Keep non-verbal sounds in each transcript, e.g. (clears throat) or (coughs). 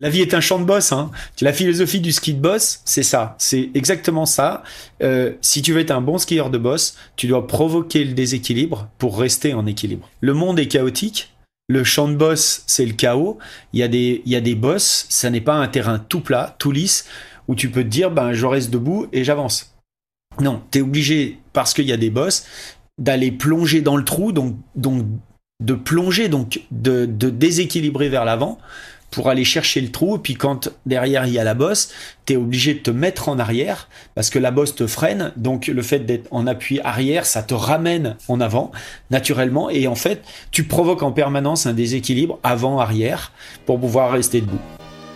La vie est un champ de boss. Hein. La philosophie du ski de boss, c'est ça. C'est exactement ça. Euh, si tu veux être un bon skieur de boss, tu dois provoquer le déséquilibre pour rester en équilibre. Le monde est chaotique. Le champ de boss, c'est le chaos. Il y a des, il y a des boss. Ça n'est pas un terrain tout plat, tout lisse, où tu peux te dire, ben, je reste debout et j'avance. Non, tu es obligé, parce qu'il y a des boss, d'aller plonger dans le trou, donc, donc de plonger, donc de déséquilibrer vers l'avant pour aller chercher le trou. Et puis quand derrière il y a la bosse, tu es obligé de te mettre en arrière parce que la bosse te freine. Donc le fait d'être en appui arrière, ça te ramène en avant naturellement. Et en fait, tu provoques en permanence un déséquilibre avant-arrière pour pouvoir rester debout.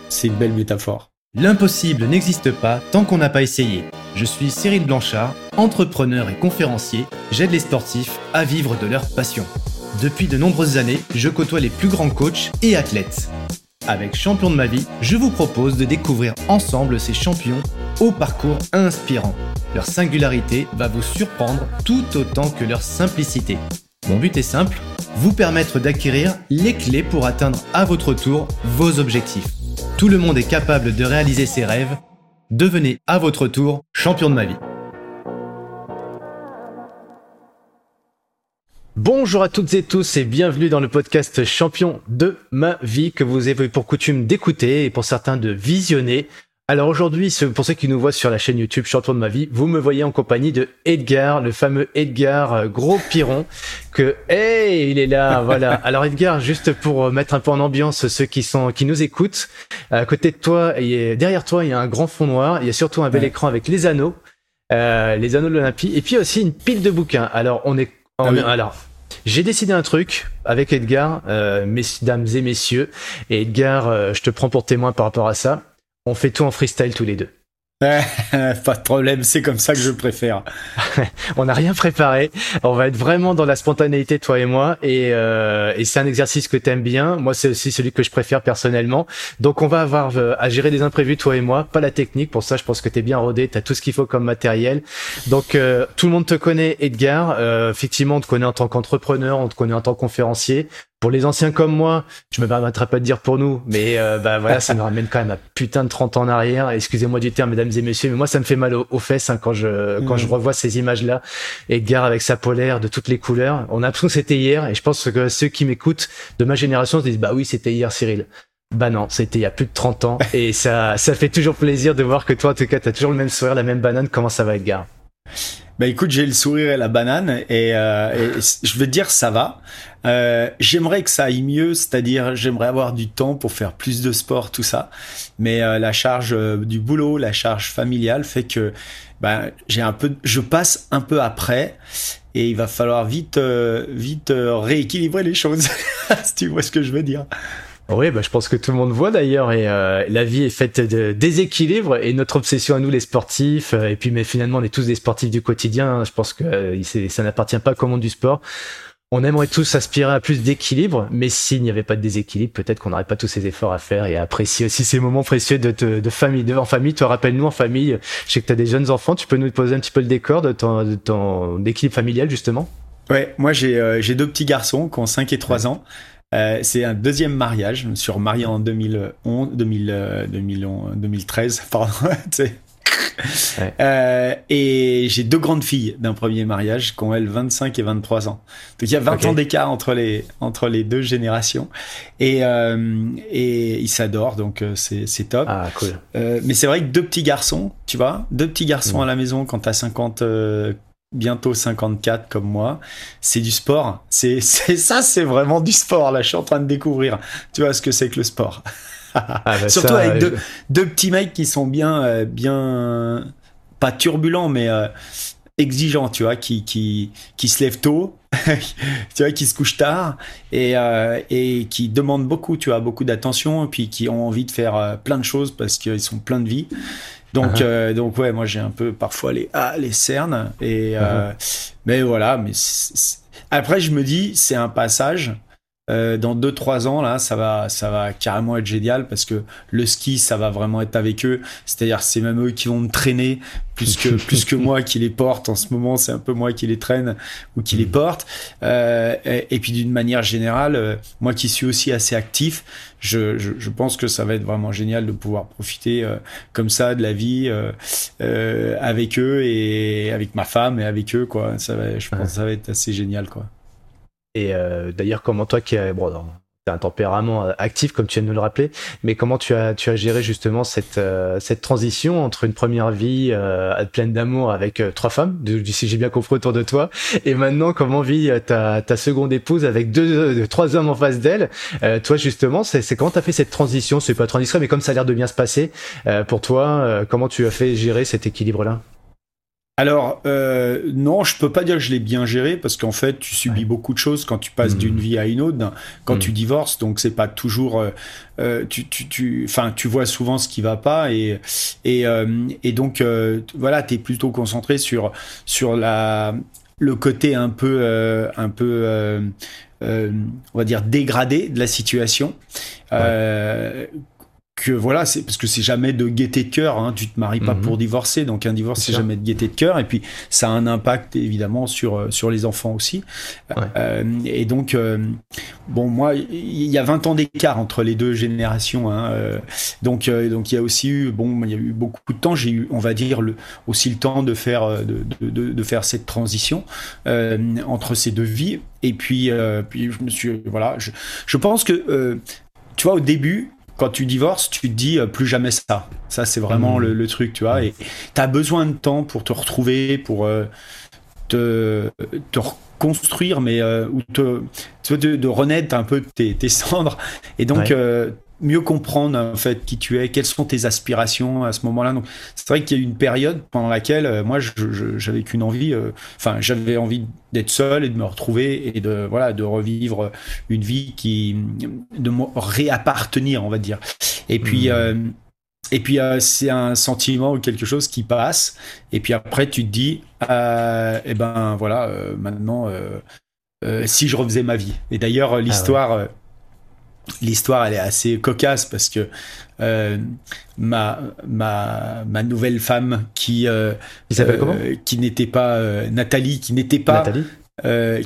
C'est une belle métaphore. L'impossible n'existe pas tant qu'on n'a pas essayé. Je suis Cyril Blanchard, entrepreneur et conférencier. J'aide les sportifs à vivre de leur passion. Depuis de nombreuses années, je côtoie les plus grands coachs et athlètes. Avec Champion de ma vie, je vous propose de découvrir ensemble ces champions au parcours inspirant. Leur singularité va vous surprendre tout autant que leur simplicité. Mon but est simple, vous permettre d'acquérir les clés pour atteindre à votre tour vos objectifs. Tout le monde est capable de réaliser ses rêves. Devenez à votre tour champion de ma vie. Bonjour à toutes et tous et bienvenue dans le podcast Champion de ma vie que vous avez pour coutume d'écouter et pour certains de visionner. Alors aujourd'hui, pour ceux qui nous voient sur la chaîne YouTube Champion de ma vie, vous me voyez en compagnie de Edgar, le fameux Edgar euh, Gros Piron, que hey, il est là, (laughs) voilà. Alors Edgar, juste pour mettre un peu en ambiance ceux qui sont qui nous écoutent, à côté de toi, et derrière toi, il y a un grand fond noir, il y a surtout un bel écran avec les anneaux, euh, les anneaux de l'Olympie, et puis aussi une pile de bouquins. Alors on est ah alors, j'ai décidé un truc avec Edgar, euh, mesdames et messieurs, et Edgar, euh, je te prends pour témoin par rapport à ça. On fait tout en freestyle tous les deux. (laughs) pas de problème, c'est comme ça que je préfère. (laughs) on n'a rien préparé. On va être vraiment dans la spontanéité, toi et moi. Et, euh, et c'est un exercice que t'aimes bien. Moi, c'est aussi celui que je préfère personnellement. Donc, on va avoir euh, à gérer des imprévus, toi et moi. Pas la technique. Pour ça, je pense que t'es bien rodé. T'as tout ce qu'il faut comme matériel. Donc, euh, tout le monde te connaît, Edgar. Effectivement, on te connaît en tant qu'entrepreneur, on te connaît en tant que conférencier. Pour les anciens comme moi, je me permettrai pas de dire pour nous, mais euh, bah voilà, ça me (laughs) ramène quand même à putain de 30 ans en arrière. Excusez-moi du terme, mesdames et messieurs, mais moi ça me fait mal aux, fesses hein, quand je quand je mm. revois ces images-là. Edgar avec sa polaire de toutes les couleurs. On a l'impression que c'était hier, et je pense que ceux qui m'écoutent de ma génération se disent bah oui, c'était hier, Cyril. Bah non, c'était il y a plus de 30 ans, et ça ça fait toujours plaisir de voir que toi, en tout cas, t'as toujours le même sourire, la même banane. Comment ça va, Edgar? Bah écoute, j'ai le sourire et la banane et, euh, je veux dire ça va. Euh, j'aimerais que ça aille mieux, c'est-à-dire j'aimerais avoir du temps pour faire plus de sport, tout ça. Mais euh, la charge euh, du boulot, la charge familiale fait que bah, j'ai un peu, je passe un peu après et il va falloir vite, vite rééquilibrer les choses. (laughs) si tu vois ce que je veux dire. Oui, bah, je pense que tout le monde voit d'ailleurs. Et euh, la vie est faite de déséquilibre et notre obsession à nous, les sportifs, euh, et puis mais finalement on est tous des sportifs du quotidien. Hein. je pense que euh, ça n'appartient pas qu'au monde du sport. On aimerait tous aspirer à plus d'équilibre, mais s'il n'y avait pas de déséquilibre, peut-être qu'on n'aurait pas tous ces efforts à faire et à apprécier aussi ces moments précieux de, de, famille, de, en famille. Toi, rappelle-nous en famille. Je sais que tu as des jeunes enfants. Tu peux nous poser un petit peu le décor de ton, de ton équilibre familial justement? Ouais, moi j'ai j'ai deux petits garçons qui ont 5 et 3 ans. Euh, c'est un deuxième mariage. Je me suis remarié en 2011, 2000, 2013, pardon. Euh, et j'ai deux grandes filles d'un premier mariage qui ont elles 25 et 23 ans. Donc il y a 20 ans d'écart entre les entre les deux générations et euh, et ils s'adorent donc c'est c'est top. Ah cool. mais c'est vrai que deux petits garçons, tu vois, deux petits garçons à la maison quand t'as 50 bientôt 54 comme moi, c'est du sport. C'est ça, c'est vraiment du sport. Là, je suis en train de découvrir. Tu vois ce que c'est que le sport. (laughs) Ah, bah Surtout avec deux, deux, petits mecs qui sont bien, euh, bien pas turbulents, mais euh, exigeants. Tu vois, qui qui qui se lèvent tôt. (laughs) tu vois, qui se couchent tard et, euh, et qui demandent beaucoup, tu vois, beaucoup d'attention, et puis qui ont envie de faire plein de choses parce qu'ils sont pleins de vie. Donc, uh-huh. euh, donc ouais, moi j'ai un peu parfois les ah, les cernes et euh, uh-huh. mais voilà. Mais après je me dis c'est un passage. Euh, dans 2-3 ans, là, ça va, ça va carrément être génial parce que le ski, ça va vraiment être avec eux. C'est-à-dire, c'est même eux qui vont me traîner plus que, (laughs) plus que moi qui les porte. En ce moment, c'est un peu moi qui les traîne ou qui les mm. porte. Euh, et, puis, d'une manière générale, euh, moi qui suis aussi assez actif, je, je, je, pense que ça va être vraiment génial de pouvoir profiter euh, comme ça de la vie avec eux et avec ma femme et avec eux, quoi. Ça va, je pense que ça va être assez génial, quoi. Et euh, d'ailleurs, comment toi qui as bon, un tempérament euh, actif, comme tu viens de nous le rappeler, mais comment tu as, tu as géré justement cette, euh, cette transition entre une première vie euh, pleine d'amour avec trois femmes, si j'ai bien compris autour de toi, et maintenant comment vit ta, ta seconde épouse avec deux, trois hommes en face d'elle. toi justement, c'est comment tu as fait cette transition? C'est pas transition, mais comme ça a l'air de bien se passer pour toi, comment tu as fait gérer cet équilibre-là? Alors euh, non, je peux pas dire que je l'ai bien géré parce qu'en fait, tu subis beaucoup de choses quand tu passes d'une mmh. vie à une autre, quand mmh. tu divorces, donc c'est pas toujours. Euh, euh, tu, tu, tu, enfin, tu vois souvent ce qui va pas et et, et donc voilà, tu es plutôt concentré sur sur la le côté un peu un peu on va dire dégradé de la situation que voilà, c'est parce que c'est jamais de gaieté de cœur. Hein, tu te maries pas mhm. pour divorcer, donc un divorce c'est jamais de gaieté de cœur. Et puis ça a un impact évidemment sur euh, sur les enfants aussi. Euh, et donc euh, bon, moi, il y a 20 ans d'écart entre les deux générations. Hein, euh, donc donc il y a aussi eu bon, il y a eu beaucoup de temps. J'ai eu, on va dire le aussi le temps de faire de, de, de faire cette transition entre ces deux vies. Et puis puis je me suis voilà, je, je pense que tu vois au début quand tu divorces, tu te dis euh, plus jamais ça. Ça, c'est vraiment mmh. le, truc, tu vois. Et tu as besoin de temps pour te retrouver, pour euh, te, te, reconstruire, mais euh, ou te, de, de, renaître un peu tes, tes cendres. Et donc, mieux comprendre en fait qui tu es, quelles sont tes aspirations à ce moment-là. Donc c'est vrai qu'il y a eu une période pendant laquelle euh, moi j'avais qu'une envie, euh, enfin j'avais envie d'être seul et de me retrouver et de voilà de revivre une vie qui de me réappartenir on va dire. Et puis mmh. euh, et puis c'est un sentiment ou quelque chose qui passe et puis après tu te dis eh ben voilà maintenant si je refaisais ma vie. Et d'ailleurs ah l'histoire l'histoire elle est assez cocasse parce que euh, ma, ma ma nouvelle femme qui euh, euh qui n'était pas Nathalie qui n'était pas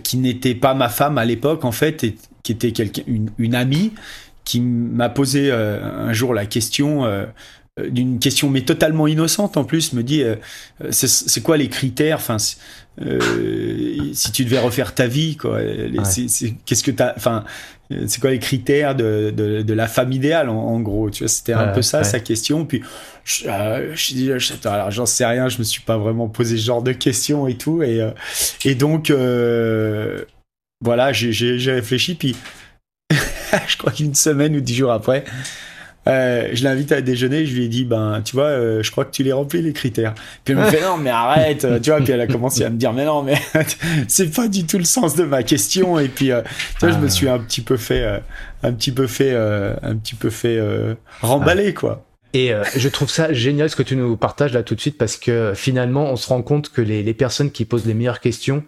qui n'était pas ma femme à l'époque en fait et qui était quelqu'un une, une, amie qui m'a posé un jour la question d'une question mais totalement innocente en plus me dit c'est quoi les critères? Enfin euh, si tu devais refaire ta vie, quoi, qu'est-ce que t'as, enfin, c'est quoi les critères de, de, de, la femme idéale, en, gros, tu vois, c'était un peu ça sa question. Puis, je, euh, je, alors j'en sais rien, je me suis pas vraiment posé ce genre de questions et tout, et euh, et donc euh, voilà, j'ai réfléchi, puis (laughs) je crois qu'une semaine ou dix jours après, euh, je l'invite à déjeuner, je lui ai dit, ben, tu vois, euh, je crois que tu les remplis les critères. Puis elle me fait, non, mais arrête, euh, tu vois, puis elle a commencé à me dire, mais non, mais (laughs) c'est pas du tout le sens de ma question. Et puis, tu vois, je me suis un petit peu fait, un petit peu fait, un petit peu fait remballer, quoi. Et je trouve ça génial ce que tu nous partages là tout de suite parce que finalement on se rend compte que les, les personnes qui posent les meilleures questions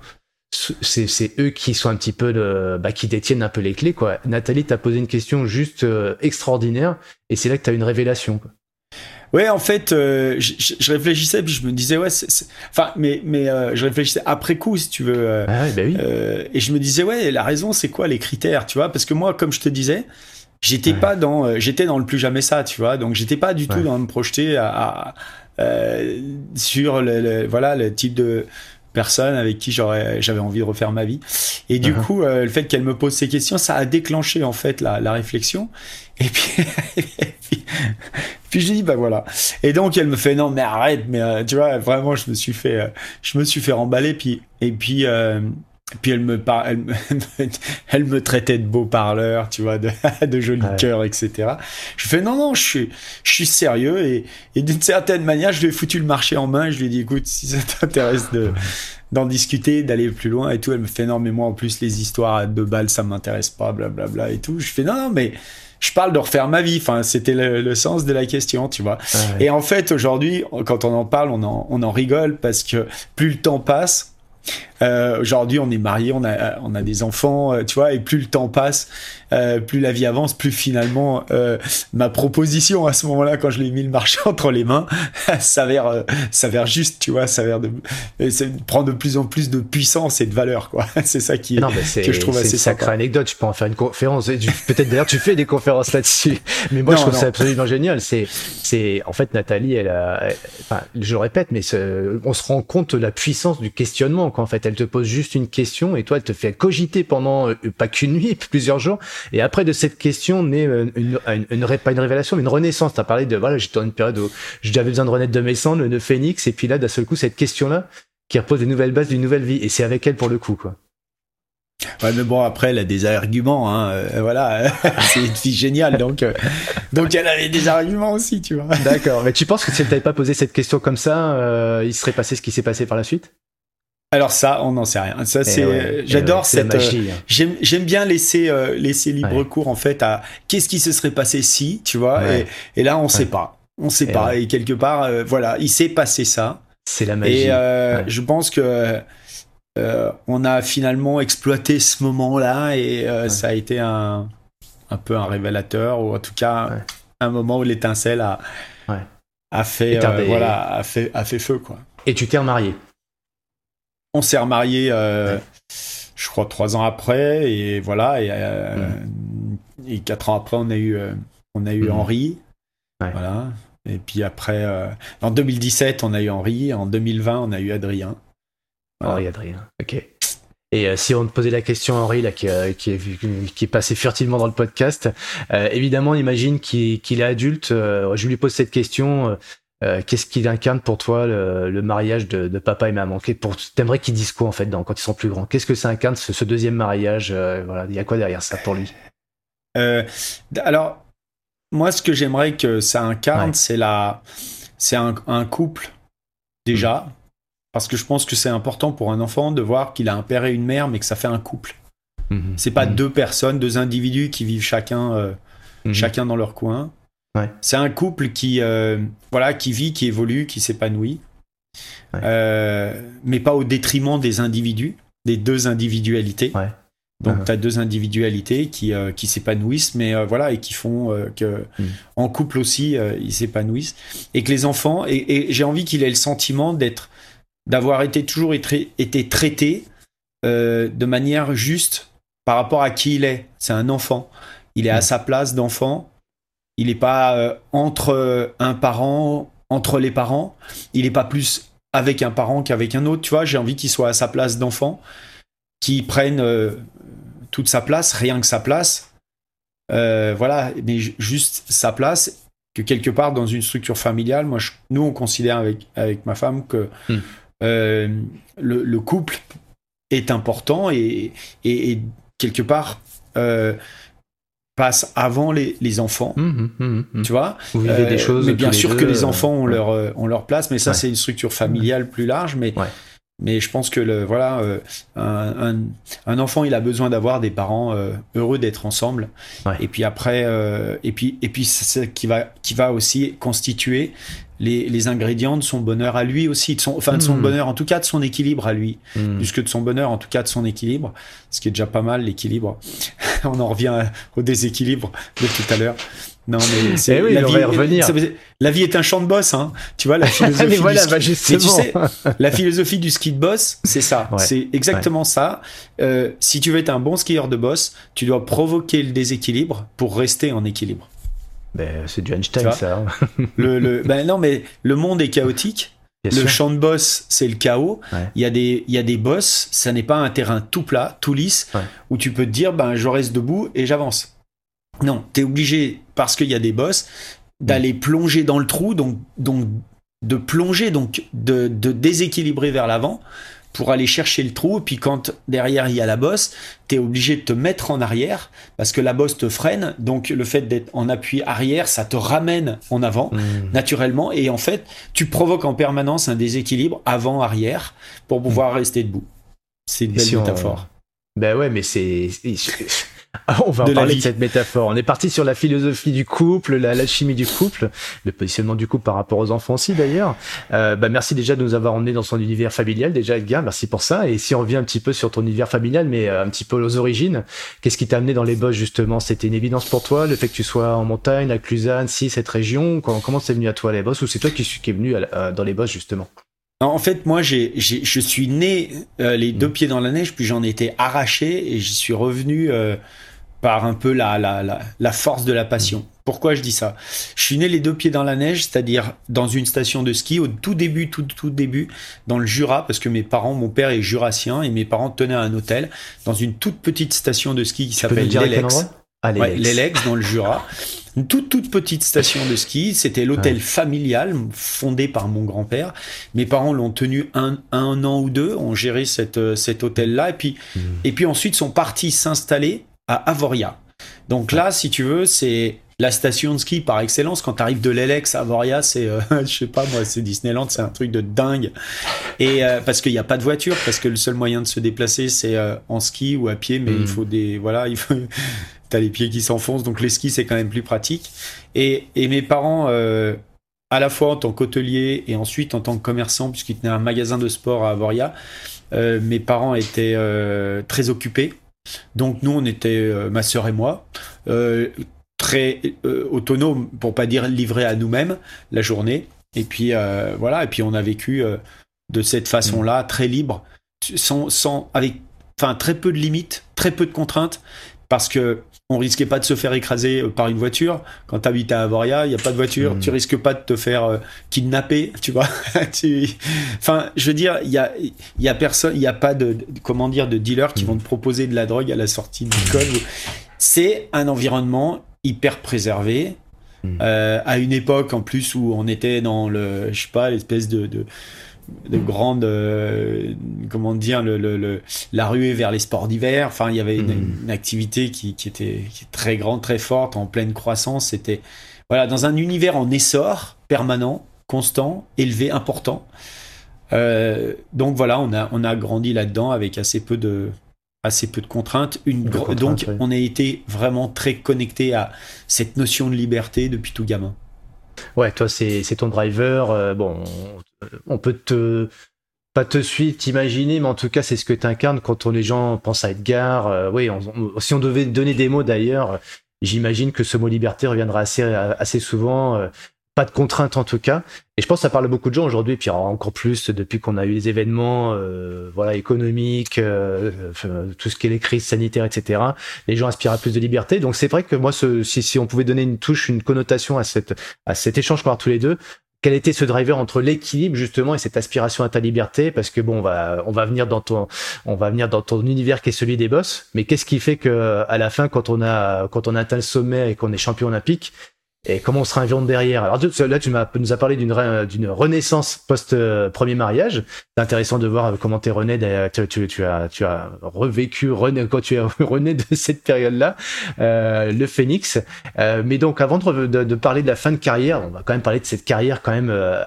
c'est eux qui sont un petit peu de, bah, qui détiennent un peu les clés quoi. Nathalie t'a posé une question juste euh, extraordinaire et c'est là que t'as une révélation. Quoi. Ouais, en fait, euh, je, réfléchissais puis je me disais ouais, enfin, mais mais euh, je réfléchissais après coup si tu veux. Ah bah oui. et je me disais ouais, la raison c'est quoi les critères, tu vois, parce que moi comme je te disais, j'étais pas dans, j'étais dans le plus jamais ça, tu vois, donc j'étais pas du tout dans me projeter à, sur le, voilà le type de personne avec qui j'aurais j'avais envie de refaire ma vie. Et du uh-huh. coup euh, le fait qu'elle me pose ces questions ça a déclenché en fait la, la réflexion. Et puis, (laughs) puis, je dis bah voilà. Et donc elle me fait non mais arrête mais euh, tu vois vraiment je me suis fait euh, je me suis fait remballer. Puis et puis puis elle me, par... elle, me... (laughs) elle me traitait de beau parleur, tu vois, de, (laughs) de joli cœur, etc. Je fais non, non, je suis, je suis sérieux et, et d'une certaine manière, je lui ai foutu le marché en main. Je lui ai dit, écoute, si ça t'intéresse de (laughs) d'en discuter, d'aller plus loin et tout, elle me fait non, mais moi en plus les histoires de balles, ça m'intéresse pas, blablabla bla, bla, et tout. Je fais non, non, mais je parle de refaire ma vie. Enfin, c'était le, sens de la question, tu vois. Et en fait, aujourd'hui, quand on en parle, on en, on en rigole parce que plus le temps passe, Euh, Aujourd'hui, on est marié, on a, on a des enfants, euh, tu vois, et plus le temps passe, euh, plus la vie avance, plus finalement euh, ma proposition à ce moment-là, quand je lui ai mis le marché (laughs) entre les mains, (laughs) s'avère, euh, s'avère juste, tu vois, s'avère de, prend de plus en plus de puissance et de valeur, quoi. (laughs) c'est ça qui, non, mais que je trouve assez sacrée anecdote. Je peux en faire une conférence. Peut-être d'ailleurs, tu fais des conférences là-dessus. Mais moi, je trouve ça absolument génial. C'est, c'est, en fait, Nathalie, elle a, enfin, je le répète, mais on se rend compte de la puissance du questionnement, quand en fait, elle te pose juste une question et toi, elle te fait cogiter pendant pas qu'une nuit, (laughs) plusieurs jours et après de cette question naît euh, une, une, une, pas une révélation, mais une renaissance. Tu as parlé de, voilà, j'étais dans une période où j'avais besoin de renaître de mes cendres, de phénix, et puis là, d'un seul coup, cette question-là, qui repose des nouvelles bases d'une nouvelle vie. Et c'est avec elle pour le coup, quoi. Ouais, mais bon, après, elle a des arguments, hein. Euh, voilà, (laughs) c'est une fille géniale, donc, euh, donc elle avait des arguments aussi, tu vois. D'accord, mais tu penses que si elle t'avait pas posé cette question comme ça, il serait passé ce qui s'est passé par la suite? Alors ça, on n'en sait rien. Ça, c'est, j'adore cette. Euh, j'aime, bien laisser euh, laisser libre cours en fait à qu'est-ce qui se serait passé si, tu vois. Et, là, on sait pas. On sait eh pas. Et quelque part, euh, voilà, il s'est passé ça. C'est la magie. Et je pense que on a finalement exploité ce moment-là et ça a été un un peu un révélateur ou en tout cas un moment où l'étincelle a a fait voilà a fait a fait feu quoi. Et tu t'es remarié. On s'est remarié, euh, je crois, trois ans après, et voilà. Et, euh, et, quatre ans après, on a eu, euh, on a eu mhm. Henri. Voilà. Et puis après, en 2017, on a eu Henri. En 2020, on a eu Adrien. Henri, Adrien. Ok. Et si on te posait la question, Henri, là, qui, qui, est, qui est passé furtivement dans le podcast, évidemment, on imagine qu'il est adulte. je lui pose cette question. Euh, qu'est-ce qu'il incarne pour toi le, mariage de, papa et maman? T'aimerais qu'ils disent quoi en fait dans, quand ils sont plus grands? Qu'est-ce que ça incarne ce, deuxième mariage euh, Voilà, il y a quoi derrière ça pour lui? Euh, Alors, moi, ce que j'aimerais que ça incarne, c'est la, c'est un, couple déjà, mmh. parce que je pense que c'est important pour un enfant de voir qu'il a un père et une mère, mais que ça fait un couple. Mmh. C'est pas mmh. deux personnes, deux individus qui vivent chacun, chacun dans leur coin. C'est un couple qui, euh, voilà, qui vit, qui évolue, qui s'épanouit, euh, mais pas au détriment des individus, des deux individualités. Donc, tu as deux individualités qui, euh, qui s'épanouissent, mais voilà, et qui font que, mm. en couple aussi, ils s'épanouissent. Et que les enfants, et, j'ai envie qu'il ait le sentiment d'être, d'avoir été toujours été, été traité de manière juste par rapport à qui il est. C'est un enfant. Il est à mm. sa place d'enfant il n'est pas euh, entre euh, un parent, entre les parents. Il n'est pas plus avec un parent qu'avec un autre. Tu vois, j'ai envie qu'il soit à sa place d'enfant, qu'il prenne euh, toute sa place, rien que sa place. voilà, mais juste sa place. Que quelque part dans une structure familiale, moi, nous, on considère avec, avec ma femme que hmm. le, couple est important et, et, quelque part passe avant les, les enfants. Mmh, mmh, mmh, tu vois Vous vivez des euh, choses. Mais bien sûr que les enfants ont, leur, euh, ont leur place, mais ça, c'est une structure familiale plus large. Mais, mais je pense que le, voilà, euh, un, un, enfant, il a besoin d'avoir des parents heureux d'être ensemble. Et puis après, et puis, et puis c'est qui va, qui va aussi constituer les, les, ingrédients de son bonheur à lui aussi, de son, enfin de son hmm. bonheur, en tout cas de son équilibre à lui, mmh. plus que de son bonheur, en tout cas de son équilibre, ce qui est déjà pas mal l'équilibre. (laughs) On en revient au déséquilibre de tout à l'heure. Non mais c'est eh oui, la, vie, revenir. la vie est un champ de boss, hein. Tu vois la (laughs) philosophie. voilà, du bah tu sais, la philosophie du ski de boss, c'est ça. c'est exactement ça. Euh, si tu veux être un bon skieur de boss, tu dois provoquer le déséquilibre pour rester en équilibre. Ben, c'est du Einstein, ça. Hein. (laughs) le, ben non, mais le monde est chaotique. le champ de boss, c'est le chaos. Il, y a des, il y a des boss, ça n'est pas un terrain tout plat, tout lisse, où tu peux te dire, ben, je reste debout et j'avance. Non, tu es obligé, parce qu'il y a des boss, d'aller mm. plonger dans le trou, donc, donc de plonger, donc de, de déséquilibrer vers l'avant pour aller chercher le trou. Et puis quand derrière il y a la bosse, tu es obligé de te mettre en arrière parce que la bosse te freine. Donc le fait d'être en appui arrière, ça te ramène en avant mmh. naturellement. Et en fait, tu provoques en permanence un déséquilibre avant-arrière pour pouvoir mmh. rester debout. C'est une belle métaphore. Ben ouais, mais c'est on va en parler de cette métaphore. On est parti sur la philosophie du couple, la chimie du couple, le positionnement du couple par rapport aux enfants aussi d'ailleurs. Euh, bah merci déjà de nous avoir emmenés dans son univers familial déjà Edgar, merci pour ça. Et si on revient un petit peu sur ton univers familial, mais euh, un petit peu aux origines, qu'est-ce qui t'a amené dans les bosses justement? C'était une évidence pour toi, le fait que tu sois en montagne, à Cluzane, si cette région? Comment c'est venu à toi les bosses? Ou c'est toi qui, qui est venu dans les bosses justement? En fait, moi, j'ai, je suis né euh, les deux mm. pieds dans la neige, puis j'en ai été arraché et j'y suis revenu euh, par un peu la, la, la, la, force de la passion. Mm. Pourquoi je dis ça? Je suis né les deux pieds dans la neige, c'est-à-dire dans une station de ski au tout début, tout tout début, dans le Jura, parce que mes parents, mon père est jurassien et mes parents tenaient un hôtel dans une toute petite station de ski qui s'appelle Lelex. Ah, L'Elex dans le Jura. (laughs) Une toute toute petite station de ski. C'était l'hôtel familial fondé par mon grand-père. Mes parents l'ont tenu un, un an ou deux, ont géré cette, euh, cet hôtel-là. Et puis, mmh. et puis ensuite sont partis s'installer à Avoria. Donc là, si tu veux, c'est la station de ski par excellence. Quand tu arrives de l'Elex à Avoria, c'est, euh, (laughs) je sais pas moi, c'est Disneyland, c'est un truc de dingue. Et euh, parce qu'il n'y a pas de voiture, parce que le seul moyen de se déplacer, c'est en ski ou à pied, mais il mmh. faut des, voilà, il faut, t'as les pieds qui s'enfoncent, donc les skis c'est quand même plus pratique. Et, et mes parents, euh, à la fois en tant qu'hôtelier et ensuite en tant que commerçant, puisqu'ils tenaient un magasin de sport à Avoria, euh, mes parents étaient euh, très occupés. Donc nous, on était, ma sœur et moi, très autonomes, pour pas dire livrés à nous-mêmes la journée. Et puis voilà, et puis on a vécu de cette façon-là, très libre, sans, sans avec enfin très peu de limites, très peu de contraintes, parce que on risquait pas de se faire écraser euh, par une voiture. Quand tu habites à Avoria, il y a pas de voiture, hmm. tu risques pas de te faire euh, kidnapper, (laughs) tu vois. Enfin, je veux dire, il y a, y a personne, il y a pas de, comment dire, de dealers qui hmm. vont te proposer de la drogue à la sortie du code. C'est un environnement hyper préservé. Hmm. Euh, à une époque en plus où on était dans le, je sais pas, l'espèce de, de de grandes euh, comment dire le, le, la ruée vers les sports d'hiver. Enfin il y avait une, mm. activité qui, qui, était très grande très forte en pleine croissance. C'était voilà dans un univers en essor permanent constant élevé important. Euh, donc voilà on a on a grandi là dedans avec assez peu de assez peu de contraintes. Une donc on a été vraiment très connecté à cette notion de liberté depuis tout gamin. Ouais, toi, c'est ton driver. Euh, bon, on peut te pas te suivre, t'imaginer, mais en tout cas, c'est ce que tu incarnes quand les gens pensent à Edgar. Euh, oui, si on devait donner des mots d'ailleurs, j'imagine que ce mot liberté reviendra assez, assez souvent. Euh, pas de contraintes en tout cas. Et je pense que ça parle beaucoup de gens aujourd'hui, puis encore plus depuis qu'on a eu les événements euh, voilà, économiques, tout ce qui est les crises sanitaires, etc. Les gens aspirent à plus de liberté. Donc c'est vrai que moi, si, on pouvait donner une touche, une connotation à, à cet échange qu'on a tous les deux, quel était ce driver entre l'équilibre justement et cette aspiration à ta liberté? Parce que bon on va on va venir dans ton on va venir dans ton univers qui est celui des boss. Mais qu'est-ce qui fait que à la fin quand on a quand on atteint le sommet et qu'on est champion olympique et comment on se réinvente derrière? Alors là, tu nous as parlé d'une renaissance post euh, mariage. C'est intéressant de voir comment t'es rené. Tu, tu, tu, as tu as revécu rené quand tu es (laughs) rené de cette période-là, euh, le phénix. Euh, mais donc avant de, de, parler de la fin de carrière, on va quand même parler de cette carrière quand même euh,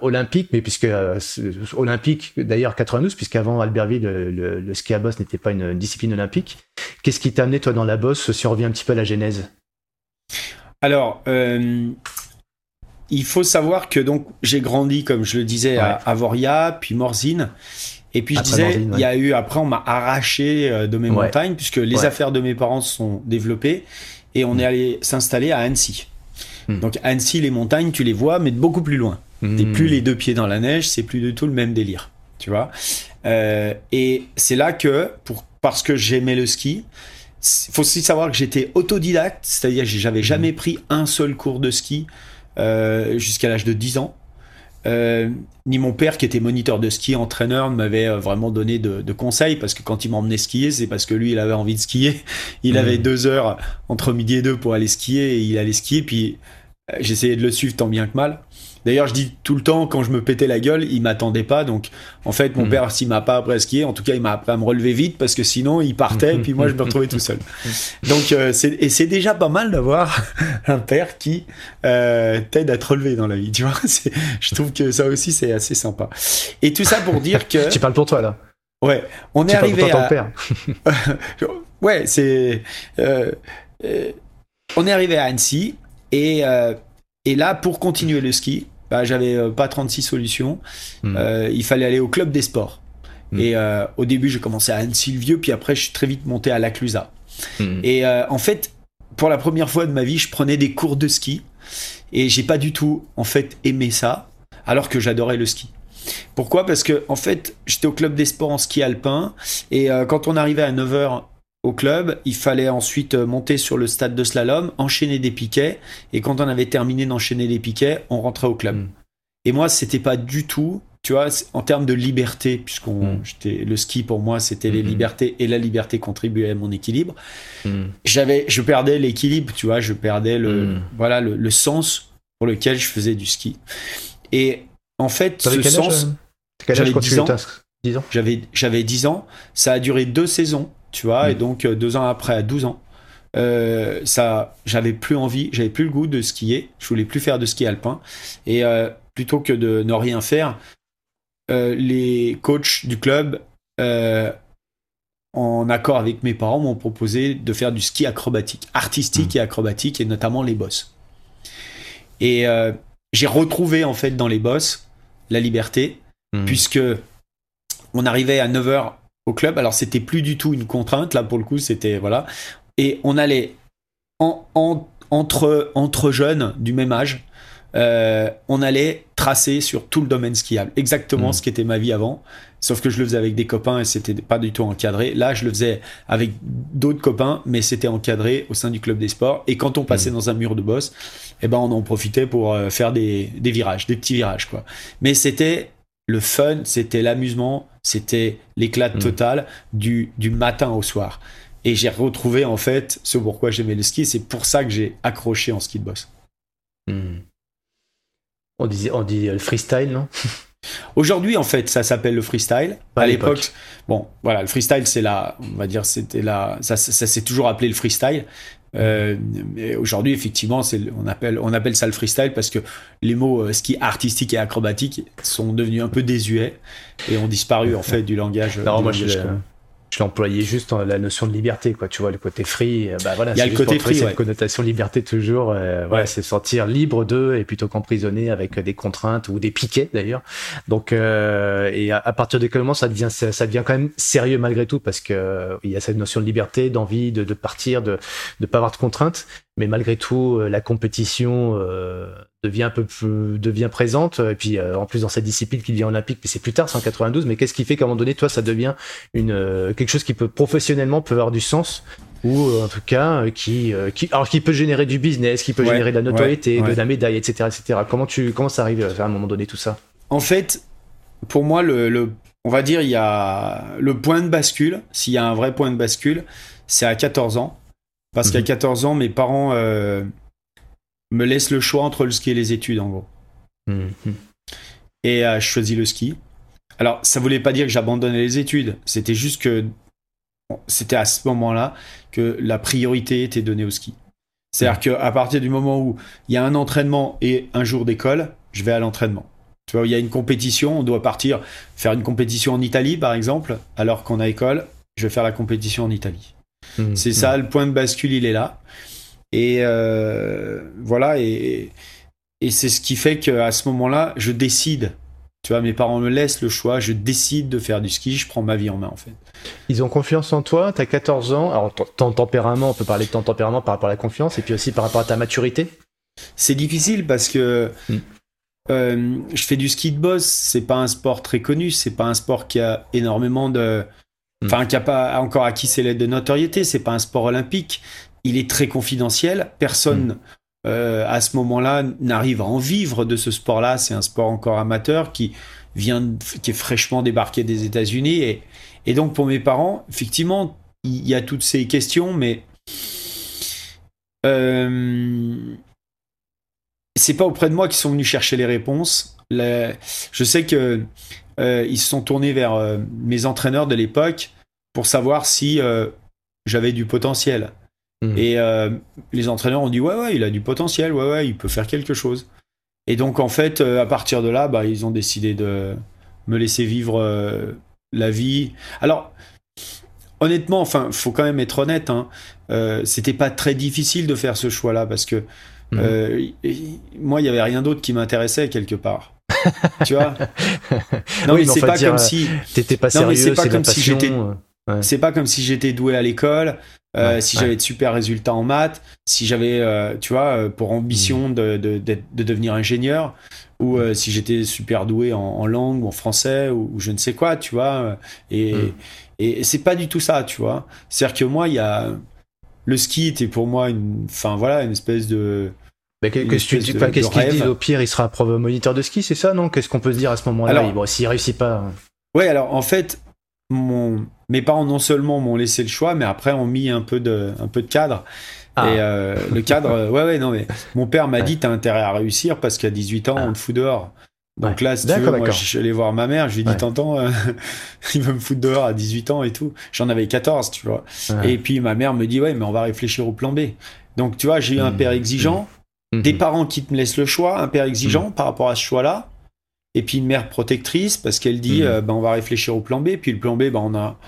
olympique, mais puisque euh, olympique d'ailleurs 92, puisqu'avant Albertville le, le, ski à bosse n'était pas une discipline olympique. Qu'est-ce qui t'a amené toi dans la bosse Si on revient un petit peu à la genèse? Alors, euh, il faut savoir que donc j'ai grandi, comme je le disais, à Avoria, puis Morzine. Et puis je disais, il y a eu, après, on m'a arraché euh, de mes montagnes, puisque les affaires de mes parents se sont développées, et on est mm. allé s'installer à Annecy. Mm. Donc Annecy, les montagnes, tu les vois, mais de beaucoup plus loin. Mm. T'es plus les deux pieds dans la neige, c'est plus du tout le même délire. Tu vois euh, Et c'est là que, pour, parce que j'aimais le ski, faut aussi savoir que j'étais autodidacte, c'est-à-dire que j'avais jamais mhm. pris un seul cours de ski euh, jusqu'à l'âge de 10 ans. Euh, ni mon père qui était moniteur de ski, entraîneur, m'avait euh, vraiment donné de, conseils parce que quand il m'emmenait skier, c'est parce que lui, il avait envie de skier. Il mhm. avait deux heures entre midi et deux pour aller skier et il allait skier. Puis j'essayais de le suivre tant bien que mal. D'ailleurs, je dis tout le temps, quand je me pétais la gueule, il m'attendait pas. Donc, en fait, mon hmm. père, s'il m'a pas appris à skier, en tout cas, il m'a appris à me relever vite parce que sinon, il partait et puis moi, je me retrouvais tout seul. (laughs) Donc, euh, et c'est déjà pas mal d'avoir (laughs) un père qui euh, t'aide à te relever dans la vie. Tu vois, (laughs) je trouve que ça aussi, c'est assez sympa. Et tout ça pour dire que. tu parles pour toi, là. Ouais, on est arrivé à. Ton père. ouais, c'est. on est arrivé à Annecy et, et là, pour continuer le ski, bah, j'avais pas 36 solutions. Hmm. il fallait aller au club des sports. Hmm. Et au début, j'ai commencé à Annecy-le-Vieux, puis après, je suis très vite monté à La Clusa. Hmm. Et en fait, pour la première fois de ma vie, je prenais des cours de ski et j'ai pas du tout en fait aimé ça, alors que j'adorais le ski. Pourquoi? Parce que en fait, j'étais au club des sports en ski alpin et euh, quand on arrivait à 9h au club, il fallait ensuite euh, monter sur le stade de slalom, enchaîner des piquets et quand on avait terminé d'enchaîner les piquets, on rentrait au club. Hmm. Et moi, c'était pas du tout tu vois, en termes de liberté, puisqu'on, mm. le ski pour moi c'était les mm-hmm. libertés et la liberté contribuait à mon équilibre. Mm. J'avais, je perdais l'équilibre, tu vois, je perdais le, mm. voilà, le, sens pour lequel je faisais du ski. Et en fait, ce sens, euh, j'avais 10 ans. J'avais, j'avais 10 ans. Ça a duré deux saisons, tu vois, et donc euh, deux ans après, à 12 ans. Euh, ça, j'avais plus envie, j'avais plus le goût de skier, je voulais plus faire de ski alpin, et plutôt que de ne rien faire, euh, les coachs du club, euh, en accord avec mes parents, m'ont proposé de faire du ski acrobatique, artistique mmh. et acrobatique, et notamment les bosses. Et euh, j'ai retrouvé en fait dans les bosses la liberté, mmh. puisque on arrivait à 9h au club, alors c'était plus du tout une contrainte, là pour le coup c'était voilà, et on allait en, entre, entre jeunes du même âge, euh, on allait tracer sur tout le domaine skiable. Exactement mm. ce qui était ma vie avant. Sauf que je le faisais avec des copains et c'était pas du tout encadré. Là, je le faisais avec d'autres copains, mais c'était encadré au sein du club des sports. Et quand on passait mm. dans un mur de boss, eh ben, on en profitait pour euh, faire des, virages, des petits virages, quoi. Mais c'était le fun, c'était l'amusement, c'était l'éclat mm. total du, du matin au soir. Et j'ai retrouvé, en fait, ce pourquoi j'aimais le ski. C'est pour ça que j'ai accroché en ski de boss. On, dit, on dit le freestyle, non? (laughs) Aujourd'hui, en fait, ça s'appelle le freestyle. à l'époque, bon, voilà, le freestyle, c'est la, on va dire, c'était la, ça, ça, s'est toujours appelé le freestyle. Euh, aujourd'hui, effectivement, on appelle, on appelle ça le freestyle parce que les mots euh, ski artistique et acrobatique sont devenus un peu désuets et ont disparu en (laughs) fait du langage. Non, moi, je, je l'employais juste dans la notion de liberté, quoi. Tu vois, le côté free, euh, bah voilà. Il y a le côté free, cette connotation liberté toujours. Euh, ouais. c'est sortir libre d'eux et plutôt qu'emprisonné avec des contraintes ou des piquets d'ailleurs. Donc, euh, et à, partir de quel moment ça devient, ça, devient quand même sérieux malgré tout parce que euh, il y a cette notion de liberté, d'envie, de, de partir, de ne pas avoir de contraintes. Mais malgré tout, la compétition devient un peu plus, devient présente. Et puis euh, en plus dans cette discipline qui devient olympique, mais c'est plus tard, 192. Mais qu'est-ce qui fait qu'à un moment donné, toi, ça devient une euh, quelque chose qui peut professionnellement peut avoir du sens ou euh, en tout cas qui, qui alors qui peut générer du business, qui peut générer de la notoriété, de la médaille, etc., etc. Comment tu comment ça arrive à un moment donné tout ça? En fait, pour moi, le, le on va dire il y a le point de bascule. S'il y a un vrai point de bascule, c'est à 14 ans. Parce qu'à 14 mhm. ans, mes parents me laisse le choix entre le ski et les études, en gros. Mhm. Et euh, je choisis le ski. Alors, ça voulait pas dire que j'abandonnais les études. C'était juste que c'était à ce moment-là que la priorité était donnée au ski. C'est-à-dire qu'à partir du moment où il y a un entraînement et un jour d'école, je vais à l'entraînement. Tu vois, il y a une compétition, on doit partir faire une compétition en Italie, par exemple, alors qu'on a école, je vais faire la compétition en Italie. Mhm. C'est ça, le point de bascule, il est là. Et euh, voilà, et, et c'est ce qui fait qu'à ce moment-là, je décide. Tu vois, mes parents me laissent le choix, je décide de faire du ski, je prends ma vie en main en fait. Ils ont confiance en toi, tu as 14 ans, alors ton tempérament, on peut parler de ton tempérament par rapport à la confiance, et puis aussi par rapport à ta maturité. C'est difficile parce que hmm. euh, je fais du ski de boss, c'est pas un sport très connu, c'est pas un sport qui a énormément de... Hmm. Enfin, qui a pas encore acquis ses lettres de notoriété, c'est pas un sport olympique, il est très confidentiel. Personne mm. euh, à ce moment-là n'arrive à en vivre de ce sport-là. C'est un sport encore amateur qui vient, qui est fraîchement débarqué des États-Unis. Et, et donc pour mes parents, effectivement, il y a toutes ces questions, mais euh, c'est pas auprès de moi qu'ils sont venus chercher les réponses. je sais que euh, ils se sont tournés vers euh, mes entraîneurs de l'époque pour savoir si j'avais du potentiel. Hmm. Et euh, les entraîneurs ont dit ouais ouais il a du potentiel, ouais ouais il peut faire quelque chose. Et donc en fait euh, à partir de là bah, ils ont décidé de me laisser vivre euh, la vie. Alors honnêtement, enfin, faut quand même être honnête. Hein, C'était pas très difficile de faire ce choix-là parce que mhm. moi, il y avait rien d'autre qui m'intéressait quelque part. (laughs) tu vois? Non, mais c'est pas comme si t'étais pas sérieux. c'est pas comme si j'étais. C'est pas comme si j'étais doué à l'école. Euh, si j'avais de super résultats en maths, si j'avais, euh, tu vois, euh, pour ambition mm. de, de, de, devenir ingénieur, ou si j'étais super doué en, langue ou en français ou, je ne sais quoi, tu vois. Et, mm. et, c'est pas du tout ça, tu vois. C'est-à-dire que moi, il y a le ski était pour moi une, enfin voilà, une espèce de Qu'est-ce qu'il dit Au pire, il sera moniteur de ski, c'est ça, non? Qu'est-ce qu'on peut se dire à ce moment-là? Bon, S'il réussit pas. Ouais, alors en fait, mon, mes parents non seulement m'ont laissé le choix, mais après ont mis un peu de, un peu de cadre. Ah. Et euh, le cadre, (laughs) ouais, ouais, non, mais mon père m'a dit T'as intérêt à réussir parce qu'à 18 ans, on te fout dehors. Donc là, si tu veux, moi, je suis allé voir ma mère, je lui ai dit T'entends, euh, (laughs) il veut me foutre dehors à 18 ans et tout. J'en avais 14, tu vois. Et puis ma mère me dit Ouais, mais on va réfléchir au plan B. Donc tu vois, j'ai eu un mmh. père exigeant, mmh. des parents qui te laissent le choix, un père exigeant mmh. par rapport à ce choix-là et puis une mère protectrice parce qu'elle dit euh, ben, on va réfléchir au plan B. Puis le plan B ben, on a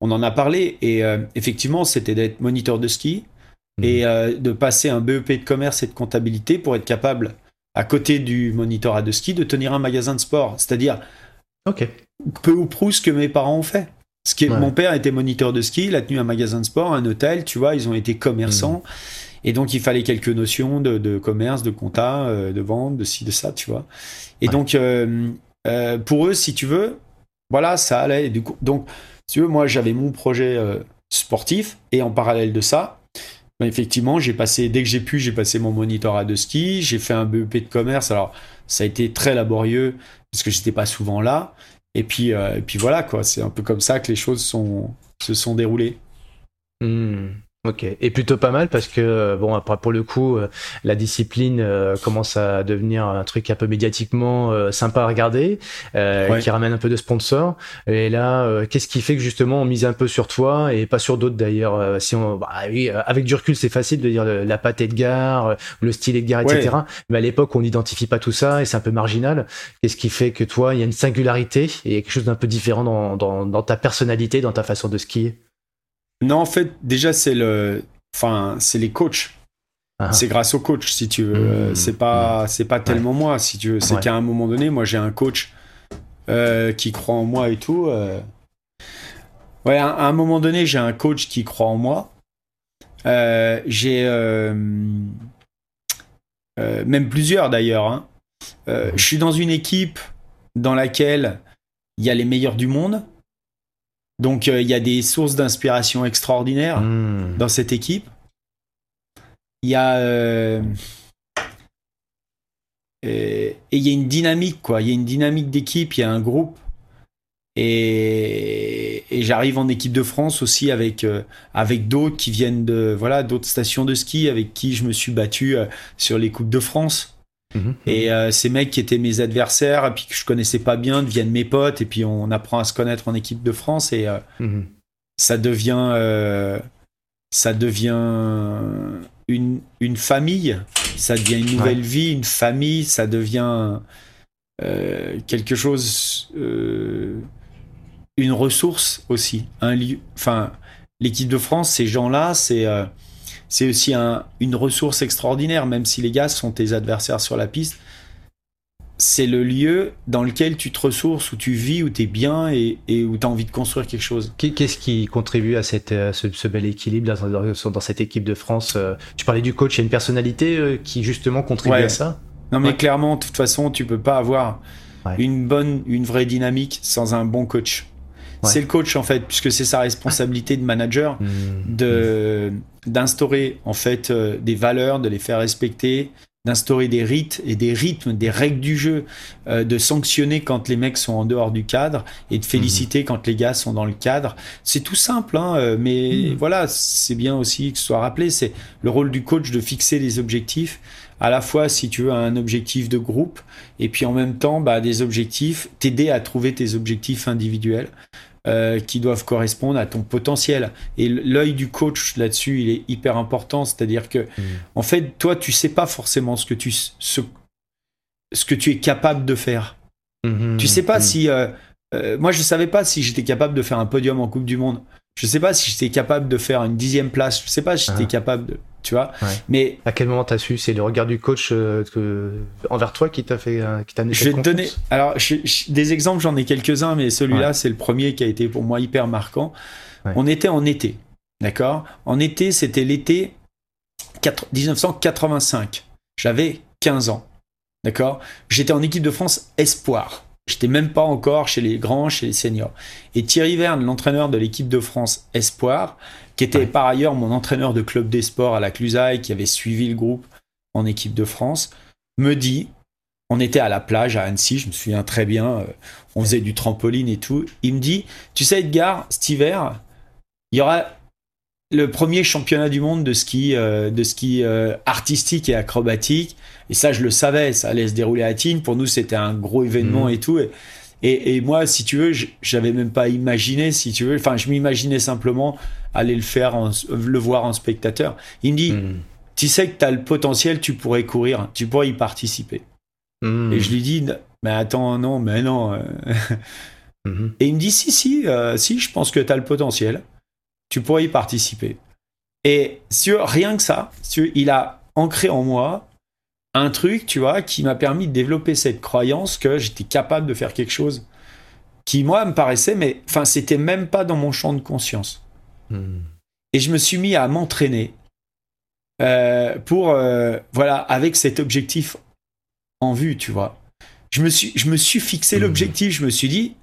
on en a parlé. Et euh, effectivement c'était d'être moniteur de ski mhm. et euh, de passer un BEP de commerce et de comptabilité pour être capable à côté du monitorat de ski de tenir un magasin de sport. C'est-à-dire peu ou prou ce que mes parents ont fait. Ce qui mon père était moniteur de ski il a tenu un magasin de sport un hôtel tu vois ils ont été commerçants. Mhm. Et donc, il fallait quelques notions de, commerce, de compta, euh, de vente, de ci, de ça, tu vois. Et donc, euh, euh, pour eux, si tu veux, voilà, ça allait. du coup, donc, si tu veux, moi, j'avais mon projet sportif et en parallèle de ça, ben, effectivement, j'ai passé, dès que j'ai pu, j'ai passé mon monitorat de ski, j'ai fait un BEP de commerce. Alors, ça a été très laborieux parce que j'étais pas souvent là. Et puis, et puis voilà, quoi. C'est un peu comme ça que les choses sont, se sont déroulées. Mmh. Ok, et plutôt pas mal parce que euh, bon après pour le coup euh, la discipline euh, commence à devenir un truc un peu médiatiquement sympa à regarder, qui ramène un peu de sponsors. Et là, qu'est-ce qui fait que justement on mise un peu sur toi et pas sur d'autres d'ailleurs Si on, bah, oui, avec du recul c'est facile de dire la patte Edgar, le style Edgar, etc. Mais à l'époque on n'identifie pas tout ça et c'est un peu marginal. Qu'est-ce qui fait que toi il y a une singularité et quelque chose d'un peu différent dans, dans, dans ta personnalité, dans ta façon de skier? Non, en fait, déjà, c'est le, enfin, c'est les coachs. Ah. C'est grâce au coach, si tu veux. Mmh. c'est pas, c'est pas tellement moi, si tu veux. C'est qu'à un moment donné, moi, j'ai un coach euh, qui croit en moi et tout. Euh. Ouais, à, un moment donné, j'ai un coach qui croit en moi. Euh, j'ai même plusieurs d'ailleurs. Hein. Mmh. Je suis dans une équipe dans laquelle il y a les meilleurs du monde. Donc euh, il y a des sources d'inspiration extraordinaires hmm. dans cette équipe. Il y a euh, et il y a une dynamique quoi. Il y a une dynamique d'équipe. Il y a un groupe. Et, j'arrive en équipe de France aussi avec euh, avec d'autres qui viennent de voilà d'autres stations de ski avec qui je me suis battu sur les coupes de France. Mhm. Et euh, ces mecs qui étaient mes adversaires, et puis que je connaissais pas bien, deviennent mes potes, et puis on apprend à se connaître en équipe de France, et euh, mhm. ça devient, euh, ça devient une, une, famille, ça devient une nouvelle vie, une famille, ça devient quelque chose, une ressource aussi, un lieu. Enfin, l'équipe de France, ces gens-là, c'est c'est aussi une ressource extraordinaire, même si les gars sont tes adversaires sur la piste. C'est le lieu dans lequel tu te ressources, où tu vis, où tu es bien et, où tu as envie de construire quelque chose. Qu'est-ce qui contribue à cette, ce, bel équilibre dans, cette équipe de France euh, Tu parlais du coach, il y a une personnalité euh, qui justement contribue à ça? Non mais clairement, de toute façon, tu peux pas avoir une bonne, une vraie dynamique sans un bon coach. C'est le coach en fait, puisque c'est sa responsabilité de manager mmh. de d'instaurer en fait euh, des valeurs, de les faire respecter, d'instaurer des rites et des rythmes, des règles du jeu, euh, de sanctionner quand les mecs sont en dehors du cadre et de féliciter mmh. quand les gars sont dans le cadre. C'est tout simple, hein, euh, mais mmh. voilà, c'est bien aussi que ce soit rappelé. C'est le rôle du coach de fixer des objectifs à la fois, si tu veux, un objectif de groupe, et puis en même temps, bah, des objectifs, t'aider à trouver tes objectifs individuels. Euh, qui doivent correspondre à ton potentiel. Et l'œil du coach là-dessus, il est hyper important. C'est-à-dire que, mm. en fait, toi, tu sais pas forcément ce que tu, ce, ce que tu es capable de faire. Mm-hmm. Tu sais pas mm. si. Euh, euh, moi, je savais pas si j'étais capable de faire un podium en Coupe du Monde. Je sais pas si j'étais capable de faire une dixième place. Je sais pas si j'étais Ah. capable de, tu vois. Ouais. Mais À quel moment t'as su C'est le regard du coach euh, que- envers toi qui t'a fait, euh, qui t'a je vais te donner. Alors, je- je- des exemples, j'en ai quelques-uns, mais celui-là, c'est le premier qui a été pour moi hyper marquant. Ouais. On était en été, d'accord? En été, c'était l'été 4 1985. J'avais 15 ans, d'accord? J'étais en équipe de France espoir. J'étais même pas encore chez les grands, chez les seniors. Et Thierry Verne, l'entraîneur de l'équipe de France espoir, qui était Ouais. par ailleurs mon entraîneur de club des sports à la Clusaille, qui avait suivi le groupe en équipe de France, me dit, on était à la plage à Annecy, je me souviens très bien, euh, on faisait du trampoline et tout. Il me dit, tu sais Edgar, cet hiver, il y aura le premier championnat du monde de ski, euh, de ski euh, artistique et acrobatique. Et ça, je le savais, ça allait se dérouler à Tignes. Pour nous, c'était un gros événement Mhm. et tout. Et, et, et moi, si tu veux, j'avais même pas imaginé, si tu veux. Enfin, je m'imaginais simplement aller le faire, en- le voir en spectateur. Il me dit, Hmm. tu sais que tu as le potentiel, tu pourrais courir, tu pourrais y participer. Hmm. Et je lui dis, mais attends, non, mais non. euh. Et il me dit, si, si, euh, si, je pense que tu as le potentiel, tu pourrais y participer. Et sur rien que ça, sur, il a ancré en moi un truc, tu vois, qui m'a permis de développer cette croyance que j'étais capable de faire quelque chose qui, moi, me paraissait, mais enfin, c'était même pas dans mon champ de conscience. Hmm. Et je me suis mis à m'entraîner euh, pour, euh, voilà, avec cet objectif en vue, tu vois. Je me suis, je me suis fixé Mhm. l'objectif, je me suis dit,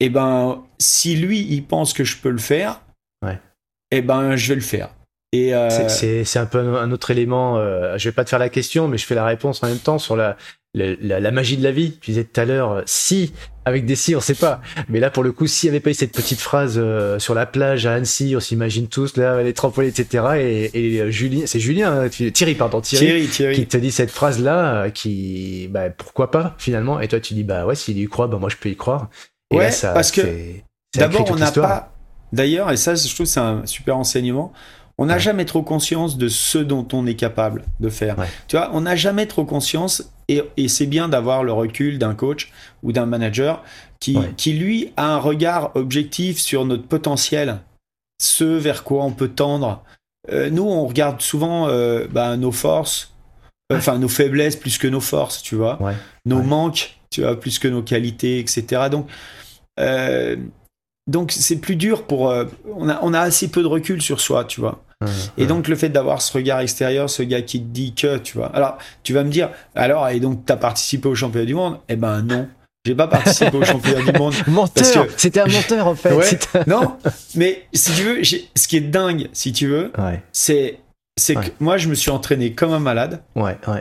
eh ben, si lui, il pense que je peux le faire. Eh ben, je vais le faire. Et euh, C'est- un peu un un autre élément. euh, je vais pas te faire la question, mais je fais la réponse en même temps sur la, la, la- la magie de la vie. Tu disais tout à l'heure, euh, si, avec des si, on sait pas. Mais là, pour le coup, s'il n'y avait pas eu cette petite phrase euh, sur la plage à Annecy, on s'imagine tous, là, les trampolines, etc. Et, et euh, Julien, c'est Julien, hein, Thierry, pardon, Thierry, Thierry, Thierry. qui te dit cette phrase-là, euh, qui, bah, pourquoi pas, finalement. Et toi, tu dis, bah ouais, s'il y croit, bah moi, je peux y croire. Et Ouais, là, ça, parce que D'abord, on toute n'a l'histoire. pas. D'ailleurs, et ça, je trouve c'est un super enseignement. On n'a Ouais. jamais trop conscience de ce dont on est capable de faire. Ouais. Tu vois, on n'a jamais trop conscience, et, et c'est bien d'avoir le recul d'un coach ou d'un manager qui, Ouais. qui, lui, a un regard objectif sur notre potentiel, ce vers quoi on peut tendre. Euh, nous, on regarde souvent euh, bah, nos forces, euh, enfin nos faiblesses plus que nos forces, tu vois nos manques, tu vois, plus que nos qualités, etc. Donc, euh, donc c'est plus dur pour. euh, on, a, on a assez peu de recul sur soi, tu vois. Et donc, le fait d'avoir ce regard extérieur, ce gars qui te dit que, tu vois. Alors, tu vas me dire, alors, et donc, t'as participé au championnat du monde? Eh ben, non. J'ai pas participé au championnat du monde. (laughs) Menteur que- C'était un menteur, en fait. Ouais. Non, mais si tu veux, ce qui est dingue, si tu veux, Ouais, c'est que moi, je me suis entraîné comme un malade.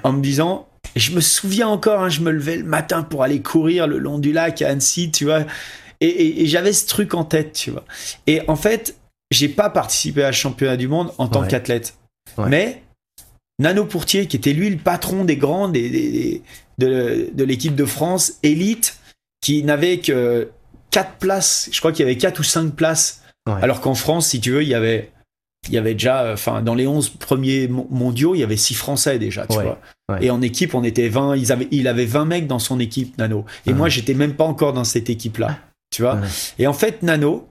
en me disant, et je me souviens encore, hein, je me levais le matin pour aller courir le long du lac à Annecy, tu vois, et, et- et j'avais ce truc en tête, tu vois. Et en fait, j'ai pas participé à ce championnat du monde en tant Ouais. qu'athlète, Ouais. mais Nano Pourtier, qui était lui le patron des grands des, des- des- de, de l'équipe de France élite, qui n'avait que quatre places, je crois qu'il y avait quatre ou cinq places, Ouais. alors qu'en France, si tu veux, il y avait il y avait déjà, enfin, dans les 11 premiers mon- mondiaux, il y avait 6 Français déjà, tu Ouais, vois. ouais. Et en équipe, on était 20, ils avaient, il avait 20 mecs dans son équipe, Nano. Et Ah. moi, j'étais même pas encore dans cette équipe-là, tu vois. Ouais. Et en fait, Nano,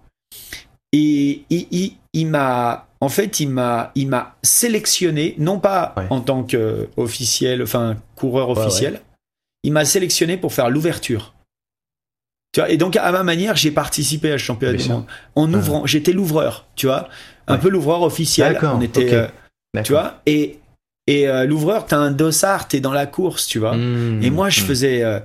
et, il, m'a, en fait, il m'a, il m'a sélectionné, non pas Ouais. en tant qu'officiel, enfin, coureur Ouais, officiel, il m'a sélectionné pour faire l'ouverture. Tu vois, et donc, à ma manière, j'ai participé à ce championnat du monde. En ouvrant, j'étais l'ouvreur, tu vois. Un peu l'ouvreur officiel. D'accord, On était, euh, tu vois. Et, et euh, l'ouvreur, t'as un dossard, t'es dans la course, tu vois. Mmh, Et moi, je mmh. faisais, euh,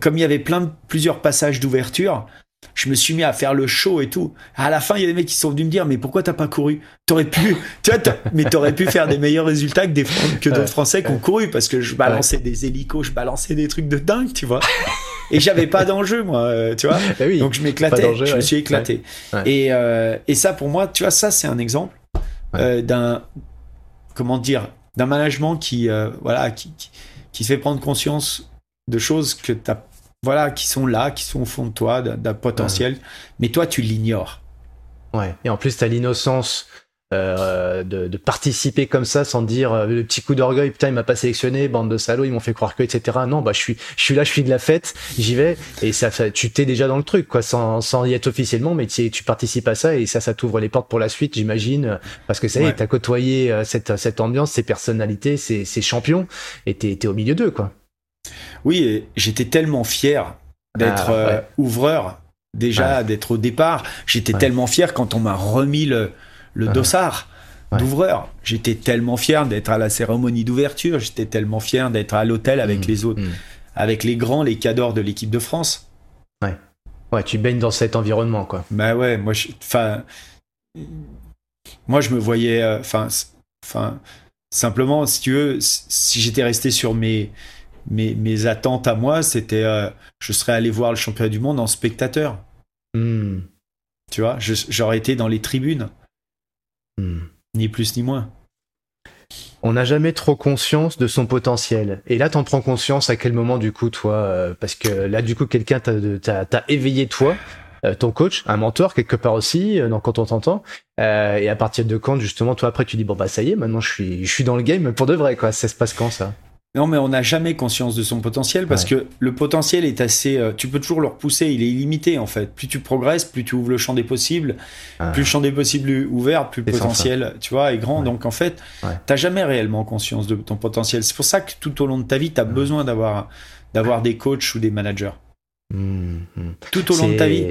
comme il y avait plein de, plusieurs passages d'ouverture, je me suis mis à faire le show et tout. À la fin, il y a des mecs qui sont venus me dire, mais pourquoi t'as pas couru? T'aurais pu, tu vois, mais t'aurais pu faire des meilleurs résultats que des que d'autres Français qui ont couru parce que je balançais des hélicos, je balançais des trucs de dingue, tu vois. Et j'avais pas d'enjeu, moi, euh, tu vois. Bah oui. Donc je m'éclatais, je me suis éclaté. Ouais. Ouais. Et, euh, et ça, pour moi, tu vois, ça, c'est un exemple euh, d'un, comment dire, d'un management qui, euh, voilà, qui, qui, qui se fait prendre conscience de choses que t'as, voilà, qui sont là, qui sont au fond de toi, d'un potentiel, mais toi, tu l'ignores. Ouais. Et en plus, t'as l'innocence euh, de, participer comme ça sans dire euh, le petit coup d'orgueil putain il m'a pas sélectionné bande de salauds ils m'ont fait croire que etc non bah je suis je suis là je suis de la fête j'y vais. Et ça tu t'es déjà dans le truc quoi sans, sans y être officiellement mais tu, tu participes à ça et ça ça t'ouvre les portes pour la suite j'imagine. Parce que ça y est t'as côtoyé euh, cette cette ambiance ces personnalités ces, ces champions et t'es au milieu d'eux quoi oui j'étais tellement fier d'être ah, ouvreur déjà d'être au départ j'étais tellement fier quand on m'a remis le le dossard d'ouvreur. J'étais tellement fier d'être à la cérémonie d'ouverture, j'étais tellement fier d'être à l'hôtel avec mm. les autres, mm. avec les grands, les cadors de l'équipe de France. Ouais. Ouais, tu baignes dans cet environnement, quoi. Bah ouais, moi, enfin, moi, je me voyais, euh, enfin, enfin, simplement, si tu veux, si j'étais resté sur mes, mes, mes, attentes à moi, c'était, euh, je serais allé voir le championnat du monde en spectateur. Mm. Tu vois, j'aurais été dans les tribunes. Hmm. Ni plus ni moins. On n'a jamais trop conscience de son potentiel. Et là, t'en prends conscience à quel moment, du coup, toi euh, Parce que là, du coup, quelqu'un t'a éveillé, toi, euh, ton coach, un mentor, quelque part aussi, euh, quand on t'entend. et à partir de quand, justement, toi, après, tu dis, bon, bah, ça y est, maintenant, je suis, je suis dans le game pour de vrai, quoi. Ça se passe quand, ça? Non, mais on n'a jamais conscience de son potentiel parce que le potentiel est assez. Euh, tu peux toujours le repousser, il est illimité en fait. Plus tu progresses, plus tu ouvres le champ des possibles. Ah. Plus le champ des possibles est ouvert, plus le potentiel, tu vois, est grand. Donc en fait, tu n'as jamais réellement conscience de ton potentiel. C'est pour ça que tout au long de ta vie, tu as besoin d'avoir d'avoir des coachs ou des managers. Mmh, mmh. Tout au long de ta vie.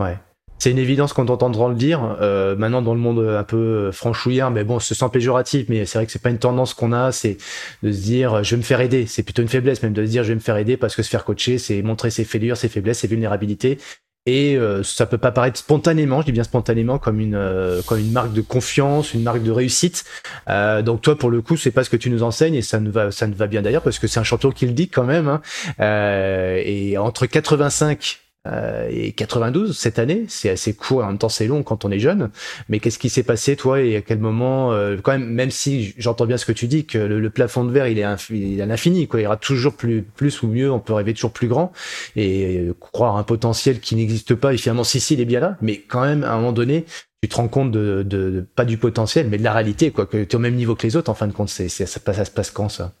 Ouais. C'est une évidence qu'on t'entendra le dire. Euh, maintenant, dans le monde un peu franchouillard, mais bon, ce sent péjoratif, mais c'est vrai que c'est pas une tendance qu'on a, c'est de se dire, je vais me faire aider. C'est plutôt une faiblesse, même de se dire, je vais me faire aider parce que se faire coacher, c'est montrer ses fêlures, ses faiblesses, ses vulnérabilités. Et euh, ça peut pas paraître spontanément, je dis bien spontanément, comme une euh, comme une marque de confiance, une marque de réussite. Euh, donc toi, pour le coup, c'est pas ce que tu nous enseignes et ça ne va ça ne va bien d'ailleurs parce que c'est un champion qui le dit quand même. Hein. Euh, et entre 85 euh, et 92 cette année, c'est assez court et en même temps c'est long quand on est jeune. Mais qu'est-ce qui s'est passé toi et à quel moment euh, Quand même, même si j'entends bien ce que tu dis, que le, plafond de verre il est, il est à l'infini, quoi. Il y aura toujours plus, plus ou mieux. On peut rêver toujours plus grand et euh, croire un potentiel qui n'existe pas. Et finalement, si si, il est bien là. Mais quand même, à un moment donné, tu te rends compte de, de, pas du potentiel, mais de la réalité, quoi. Que tu es au même niveau que les autres. En fin de compte, c'est ça, ça, ça se passe quand ça?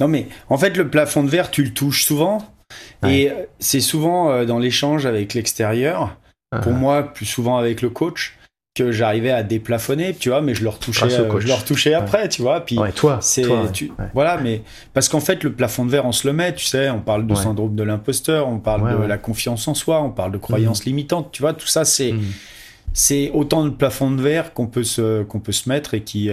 Non mais en fait, le plafond de verre, tu le touches souvent? Et euh, c'est souvent euh, dans l'échange avec l'extérieur, pour uh-huh. moi, plus souvent avec le coach, que j'arrivais à déplafonner, tu vois, mais je le retouchais, euh, je le retouchais après, tu vois. Puis toi, c'est, voilà, mais parce qu'en fait, le plafond de verre, on se le met, tu sais, on parle de syndrome de l'imposteur, on parle de la confiance en soi, on parle de croyances mm. limitantes, tu vois, tout ça, c'est. Mm. C'est autant de plafond de verre qu'on peut se qu'on peut se mettre et qui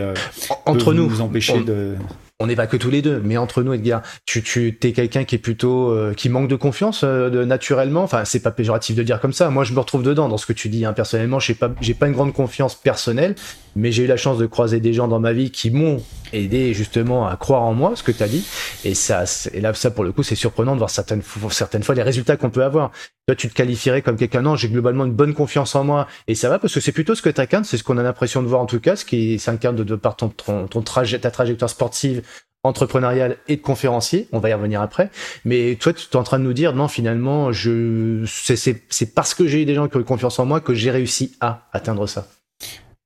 entre peut nous nous empêcher de on n'est pas que tous les deux, mais entre nous, Edgar, tu, tu es quelqu'un qui est plutôt euh, qui manque de confiance euh, naturellement. Enfin, c'est pas péjoratif de dire comme ça. Moi, je me retrouve dedans dans ce que tu dis. Hein. Personnellement, j'ai pas j'ai pas une grande confiance personnelle, mais j'ai eu la chance de croiser des gens dans ma vie qui m'ont aidé justement à croire en moi, ce que tu as dit. Et ça, et là, ça pour le coup, c'est surprenant de voir certaines certaines fois les résultats qu'on peut avoir. Toi, tu te qualifierais comme quelqu'un non, j'ai globalement une bonne confiance en moi, et ça va parce que c'est plutôt ce que tu incarnes, c'est ce qu'on a l'impression de voir en tout cas, ce qui s'incarne de, par ton, ton, trajet, ta trajectoire sportive entrepreneurial et de conférencier, on va y revenir après. Mais toi, tu es en train de nous dire, non, finalement, je, c'est parce que j'ai eu des gens qui ont eu confiance en moi que j'ai réussi à atteindre ça.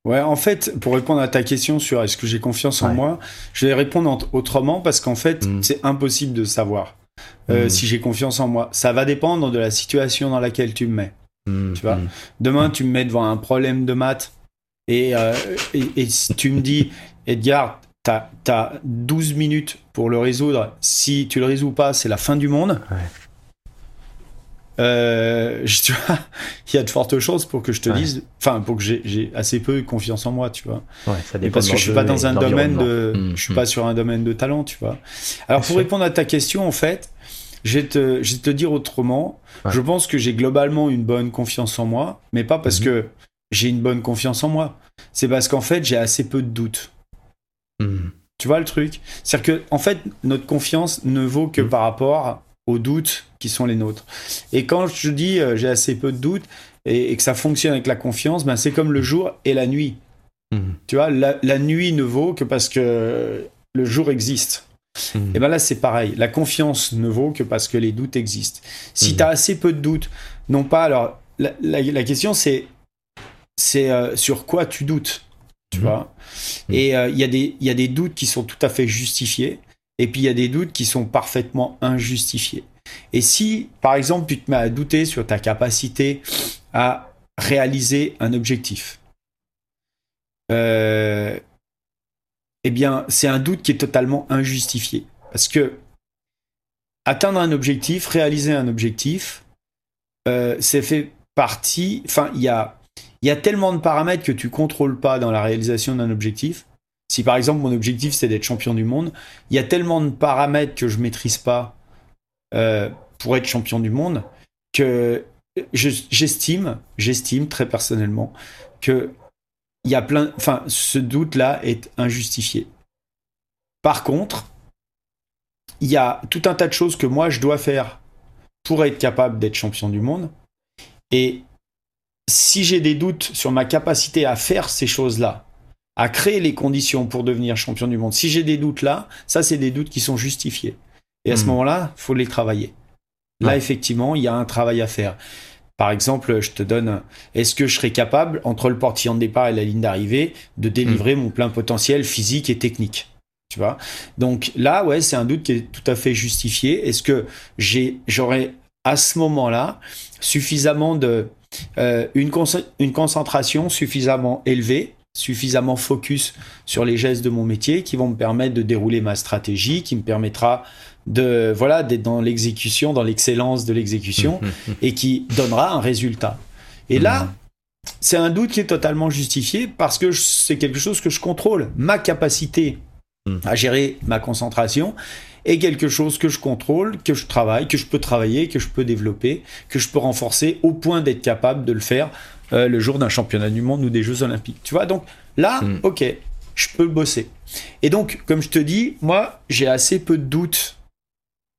Ouais, en fait, pour répondre à ta question sur est-ce que j'ai confiance en moi, je vais répondre autrement parce qu'en fait, mm. c'est impossible de savoir euh, mm. si j'ai confiance en moi. Ça va dépendre de la situation dans laquelle tu me mets. Mm. Tu vois, demain, tu me mets devant un problème de maths et, euh, et, et tu me dis, Edgar, T'as as 12 minutes pour le résoudre. Si tu le résous pas, c'est la fin du monde. Euh, (laughs) tu vois, il y a de fortes chances pour que je te dise, enfin, pour que j'ai assez peu confiance en moi, tu vois. ça parce que je suis pas dans un domaine de, mmh, je suis pas mmh. sur un domaine de talent, tu vois. Alors pour répondre à ta question, en fait, je vais te, je vais te dire autrement. Je pense que j'ai globalement une bonne confiance en moi, mais pas parce mmh. que j'ai une bonne confiance en moi. C'est parce qu'en fait, j'ai assez peu de doutes. Hmm. Tu vois le truc? C'est-à-dire que, en fait, notre confiance ne vaut que par rapport aux doutes qui sont les nôtres. Et quand je dis euh, j'ai assez peu de doutes et, que ça fonctionne avec la confiance, ben, c'est comme le jour et la nuit. Hmm. Tu vois, la, nuit ne vaut que parce que le jour existe. Et ben là, c'est pareil. La confiance ne vaut que parce que les doutes existent. Si tu as assez peu de doutes, non pas. Alors, la, question, c'est c'est euh, sur quoi tu doutes tu vois? Et il y, a des- il y a des doutes qui sont tout à fait justifiés, et puis il y a des doutes qui sont parfaitement injustifiés. Et si, par exemple, tu te mets à douter sur ta capacité à réaliser un objectif, euh, eh bien, c'est un doute qui est totalement injustifié. Parce que atteindre un objectif, réaliser un objectif, euh, c'est fait partie. Enfin, il y a, y a tellement de paramètres que tu contrôles pas dans la réalisation d'un objectif. Si par exemple mon objectif c'est d'être champion du monde, il y a tellement de paramètres que je maîtrise pas euh, pour être champion du monde que je- j'estime, très personnellement que il plein, enfin ce doute là est injustifié. Par contre, il y a tout un tas de choses que moi je dois faire pour être capable d'être champion du monde. Et si j'ai des doutes sur ma capacité à faire ces choses-là, à créer les conditions pour devenir champion du monde, si j'ai des doutes là, ça c'est des doutes qui sont justifiés. Et à ce Mhm. moment-là, faut les travailler. Là, Ouais. effectivement, il y a un travail à faire. Par exemple, je te donne, est-ce que je serais capable, entre le portillon de départ et la ligne d'arrivée, de délivrer mon plein potentiel physique et technique? Tu vois? Donc là, ouais, c'est un doute qui est tout à fait justifié. Est-ce que j'ai, j'aurais à ce moment-là suffisamment de euh, une, con- une concentration suffisamment élevée, suffisamment focus sur les gestes de mon métier qui vont me permettre de dérouler ma stratégie, qui me permettra de voilà d'être dans l'exécution, dans l'excellence de l'exécution et qui donnera un résultat. Et là, c'est un doute qui est totalement justifié parce que c'est quelque chose que je contrôle. Ma capacité à gérer ma concentration est quelque chose que je contrôle, que je travaille, que je peux travailler, que je peux développer, que je peux renforcer au point d'être capable de le faire euh, le jour d'un championnat du monde ou des Jeux olympiques. Tu vois, donc là, Mhm. ok, je peux bosser. Et donc, comme je te dis, moi, j'ai assez peu de doutes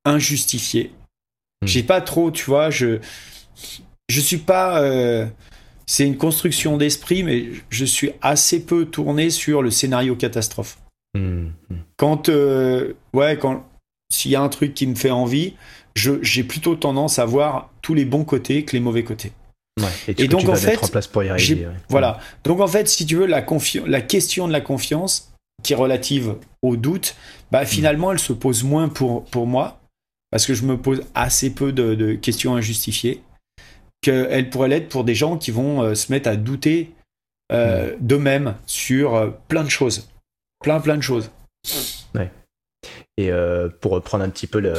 injustifiés. Mhm. J'ai pas trop, tu vois, je je suis pas euh, c'est une construction d'esprit mais je suis assez peu tourné sur le scénario catastrophe. Hmm. Quand euh, ouais, quand s'il y a un truc qui me fait envie, j'ai plutôt tendance à voir tous les bons côtés que les mauvais côtés. Ouais. Et, Et donc, en fait, en place pour y arriver. j'ai- ouais. Voilà. Donc en fait, si tu veux, la, confi- la question de la confiance, qui est relative au doute, bah, finalement, elle se pose moins pour, pour moi, parce que je me pose assez peu de, de questions injustifiées, qu'elle pourrait l'être pour des gens qui vont euh, se mettre à douter euh, d'eux-mêmes sur euh, plein de choses. Plein, plein de choses. Et euh, pour reprendre un petit peu le-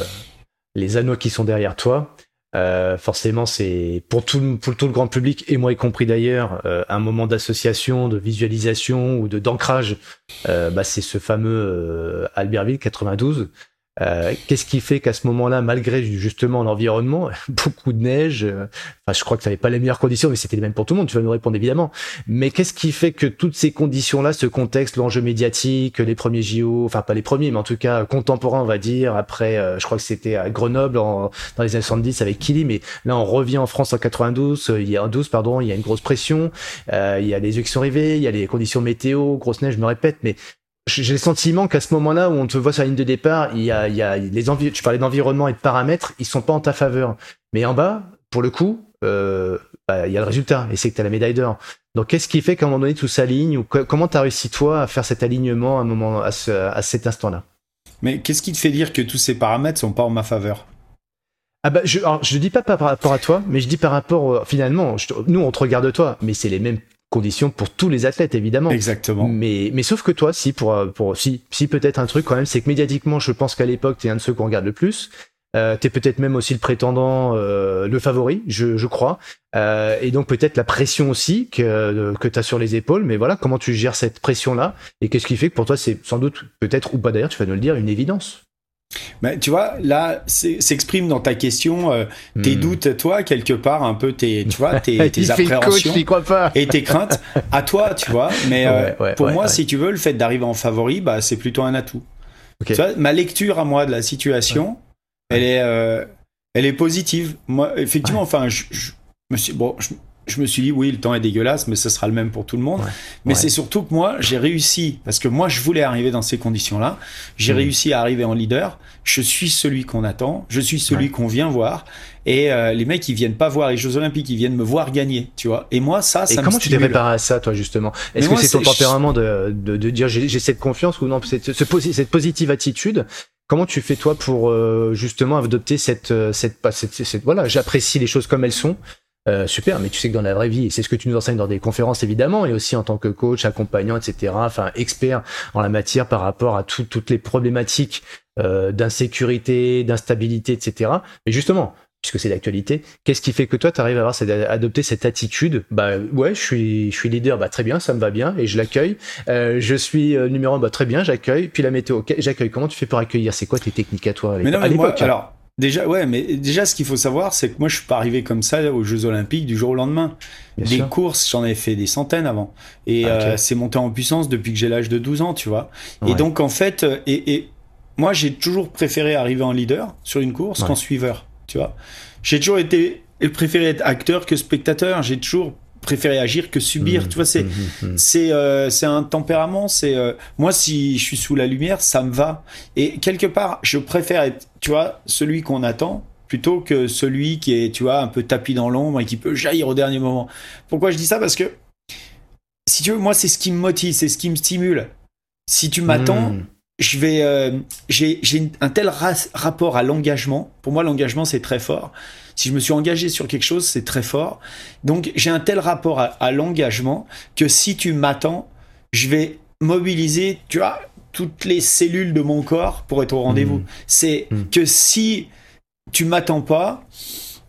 les anneaux qui sont derrière toi, euh, forcément, c'est pour tout, le- tout le grand public, et moi y compris d'ailleurs, euh, un moment d'association, de visualisation ou de d'ancrage. Euh, bah, c'est ce fameux euh, Albertville 92. Euh, Qu'est-ce qui fait qu'à ce moment-là, malgré justement l'environnement, (laughs) beaucoup de neige, euh, enfin je crois que ça n'avait pas les meilleures conditions, mais c'était les mêmes pour tout le monde, tu vas nous répondre évidemment. Mais qu'est-ce qui fait que toutes ces conditions-là, ce contexte, l'enjeu médiatique, les premiers JO, enfin pas les premiers, mais en tout cas contemporains, on va dire, après, euh, je crois que c'était à Grenoble en- dans les années 70 avec Kili, mais là on revient en France en 92, euh, il y a en 12, pardon, il y a une grosse pression, il y a les yeux qui sont rivés, il y a les conditions météo, grosse neige, je me répète, mais j'ai le sentiment qu'à ce moment-là où on te voit sur la ligne de départ, il y a, il y a les envi tu parlais d'environnement et de paramètres, ils sont pas en ta faveur. Mais en bas, pour le coup, euh, bah, il y a le résultat et c'est que tu as la médaille d'or. Donc qu'est-ce qui fait qu'à un moment donné tout s'aligne ou co- comment tu as réussi toi à faire cet alignement à un moment à, ce, à cet instant-là? Mais qu'est-ce qui te fait dire que tous ces paramètres sont pas en ma faveur? Ah bah je alors, je dis pas par rapport à toi, mais je dis par rapport finalement, je nous on te regarde toi, mais c'est les mêmes conditions pour tous les athlètes évidemment. Exactement. Mais, mais sauf que toi, si, pour, pour, si, si peut-être un truc quand même, c'est que médiatiquement, je pense qu'à l'époque, t'es un de ceux qu'on regarde le plus. Euh, t'es peut-être même aussi le prétendant, euh, le favori, je, je crois. Euh, et donc peut-être la pression aussi que, euh, que t'as sur les épaules. Mais voilà, comment tu gères cette pression-là? Et qu'est-ce qui fait que pour toi, c'est sans doute, peut-être ou pas d'ailleurs, tu vas nous le dire, une évidence? Mais tu vois, là, s'exprime dans ta question euh, tes Hmm. doutes, toi, quelque part, un peu tes, tu vois, tes, (laughs) coach, appréhensions. j'y crois pas. et tes craintes à toi, tu vois. Mais euh, Ouais, pour ouais, moi, si tu veux, le fait d'arriver en favori, bah, c'est plutôt un atout. Ok. Tu vois, ma lecture à moi de la situation, elle est, euh, elle est positive. Moi, effectivement, enfin, je, je me suis, bon, je- je me suis dit, oui, le temps est dégueulasse, mais ce sera le même pour tout le monde. mais c'est surtout que moi, j'ai réussi, parce que moi, je voulais arriver dans ces conditions-là. J'ai mmh. réussi à arriver en leader. Je suis celui qu'on attend. Je suis celui qu'on vient voir. Et euh, les mecs, ils viennent pas voir les Jeux Olympiques, ils viennent me voir gagner, tu vois. Et moi, ça, et ça comment tu t'es préparé à ça, toi, justement? Est-ce que c'est ton tempérament de, de, de dire j'ai cette confiance ou non? Cette, cette positive attitude Comment tu fais toi pour euh, justement adopter cette, euh, cette, cette, cette voilà, j'apprécie les choses comme elles sont. Euh, super, mais tu sais que dans la vraie vie, c'est ce que tu nous enseignes dans des conférences évidemment, et aussi en tant que coach, accompagnant, etc. Enfin, expert en la matière par rapport à toutes les problématiques euh, d'insécurité, d'instabilité, etc. Mais justement, puisque c'est l'actualité, qu'est-ce qui fait que toi, tu arrives à, avoir cette, à adopter cette attitude? Bah ouais, je suis, je suis leader, bah très bien, ça me va bien, et je l'accueille. Euh, je suis euh, numéro un, bah très bien, j'accueille. Puis la météo, j'accueille. Comment tu fais pour accueillir? C'est quoi tes techniques à toi à l'époque? Alors, Déjà, ouais, mais déjà, ce qu'il faut savoir, c'est que moi, je suis pas arrivé comme ça aux Jeux Olympiques du jour au lendemain. des courses, j'en avais fait des centaines avant. Et ah, euh, c'est monté en puissance depuis que j'ai l'âge de 12 ans, tu vois. Et donc, en fait, euh, et, et moi, j'ai toujours préféré arriver en leader sur une course qu'en suiveur, tu vois. J'ai toujours été préféré être acteur que spectateur. J'ai toujours préférer agir que subir. Mmh, tu vois, c'est mmh, mmh, c'est euh, c'est un tempérament. C'est euh, moi si je suis sous la lumière, ça me va. Et quelque part, je préfère être, tu vois, celui qu'on attend plutôt que celui qui est, tu vois, un peu tapis dans l'ombre et qui peut jaillir au dernier moment. Pourquoi je dis ça? Parce que si tu veux, moi, c'est ce qui me motive, c'est ce qui me stimule. Si tu m'attends, je vais, euh, j'ai un tel rapport à l'engagement. Pour moi, l'engagement c'est très fort. Si je me suis engagé sur quelque chose, c'est très fort. Donc j'ai un tel rapport à, l'engagement que si tu m'attends, je vais mobiliser, tu vois, toutes les cellules de mon corps pour être au rendez-vous. Mmh. C'est mmh. que si tu m'attends pas,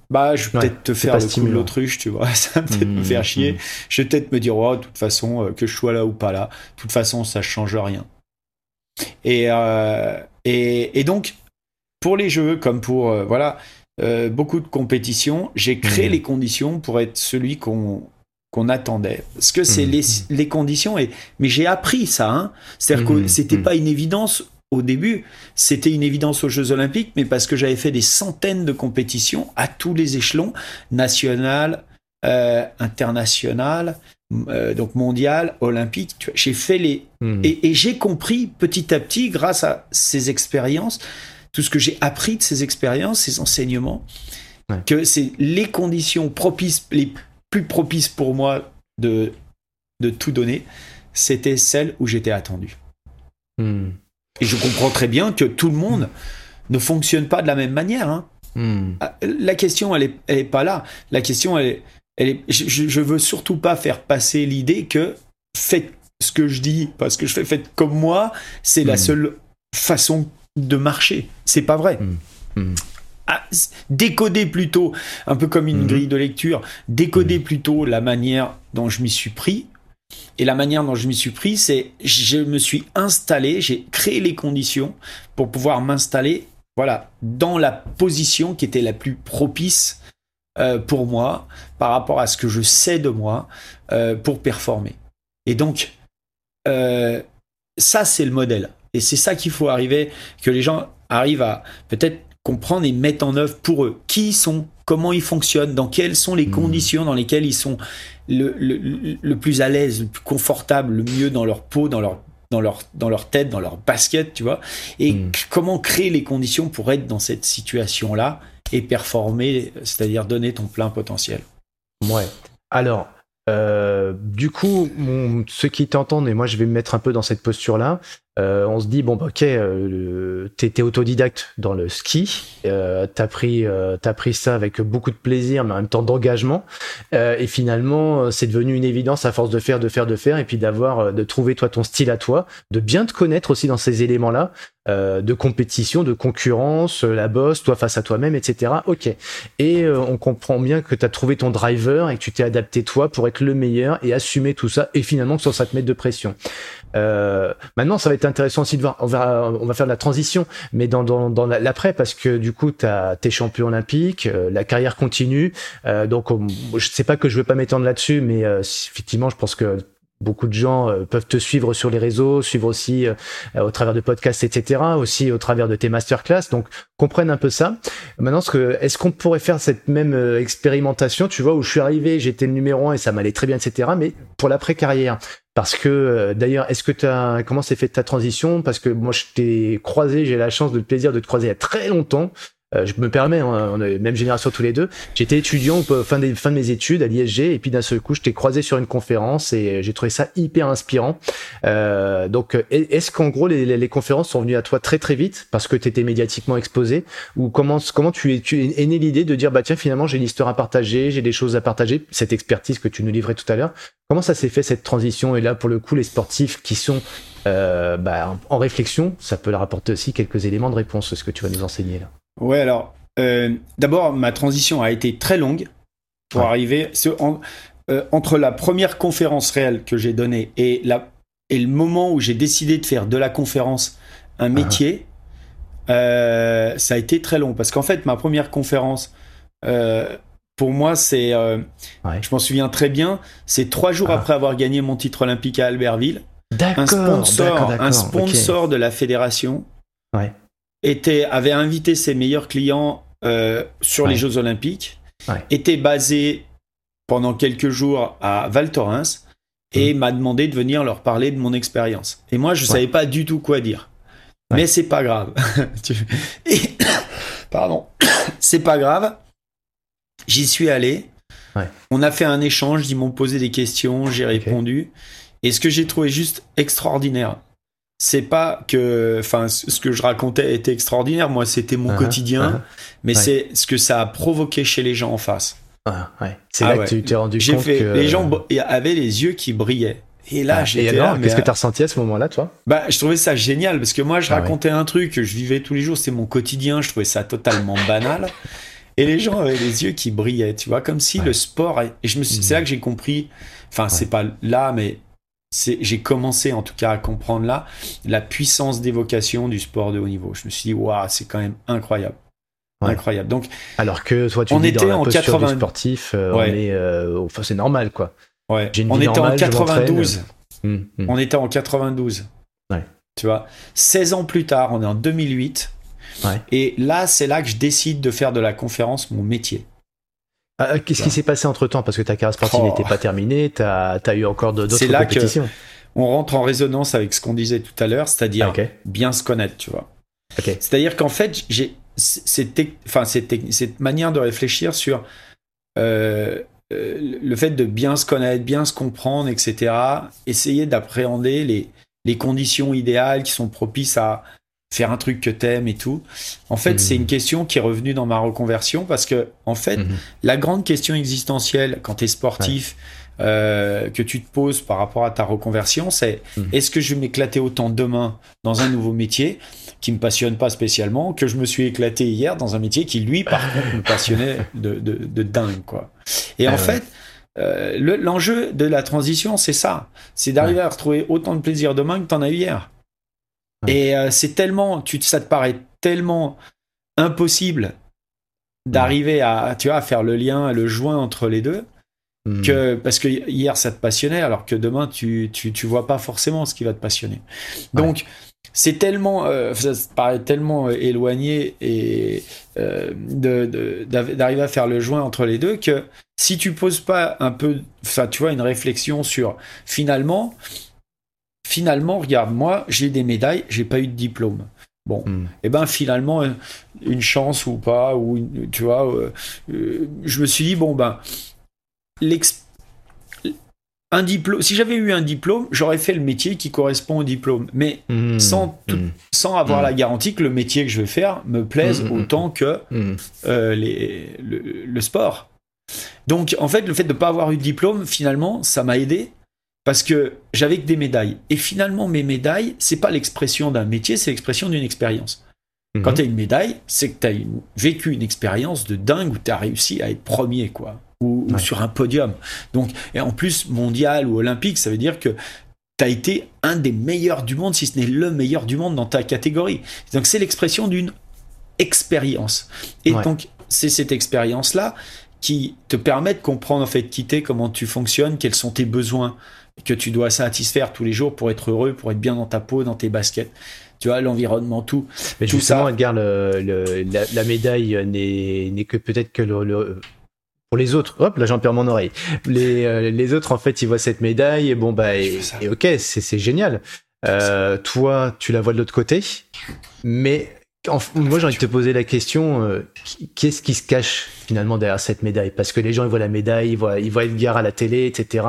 bah, je vais peut-être te faire le coup de l'autruche, tu vois. (laughs) Ça va peut-être me mmh, faire chier. Je vais peut-être me dire, oh, de toute façon, euh, que je sois là ou pas là, de toute façon, ça change rien. Et, euh, et, et, donc, pour les jeux, comme pour, euh, voilà, euh, beaucoup de compétitions. J'ai créé mmh. les conditions pour être celui qu'on qu'on attendait. Parce que c'est mmh. les, les, conditions, et, mais j'ai appris ça. Hein. C'est-à-dire que mmh. c'était pas une évidence au début. C'était une évidence aux Jeux Olympiques, mais parce que j'avais fait des centaines de compétitions à tous les échelons, national, euh, international, euh, donc mondial, olympique. J'ai fait les et, et j'ai compris petit à petit, grâce à ces expériences, tout ce que j'ai appris de ces expériences, ces enseignements, que c'est les conditions propices, les plus propices pour moi de, de tout donner, c'était celles où j'étais attendu. Hmm. Et je comprends très bien que tout le monde ne fonctionne pas de la même manière. Hein. Hmm. Ah, la question, elle est, elle est, pas là. La question, elle est, elle est je, je veux surtout pas faire passer l'idée que faites ce que je dis, parce que je fais faites comme moi, c'est la hmm. seule façon de marcher. C'est pas vrai. Hmm. Hmm. Ah, décoder plutôt, un peu comme une hmm. grille de lecture, décoder plutôt la manière dont je m'y suis pris. Et la manière dont je m'y suis pris, c'est je me suis installé, j'ai créé les conditions pour pouvoir m'installer, voilà, dans la position qui était la plus propice euh, pour moi, par rapport à ce que je sais de moi, euh, pour performer. Et donc, euh, ça, c'est le modèle. Et c'est ça qu'il faut arriver, que les gens arrivent à peut-être comprendre et mettre en œuvre pour eux. Qui ils sont, comment ils fonctionnent, dans quelles sont les mmh. conditions dans lesquelles ils sont le, le, plus à l'aise, le plus confortable, le mieux dans leur peau, dans leur, dans leur, dans leur tête, dans leur basket, tu vois. Et mmh. comment créer les conditions pour être dans cette situation-là et performer, c'est-à-dire donner ton plein potentiel. Ouais. Alors, euh, du coup, ceux qui t'entendent, et moi je vais me mettre un peu dans cette posture-là, euh, on se dit bon bah, ok euh, t'es autodidacte dans le ski. Euh, t'as pris euh, t'as pris ça avec beaucoup de plaisir mais en même temps d'engagement. Euh, et finalement c'est devenu une évidence à force de faire de faire de faire et puis d'avoir de trouver toi ton style à toi de bien te connaître aussi dans ces éléments là de compétition de concurrence la bosse toi face à toi-même etc ok. Et on comprend bien que tu as trouvé ton driver et que tu t'es adapté toi pour être le meilleur et assumer tout ça et finalement que ça te mette de pression euh, maintenant, ça va être intéressant aussi de voir. On va, on va faire la transition, mais dans, dans, dans l'après, parce que du coup, tu es champion olympique, euh, la carrière continue. Euh, donc, je sais pas que je veux pas m'étendre là-dessus, mais euh, effectivement, je pense que beaucoup de gens euh, peuvent te suivre sur les réseaux, suivre aussi euh, au travers de podcasts, etc., aussi au travers de tes masterclass, donc comprennent un peu ça. Maintenant, est-ce qu'on pourrait faire cette même euh, expérimentation, tu vois, où je suis arrivé, j'étais le numéro un et ça m'allait très bien, etc., mais pour l'après-carrière parce que d'ailleurs, est-ce que tu comment s'est fait ta transition? Parce que moi, je t'ai croisé, j'ai la chance de plaisir de te croiser il y a très longtemps. Euh, je me permets, hein, on est même génération tous les deux. J'étais étudiant fin, des, fin de mes études à l'ISG et puis d'un seul coup, je t'ai croisé sur une conférence et j'ai trouvé ça hyper inspirant. Euh, donc, est-ce qu'en gros, les, les, conférences sont venues à toi très très vite parce que tu étais médiatiquement exposé? Ou comment comment tu es, tu es né l'idée de dire bah tiens finalement j'ai une histoire à partager, j'ai des choses à partager, cette expertise que tu nous livrais tout à l'heure. Comment ça s'est fait cette transition? Et là pour le coup les sportifs qui sont euh, bah, en réflexion, ça peut leur apporter aussi quelques éléments de réponse, ce que tu vas nous enseigner là? Ouais, alors, euh, d'abord, ma transition a été très longue pour arriver. Euh, entre la première conférence réelle que j'ai donnée et, la, et le moment où j'ai décidé de faire de la conférence un ah. métier, euh, ça a été très long. Parce qu'en fait, ma première conférence, pour moi, c'est. Je m'en souviens très bien. C'est trois jours ah. après avoir gagné mon titre olympique à Albertville. Un sponsor, un sponsor de la fédération ouais était, avait invité ses meilleurs clients euh, sur les Jeux Olympiques, était basé pendant quelques jours à Val Thorens et mmh. m'a demandé de venir leur parler de mon expérience. Et moi, je ne savais pas du tout quoi dire. Mais c'est pas grave. (laughs) (coughs) Pardon. (coughs) c'est pas grave. J'y suis allé. On a fait un échange, ils m'ont posé des questions, j'ai répondu. Et ce que j'ai trouvé juste extraordinaire, c'est pas que, enfin, ce que je racontais était extraordinaire. Moi, c'était mon uh-huh, quotidien, uh-huh. mais c'est ce que ça a provoqué chez les gens en face. Ah, c'est ah là que tu t'es rendu compte fait, que les gens avaient les yeux qui brillaient. Et là, ah, j'étais là. Qu'est-ce que tu as ressenti à ce moment-là, toi? Bah, je trouvais ça génial parce que moi, je racontais un truc que je vivais tous les jours, c'était mon quotidien. Je trouvais ça totalement banal. Et les gens avaient les yeux qui brillaient, tu vois, comme si le sport. Et je me c'est là mmh. que j'ai compris. Enfin, c'est pas là, mais j'ai commencé en tout cas à comprendre là la puissance d'évocation du sport de haut niveau. Je me suis dit, waouh, c'est quand même incroyable. Incroyable. Donc, alors que toi, tu on était dans en 80... sportif, euh, on est, euh, enfin, c'est normal quoi. Ouais. on était en 92. Hum, hum. On était en 92. Ouais. Tu vois, 16 ans plus tard, on est en 2008. Et là, c'est là que je décide de faire de la conférence mon métier. Ah, euh, qu'est-ce qui s'est passé entre temps Parce que ta carrière sportive n'était oh. pas terminée, tu as, eu encore d'autres compétitions. là on rentre en résonance avec ce qu'on disait tout à l'heure, c'est-à-dire bien se connaître, tu vois. C'est-à-dire qu'en fait, j'ai cette, enfin, cette, cette, manière de réfléchir sur euh, euh, le fait de bien se connaître, bien se comprendre, etc. Essayer d'appréhender les, les conditions idéales qui sont propices à, faire un truc que t'aimes et tout. En fait, c'est mmh. une question qui est revenue dans ma reconversion parce que, en fait, mmh. la grande question existentielle quand tu es sportif, euh, que tu te poses par rapport à ta reconversion, c'est mmh. est-ce que je vais m'éclater autant demain dans un nouveau métier qui me passionne pas spécialement que je me suis éclaté hier dans un métier qui, lui, par contre, me passionnait de, de, dingue, quoi. Et en ah fait, euh, l'enjeu de la transition, c'est ça. C'est d'arriver à retrouver autant de plaisir demain que t'en as eu hier. Et euh, c'est tellement, tu, ça te paraît tellement impossible d'arriver à, tu vois, à faire le lien, le joint entre les deux, hmm. que parce que hier ça te passionnait, alors que demain tu, tu, tu vois pas forcément ce qui va te passionner. Donc c'est tellement, euh, ça te paraît tellement euh, éloigné et d'arriver à faire le joint entre les deux que si tu poses pas un peu, enfin tu vois, une réflexion sur finalement finalement, regarde, moi, j'ai des médailles, j'ai pas eu de diplôme. Bon, hmm. et eh ben finalement, une chance ou pas, ou tu vois, euh, euh, je me suis dit, bon ben, un diplôme, si j'avais eu un diplôme, j'aurais fait le métier qui correspond au diplôme, mais hmm. sans, hmm. sans avoir la garantie que le métier que je vais faire me plaise autant que euh, les, le, le, sport. Donc en fait, le fait de ne pas avoir eu de diplôme, finalement, ça m'a aidé parce que j'avais que des médailles. Et finalement, mes médailles, c'est pas l'expression d'un métier, c'est l'expression d'une expérience. Mhm. Quand tu as une médaille, c'est que tu as vécu une expérience de dingue où tu as réussi à être premier, quoi. Ou, sur un podium. Donc, et en plus, mondial ou olympique, ça veut dire que tu as été un des meilleurs du monde, si ce n'est le meilleur du monde dans ta catégorie. Donc, c'est l'expression d'une expérience. Et donc, c'est cette expérience-là qui te permet de comprendre, en fait, quitter comment tu fonctionnes, quels sont tes besoins, que tu dois satisfaire tous les jours pour être heureux, pour être bien dans ta peau, dans tes baskets. Tu vois, l'environnement, tout. Mais tout justement, ça. Edgar, le, le- la, la médaille n'est que peut-être que le, le- pour les autres. Hop, là j'en perds mon oreille. Les, euh, les autres, en fait, ils voient cette médaille et bon bah et, ok, c'est c'est génial. Euh, toi, tu la vois de l'autre côté, mais en- moi j'ai envie de te poser la question euh, qu'est-ce qui se cache finalement derrière cette médaille? Parce que les gens ils voient la médaille, ils voient, ils voient Edgar à la télé, etc.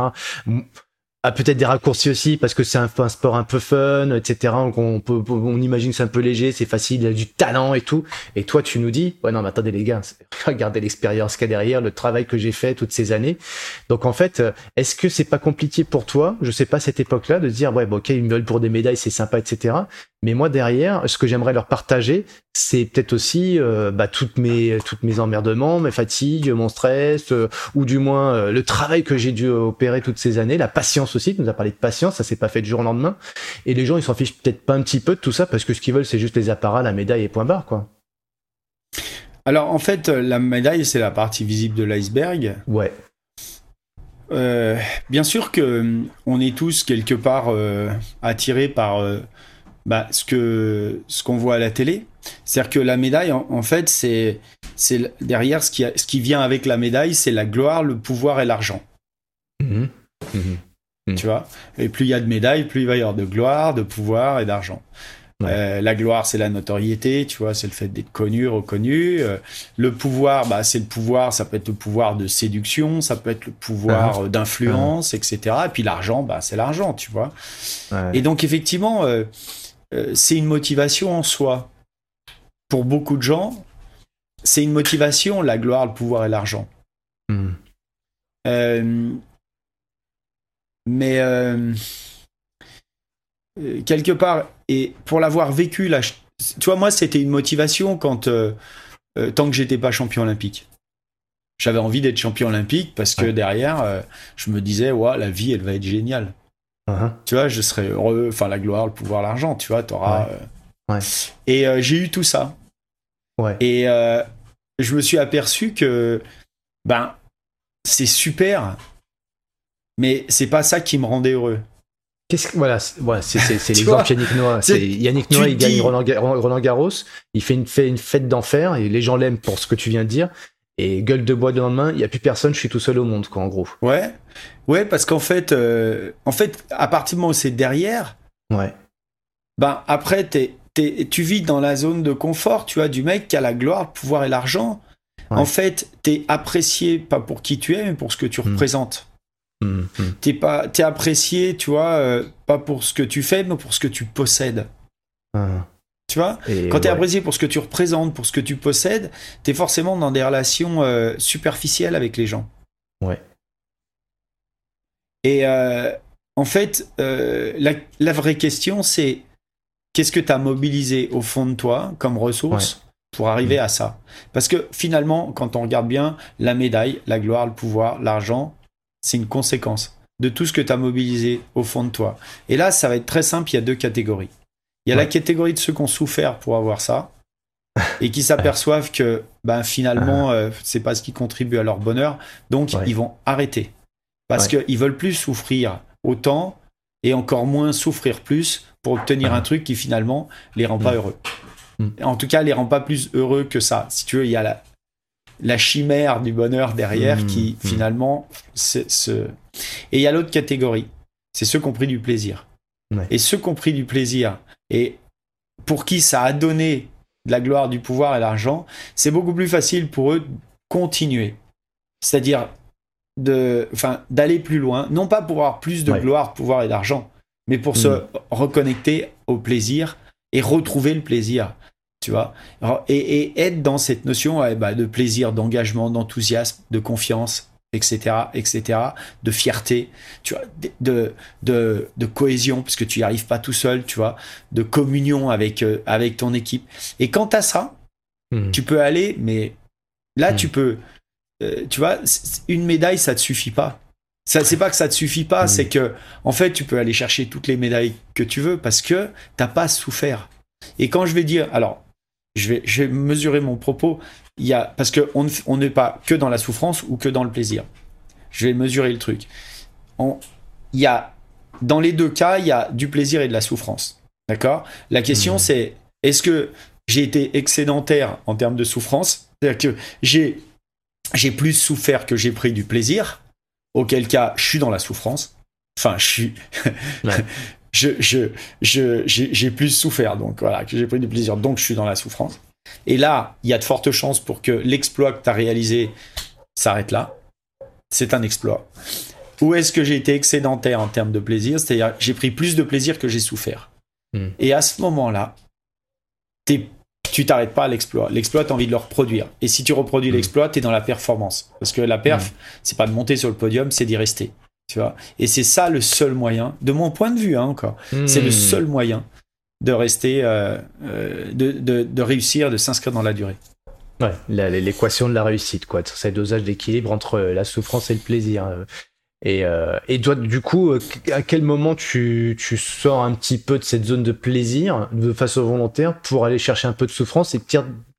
a peut-être des raccourcis aussi parce que c'est un, sport un peu fun, etc. Donc on, imagine que c'est un peu léger, c'est facile, il a du talent et tout. Et toi, tu nous dis, ouais non, mais attendez les gars, (laughs) regardez l'expérience qu'il y a derrière, le travail que j'ai fait toutes ces années. Donc en fait, euh, est-ce que c'est pas compliqué pour toi, je sais pas cette époque-là, de dire ouais, bon, ok, ils me veulent pour des médailles, c'est sympa, etc. Mais moi derrière, ce que j'aimerais leur partager, c'est peut-être aussi euh, bah, toutes mes toutes mes emmerdements, mes fatigues, mon stress, euh, ou du moins euh, le travail que j'ai dû opérer toutes ces années, la patience aussi. Tu nous as parlé de patience, ça s'est pas fait du jour au lendemain. Et les gens, ils s'en fichent peut-être pas un petit peu de tout ça parce que ce qu'ils veulent, c'est juste les apparats, la médaille et point barre, quoi. Alors en fait, euh, la médaille, c'est la partie visible de l'iceberg. Ouais. Bien sûr que on est tous quelque part attirés par bah, ce que ce qu'on voit à la télé. C'est-à-dire que la médaille, en, en fait, c'est c'est derrière ce qui a- ce qui vient avec la médaille, c'est la gloire, le pouvoir et l'argent. Mhm. Mhm. Mm. Tu vois? Et plus il y a de médailles, plus il va y avoir de gloire, de pouvoir et d'argent. Ouais. Euh, la gloire, c'est la notoriété, tu vois, c'est le fait d'être connu, reconnu. Euh, le pouvoir, bah, c'est le pouvoir, ça peut être le pouvoir de séduction, ça peut être le pouvoir euh, d'influence, etc. Et puis l'argent, bah, c'est l'argent, tu vois? Ouais. Et donc, effectivement, euh, euh, c'est une motivation en soi. Pour beaucoup de gens, c'est une motivation, la gloire, le pouvoir et l'argent. Mhm. Euh, mais euh, quelque part, et pour l'avoir vécu, là, je- tu vois, moi, c'était une motivation quand, euh, tant que j'étais pas champion olympique. J'avais envie d'être champion olympique parce que derrière, je me disais, ouais, la vie, elle va être géniale. Mhm. Tu vois, je serais heureux, enfin, la gloire, le pouvoir, l'argent, tu vois, t'auras. Ouais. euh, Ouais. Et euh, j'ai eu tout ça. Ouais. Et euh, je me suis aperçu que, ben, c'est super, mais c'est pas ça qui me rendait heureux. Qu'est-ce que voilà, c'est (laughs) l'exemple Yannick Noah. Yannick Noah, il gagne Roland, Ga- Roland Garros, il fait une, fait une fête d'enfer et les gens l'aiment pour ce que tu viens de dire. Et gueule de bois le lendemain, il y a plus personne, je suis tout seul au monde, quoi, en gros. Ouais, ouais, parce qu'en fait, euh, en fait, à partir du moment où c'est derrière, Ouais. ben après, t'es- t'es- tu vis dans la zone de confort, tu vois, du mec qui a la gloire, le pouvoir et l'argent. Ouais. En fait, t'es apprécié pas pour qui tu es, mais pour ce que tu Mm. représentes. Mhm. T'es pas, t'es apprécié, tu vois, euh, pas pour ce que tu fais, mais pour ce que tu possèdes. Mhm. Tu vois Et Quand t'es ouais. apprécié pour ce que tu représentes, pour ce que tu possèdes, t'es forcément dans des relations euh, superficielles avec les gens. Ouais. Et euh, en fait, euh, la, la vraie question, c'est qu'est-ce que tu as mobilisé au fond de toi comme ressource pour arriver Mm. à ça? Parce que finalement, quand on regarde bien, la médaille, la gloire, le pouvoir, l'argent, c'est une conséquence de tout ce que tu as mobilisé au fond de toi. Et là, ça va être très simple, il y a deux catégories. Il y a la catégorie de ceux qui ont souffert pour avoir ça et qui s'aperçoivent que ben, finalement, euh, c'est pas ce qui contribue à leur bonheur, donc Ouais. ils vont arrêter. Parce Ouais. qu'ils veulent plus souffrir autant et encore moins souffrir plus pour obtenir Ah. un truc qui finalement les rend pas Mm. heureux. Mm. En tout cas, les rend pas plus heureux que ça. Si tu veux, il y a la, la chimère du bonheur derrière qui Mm. finalement se, se- Et il y a l'autre catégorie, c'est ceux qui ont pris du plaisir. Ouais. Et ceux qui ont pris du plaisir et pour qui ça a donné de la gloire, du pouvoir et l'argent, c'est beaucoup plus facile pour eux de continuer. C'est-à-dire de, enfin, d'aller plus loin, non pas pour avoir plus de Ouais. gloire, pouvoir et d'argent, mais pour se Mm. reconnecter au plaisir et retrouver le plaisir. Tu vois et, et être dans cette notion bah, de plaisir, d'engagement, d'enthousiasme, de confiance, etc., etc., de fierté, tu vois, de, de, de, cohésion, parce que tu n'y arrives pas tout seul, tu vois, de communion avec, euh, avec ton équipe. Et quant à ça, Mhm. tu peux aller, mais là, Mm. tu peux, euh, tu vois, une médaille, ça te suffit pas. Ça, c'est pas que ça te suffit pas, Mm. c'est que, en fait, tu peux aller chercher toutes les médailles que tu veux parce que t'as pas souffert. Et quand je vais dire, alors, je vais, je vais mesurer mon propos, il y a, parce que on ne f- on n'est pas que dans la souffrance ou que dans le plaisir. Je vais mesurer le truc. On- Il y a dans les deux cas, il y a du plaisir et de la souffrance. D'accord? La question, Mhm. c'est est-ce que j'ai été excédentaire en termes de souffrance? C'est-à-dire que j'ai, j'ai plus souffert que j'ai pris du plaisir, auquel cas, je suis dans la souffrance. Enfin, je suis. (laughs) Ouais. (laughs) je, je, je, j'ai, j'ai plus souffert, donc voilà, que j'ai pris du plaisir, donc je suis dans la souffrance. Et là, il y a de fortes chances pour que l'exploit que tu as réalisé s'arrête là. C'est un exploit. Ou est-ce que j'ai été excédentaire en termes de plaisir? C'est-à-dire, j'ai pris plus de plaisir que j'ai souffert. Hmm. Et à ce moment-là, tu t'arrêtes pas à l'exploit. L'exploit, tu as envie de le reproduire. Et si tu reproduis Hmm. l'exploit, tu es dans la performance. Parce que la perf, c'est pas de monter sur le podium, c'est d'y rester. Tu vois? Et c'est ça le seul moyen, de mon point de vue hein, encore, c'est le Hmm. seul moyen de rester, euh, euh, de, de- réussir, de s'inscrire dans la durée. Ouais, l'équation de la réussite, quoi. C'est dosage d'équilibre entre la souffrance et le plaisir. euh. Et, euh, et toi, du coup, euh, à quel moment tu, tu sors un petit peu de cette zone de plaisir de façon volontaire pour aller chercher un peu de souffrance et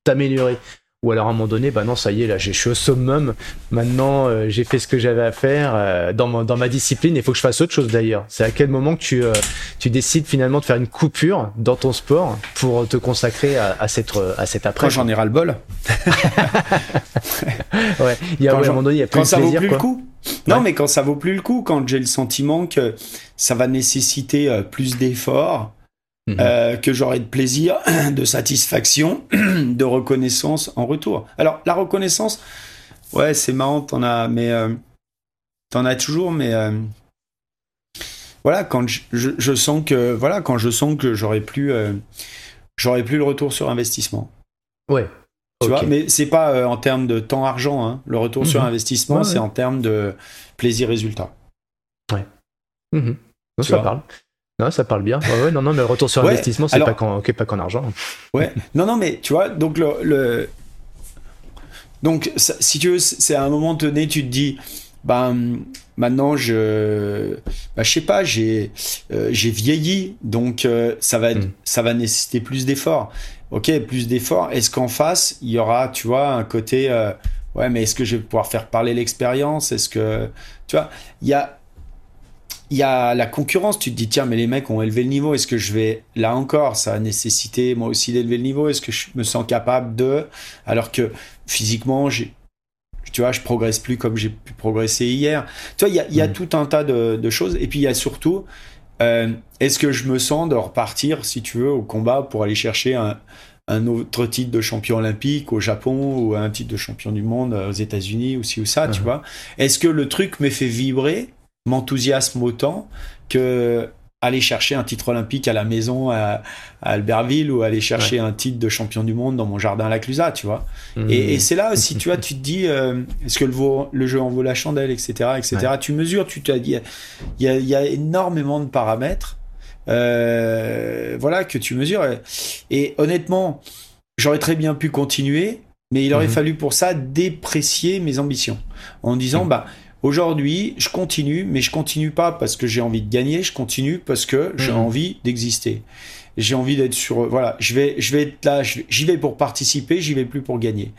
t'améliorer? Ou alors à un moment donné, bah non, ça y est, là, je suis au summum. Maintenant, euh, j'ai fait ce que j'avais à faire euh, dans, ma, dans ma discipline. Il faut que je fasse autre chose d'ailleurs. C'est à quel moment que tu, euh, tu décides finalement de faire une coupure dans ton sport pour te consacrer à, à cette, à cette après Quand j'en ai ras le bol, (laughs) Ouais, il y a Quand ouais, à un moment donné, il y a plus quand de ça plaisir, vaut plus quoi. le coup. Non, Ouais. mais quand ça vaut plus le coup, quand j'ai le sentiment que ça va nécessiter euh, plus d'efforts, Mhm. euh, que j'aurai de plaisir, (clears throat) de satisfaction, (clears throat) de reconnaissance en retour. Alors, la reconnaissance, ouais, c'est marrant, t'en as, mais euh, t'en as toujours, mais euh, voilà, quand je, je- je sens que, voilà, quand je sens que j'aurai plus, j'aurai plus le retour sur investissement. Ouais. Tu vois, mais c'est pas en termes de temps-argent. hein. Le retour sur Mhm. investissement, Ouais, c'est ouais. en termes de plaisir-résultat. Mhm. Non, Tu ça parle. Non, ça parle bien. Ouais, ouais, non, non, mais le retour sur (laughs) Ouais, investissement, c'est alors- pas qu'en argent. Ouais. non, non, mais tu vois, donc le, le- donc ça- si tu veux, c'est à un moment donné, tu te dis, ben maintenant je, ben, je sais pas, j'ai, euh, j'ai vieilli, donc euh, ça va, être- Mm. ça va nécessiter plus d'efforts. Ok, plus d'efforts. Est-ce qu'en face, il y aura, tu vois, un côté, euh, ouais, mais est-ce que je vais pouvoir faire parler l'expérience? Est-ce que, tu vois, il y a il y a la concurrence, tu te dis tiens mais les mecs ont élevé le niveau, est-ce que je vais là encore ça a nécessité moi aussi d'élever le niveau, est-ce que je me sens capable de? Alors que physiquement j'ai tu vois je progresse plus comme j'ai pu progresser hier. Tu vois il y a, il y a Mhm. tout un tas de, de choses et puis il y a surtout euh, est-ce que je me sens de repartir si tu veux au combat pour aller chercher un un autre titre de champion olympique au Japon ou un titre de champion du monde aux États-Unis ou ci ou ça, tu Mhm. vois? Est-ce que le truc me fait vibrer, m'enthousiasme autant que aller chercher un titre olympique à la maison à, à Albertville ou aller chercher un titre de champion du monde dans mon jardin à la Clusaz, tu vois. Mhm. Et, et c'est là aussi, tu vois, (laughs) tu te dis, euh, est-ce que le, vaut- le jeu en vaut la chandelle, etc., etc. Tu mesures, tu t'as dit, il y a, y a énormément de paramètres, euh, voilà, que tu mesures. Et, et honnêtement, j'aurais très bien pu continuer, mais il aurait Mhm. fallu pour ça déprécier mes ambitions en disant, Mhm. bah, aujourd'hui, je continue, mais je continue pas parce que j'ai envie de gagner, je continue parce que j'ai Mhm. envie d'exister. J'ai envie d'être sur, voilà, je vais, je vais être là, j'y vais pour participer, j'y vais plus pour gagner.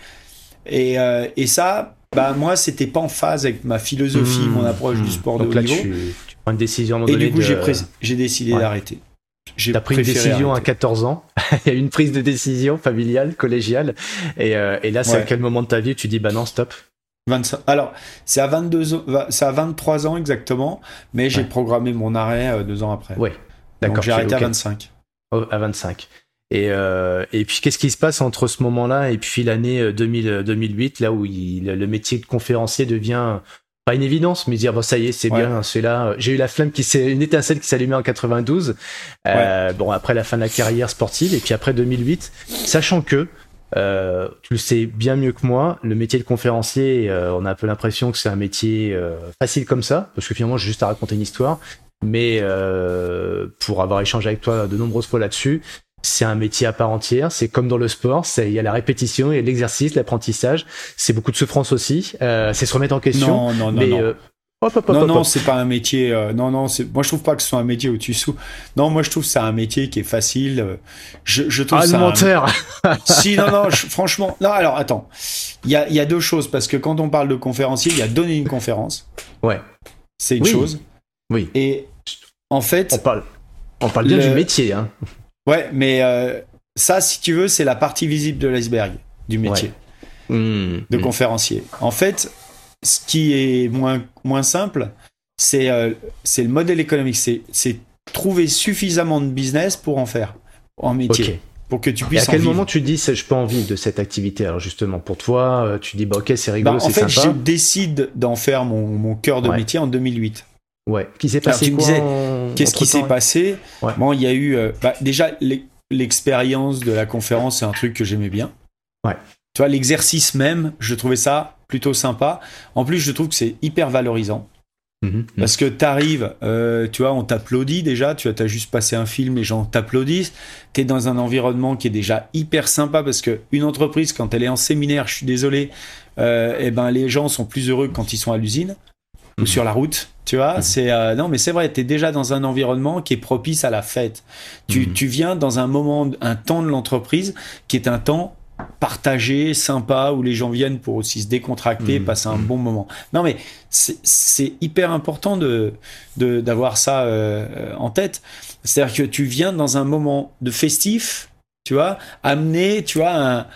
Et, euh, et ça, bah moi, c'était pas en phase avec ma philosophie, Mhm. mon approche du sport de Donc haut là, niveau. tu, tu prends une décision à Et du coup, de- j'ai décidé Ouais. d'arrêter. J'ai T'as pris une décision à arrêter. 14 ans. (laughs) Il y a eu une prise de décision familiale, collégiale. Et, euh, et là, c'est à quel moment de ta vie tu dis, bah non, stop. 25. Alors, c'est à 22 ans, va- c'est à 23 ans exactement, mais j'ai Ouais. programmé mon arrêt euh, deux ans après. Donc D'accord. j'ai arrêté à 25. Oh, à 25. Et, euh, et puis, qu'est-ce qui se passe entre ce moment-là et puis l'année euh, 2000, euh, 2008, là où il- le métier de conférencier devient pas une évidence, mais dire, bon, ça y est, c'est Ouais. bien, c'est là. J'ai eu la flamme qui s'est, une étincelle qui s'allumait en 92. Euh, Bon, après la fin de la carrière sportive, et puis après 2008, sachant que, euh, tu le sais bien mieux que moi, le métier de conférencier, euh, on a un peu l'impression que c'est un métier euh, facile comme ça, parce que finalement, j'ai juste à raconter une histoire. Mais euh, pour avoir échangé avec toi de nombreuses fois là-dessus, c'est un métier à part entière. C'est comme dans le sport, il y a la répétition, il y a l'exercice, l'apprentissage. C'est beaucoup de souffrance aussi. Euh, c'est se remettre en question. Non, non, non, mais non. Hop, hop, hop, non, non, c'est pas un métier. euh, non, non, c'est. Moi, je trouve pas que ce soit un métier où tu sous. Non, moi, je trouve que c'est un métier qui est facile. euh, Je, je trouve ça. un- alimentaire. (laughs) si, non, non, je- franchement. Non, alors, attends. Il y a, il y a deux choses parce que quand on parle de conférencier, il y a donner une conférence. Ouais. C'est une Oui. chose. Oui. Et En fait, On parle, on parle bien Le- du métier. Hein. ouais, mais euh, ça, si tu veux, c'est la partie visible de l'iceberg du métier Hmm, de conférencier. En fait, ce qui est moins, moins simple, c'est euh, le modèle économique. C'est trouver suffisamment de business pour en faire en métier, pour que tu Et puisses à quel moment tu dis je peux en vivre de cette activité? Alors justement, pour toi, euh, tu dis bah ok c'est rigolo, Bah, en fait, je décide d'en faire mon, mon cœur de Ouais. métier en 2008. Ouais. Qui s'est passé Qu'est-ce qui s'est passé? Ouais. Bon, il y a eu euh, bah, déjà l'e- l'expérience de la conférence, c'est un truc que j'aimais bien. Ouais. Tu vois, l'exercice même, je trouvais ça plutôt sympa. En plus, je trouve que c'est hyper valorisant Mhm, mhm. parce que t'arrives, euh, tu vois, on t'applaudit déjà. Tu as juste passé un film, les gens t'applaudissent. T'es dans un environnement qui est déjà hyper sympa parce que une entreprise, quand elle est en séminaire, je suis désolé, euh, eh ben les gens sont plus heureux que quand ils sont à l'usine ou Mhm. sur la route. Tu vois, c'est euh, non, mais c'est vrai. T'es déjà dans un environnement qui est propice à la fête. Tu, tu viens dans un moment, un temps de l'entreprise qui est un temps partagé, sympa, où les gens viennent pour aussi se décontracter, Mhm. passer un Mhm. bon moment. Non, mais c'est- hyper important de d'avoir ça euh, en tête. C'est-à-dire que tu viens dans un moment de festif, tu vois, amener, tu vois, un-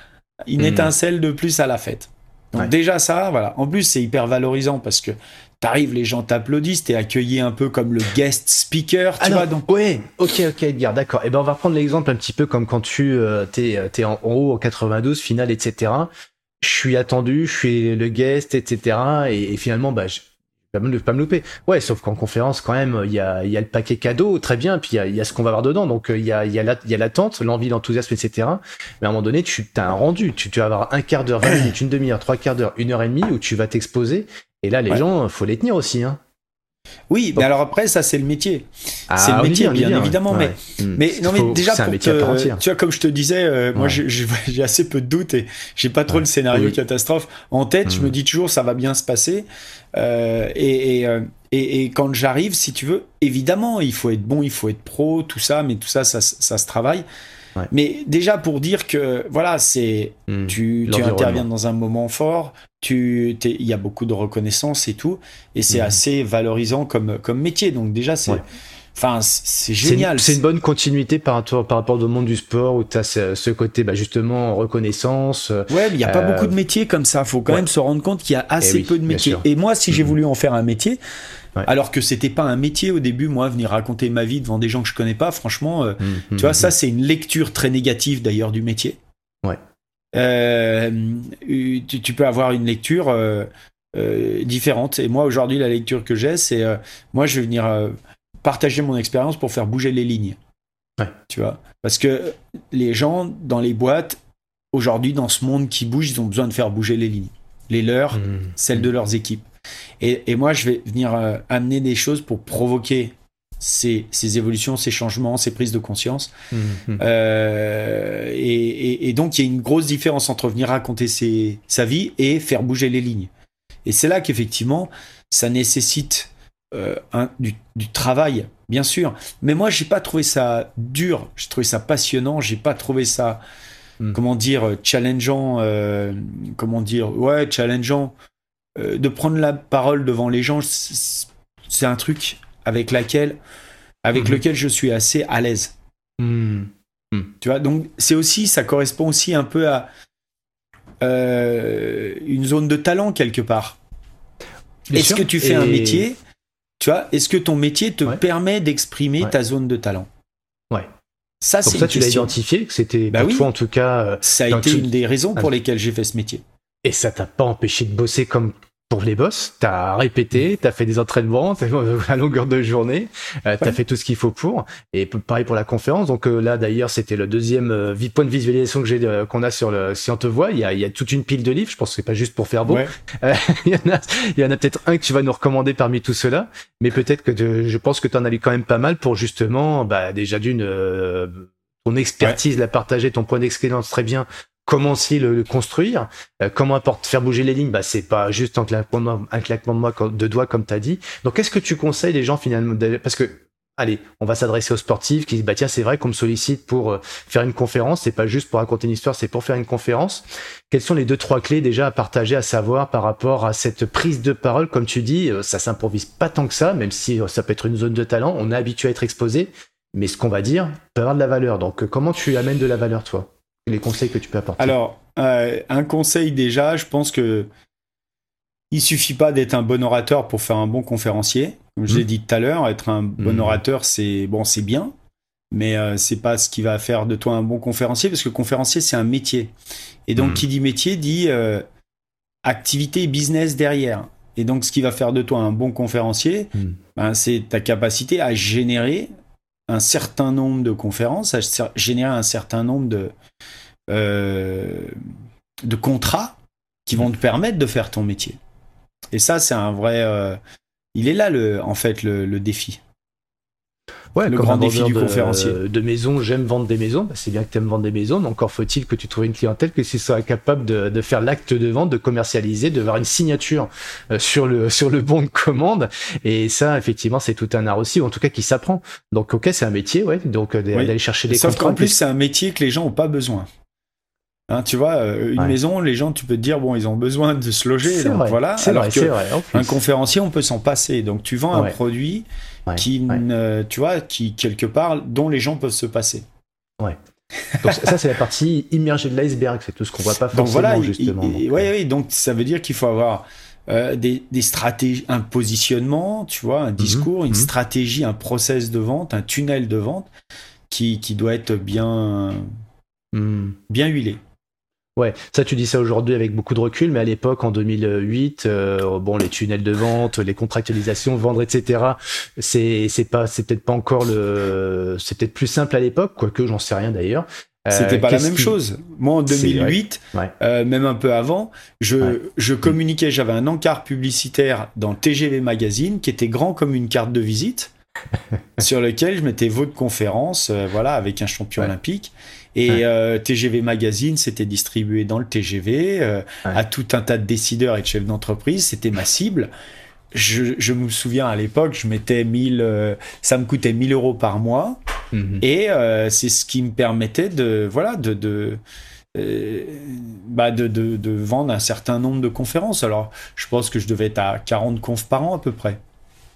une Mhm. étincelle de plus à la fête. Donc Ouais. déjà ça, voilà. En plus, c'est hyper valorisant parce que t'arrives, les gens t'applaudissent, t'es accueilli un peu comme le guest speaker, tu Alors, vois. Donc ouais, ok, ok, Edgar, d'accord. Et ben, on va prendre l'exemple un petit peu comme quand tu euh, t'es, euh, t'es en, en haut, en 92, finale, etc. Je suis attendu, je suis le guest, etc. Et, et finalement, bah, je vais pas me, pas me louper. Ouais, sauf qu'en conférence, quand même, il y a, il y a le paquet cadeau, très bien, puis il y a, y a ce qu'on va avoir dedans. Donc, euh, il y a, il y a la- il y a l'attente, l'envie, l'enthousiasme, etc. Mais à un moment donné, tu as un rendu. Tu, tu vas avoir un quart d'heure, 20 minutes, une demi-heure, trois quarts d'heure, une heure et demie où tu vas t'exposer. Et là, les Ouais. gens, faut les tenir aussi. Hein. oui, Bon. mais alors après, ça c'est le métier. Ah, C'est le métier, bien évidemment, ouais. mais- Mm. Mais non, mais Faut- déjà c'est un pour métier à part te- entière. tu vois, comme je te disais, euh, moi Ouais. (laughs) j'ai- assez peu de doutes et j'ai pas trop Ouais. le scénario Oui. catastrophe en tête. Je me dis toujours ça va bien se passer. Euh, et, et, euh, et- et quand j'arrive, si tu veux, évidemment, il faut être bon, il faut être pro, tout ça, mais tout ça, ça, se- ça se travaille. Mais déjà pour dire que voilà, c'est Mm. tu, tu interviens dans un moment fort, il y a beaucoup de reconnaissance et tout, et c'est Mhm. assez valorisant comme comme métier. Donc déjà c'est Ouais. Enfin, c'est génial. une, c'est une bonne continuité par rapport, par rapport au monde du sport où tu as ce, ce côté bah, justement reconnaissance. euh, Ouais, mais il n'y a pas Euh, beaucoup de métiers comme ça. faut quand ouais. même se rendre compte qu'il y a assez oui, peu de métiers. Et moi, si j'ai Mhm. voulu en faire un métier, Ouais. alors que c'était pas un métier au début, moi, venir raconter ma vie devant des gens que je connais pas, franchement, euh, mm, tu vois, ça, c'est une lecture très négative d'ailleurs du métier. Euh, tu, tu peux avoir une lecture euh, euh, différente. Et moi, aujourd'hui, la lecture que j'ai, c'est moi, je vais venir partager mon expérience pour faire bouger les lignes. Ouais. Tu vois? Parce que les gens dans les boîtes, aujourd'hui, dans ce monde qui bouge, ils ont besoin de faire bouger les lignes. Les leurs, mm, celles de leurs équipes. Et, et moi, je vais venir euh, amener des choses pour provoquer ces, ces évolutions, ces changements, ces prises de conscience. mm, mm. Euh, et, et- et donc, il y a une grosse différence entre venir raconter ses- sa vie et faire bouger les lignes. Et c'est là qu'effectivement, ça nécessite euh, un- du, du travail, bien sûr. Mais moi, j'ai pas trouvé ça dur. J'ai trouvé ça passionnant. J'ai pas trouvé ça, Mm. comment dire, challengeant. euh, comment dire, ouais, challengeant. De prendre la parole devant les gens, c'est un truc avec laquelle, avec Mhm. lequel je suis assez à l'aise. Mm. Tu vois, donc c'est aussi, ça correspond aussi un peu à euh, une zone de talent quelque part. Est-ce que tu fais un métier Tu vois, est-ce que ton métier te Ouais. permet d'exprimer Ouais. ta zone de talent? Ouais. Ça, c'est ça, tu l'as identifié, que c'était Bah pour oui. toi en tout cas, euh, Ça a été une des raisons pour Ah. lesquelles j'ai fait ce métier. et ça t'a pas empêché de bosser comme pour les boss. T'as répété, t'as fait des entraînements t'as- à (laughs) longueur de journée, euh, t'as Ouais. fait tout ce qu'il faut pour. Et pareil pour la conférence. Donc euh, là, d'ailleurs, c'était le deuxième euh, point de visualisation que j'ai euh, qu'on a sur le. Si on te voit, il y a, y a toute une pile de livres. Je pense que c'est pas juste pour faire beau. Ouais. Euh, (laughs) il y en a, il y en a peut-être un que tu vas nous recommander parmi tout cela, mais peut-être que de- je pense que tu en as lu quand même pas mal pour justement, bah, déjà d'une, euh, ton expertise, la partager, ton point d'excellence très bien. Comment aussi le, construire Euh, Comment apporte faire bouger les lignes Bah c'est pas juste un claquement de, de, doigts, comme tu as dit. Donc qu'est-ce que tu conseilles les gens finalement Parce que allez, on va s'adresser aux sportifs qui disent, bah tiens, c'est vrai qu'on me sollicite pour euh, faire une conférence, c'est pas juste pour raconter une histoire, c'est pour faire une conférence. Quelles sont les deux, trois clés déjà à partager, à savoir par rapport à cette prise de parole, comme tu dis, euh, ça s'improvise pas tant que ça, même si ça peut être une zone de talent, on est habitué à être exposé, mais ce qu'on va dire peut avoir de la valeur. Donc, comment tu amènes de la valeur, toi? Les conseils que tu peux apporter Alors, un conseil déjà, je pense que il suffit pas d'être un bon orateur pour faire un bon conférencier. Comme je l'ai mmh. dit tout à l'heure, être un bon mmh. orateur, c'est bon, c'est bien, mais euh, c'est pas ce qui va faire de toi un bon conférencier, parce que conférencier, c'est un métier. Et donc, mmh. qui dit métier dit euh, activité et business derrière. Et donc, ce qui va faire de toi un bon conférencier, ben, c'est ta capacité à générer un certain nombre de conférences, à générer un certain nombre de, euh, de contrats qui vont te permettre de faire ton métier. Et ça, c'est un vrai. Euh, il est là, le, en fait, le, défi. Ouais, le grand défi du conférencier. De maison, j'aime vendre des maisons. Bah, c'est bien que tu aimes vendre des maisons, mais encore faut-il que tu trouves une clientèle que tu sois capable de, faire l'acte de vente, de commercialiser, de voir une signature euh, sur le sur le bon de commande. Et ça, effectivement, c'est tout un art aussi, ou en tout cas qui s'apprend. Donc, ok, c'est un métier, ouais. Donc euh, d'aller chercher des. Sauf qu'en plus, c'est un métier que les gens ont pas besoin. Hein, tu vois, euh, une maison, les gens, tu peux te dire, bon, ils ont besoin de se loger. Donc voilà. Alors que un conférencier, on peut s'en passer. Donc tu vends un produit qui, tu vois, qui quelque part, dont les gens peuvent se passer. Ouais. Donc ça, c'est la partie immergée de l'iceberg. C'est tout ce qu'on voit pas forcément donc voilà, justement. Oui, oui. Donc ça veut dire qu'il faut avoir euh, des, des, stratégies, un positionnement, tu vois, un mhm, discours, une mhm. stratégie, un process de vente, un tunnel de vente qui, qui doit être bien, hmm. bien huilé. Ouais, ça tu dis ça aujourd'hui avec beaucoup de recul, mais à l'époque en 2008, euh, bon les tunnels de vente, les contractualisations, vendre, etc. C'est c'est pas c'est peut-être pas encore le c'est peut-être plus simple à l'époque, quoique j'en sais rien d'ailleurs. Euh, C'était pas la même chose. Moi en 2008, euh, même un peu avant, je je communiquais, j'avais un encart publicitaire dans TGV Magazine qui était grand comme une carte de visite. (laughs) sur lequel je mettais votre conférence, voilà, avec un champion olympique. Et euh, TGV Magazine, c'était distribué dans le TGV euh, à tout un tas de décideurs et de chefs d'entreprise. C'était ma cible. Je, je, me souviens à l'époque, je mettais 1000, euh, ça me coûtait 1000 euros par mois. Mhm. Et c'est ce qui me permettait de, voilà, de, de bah de, de, de, vendre un certain nombre de conférences. Alors, je pense que je devais être à 40 confs par an à peu près.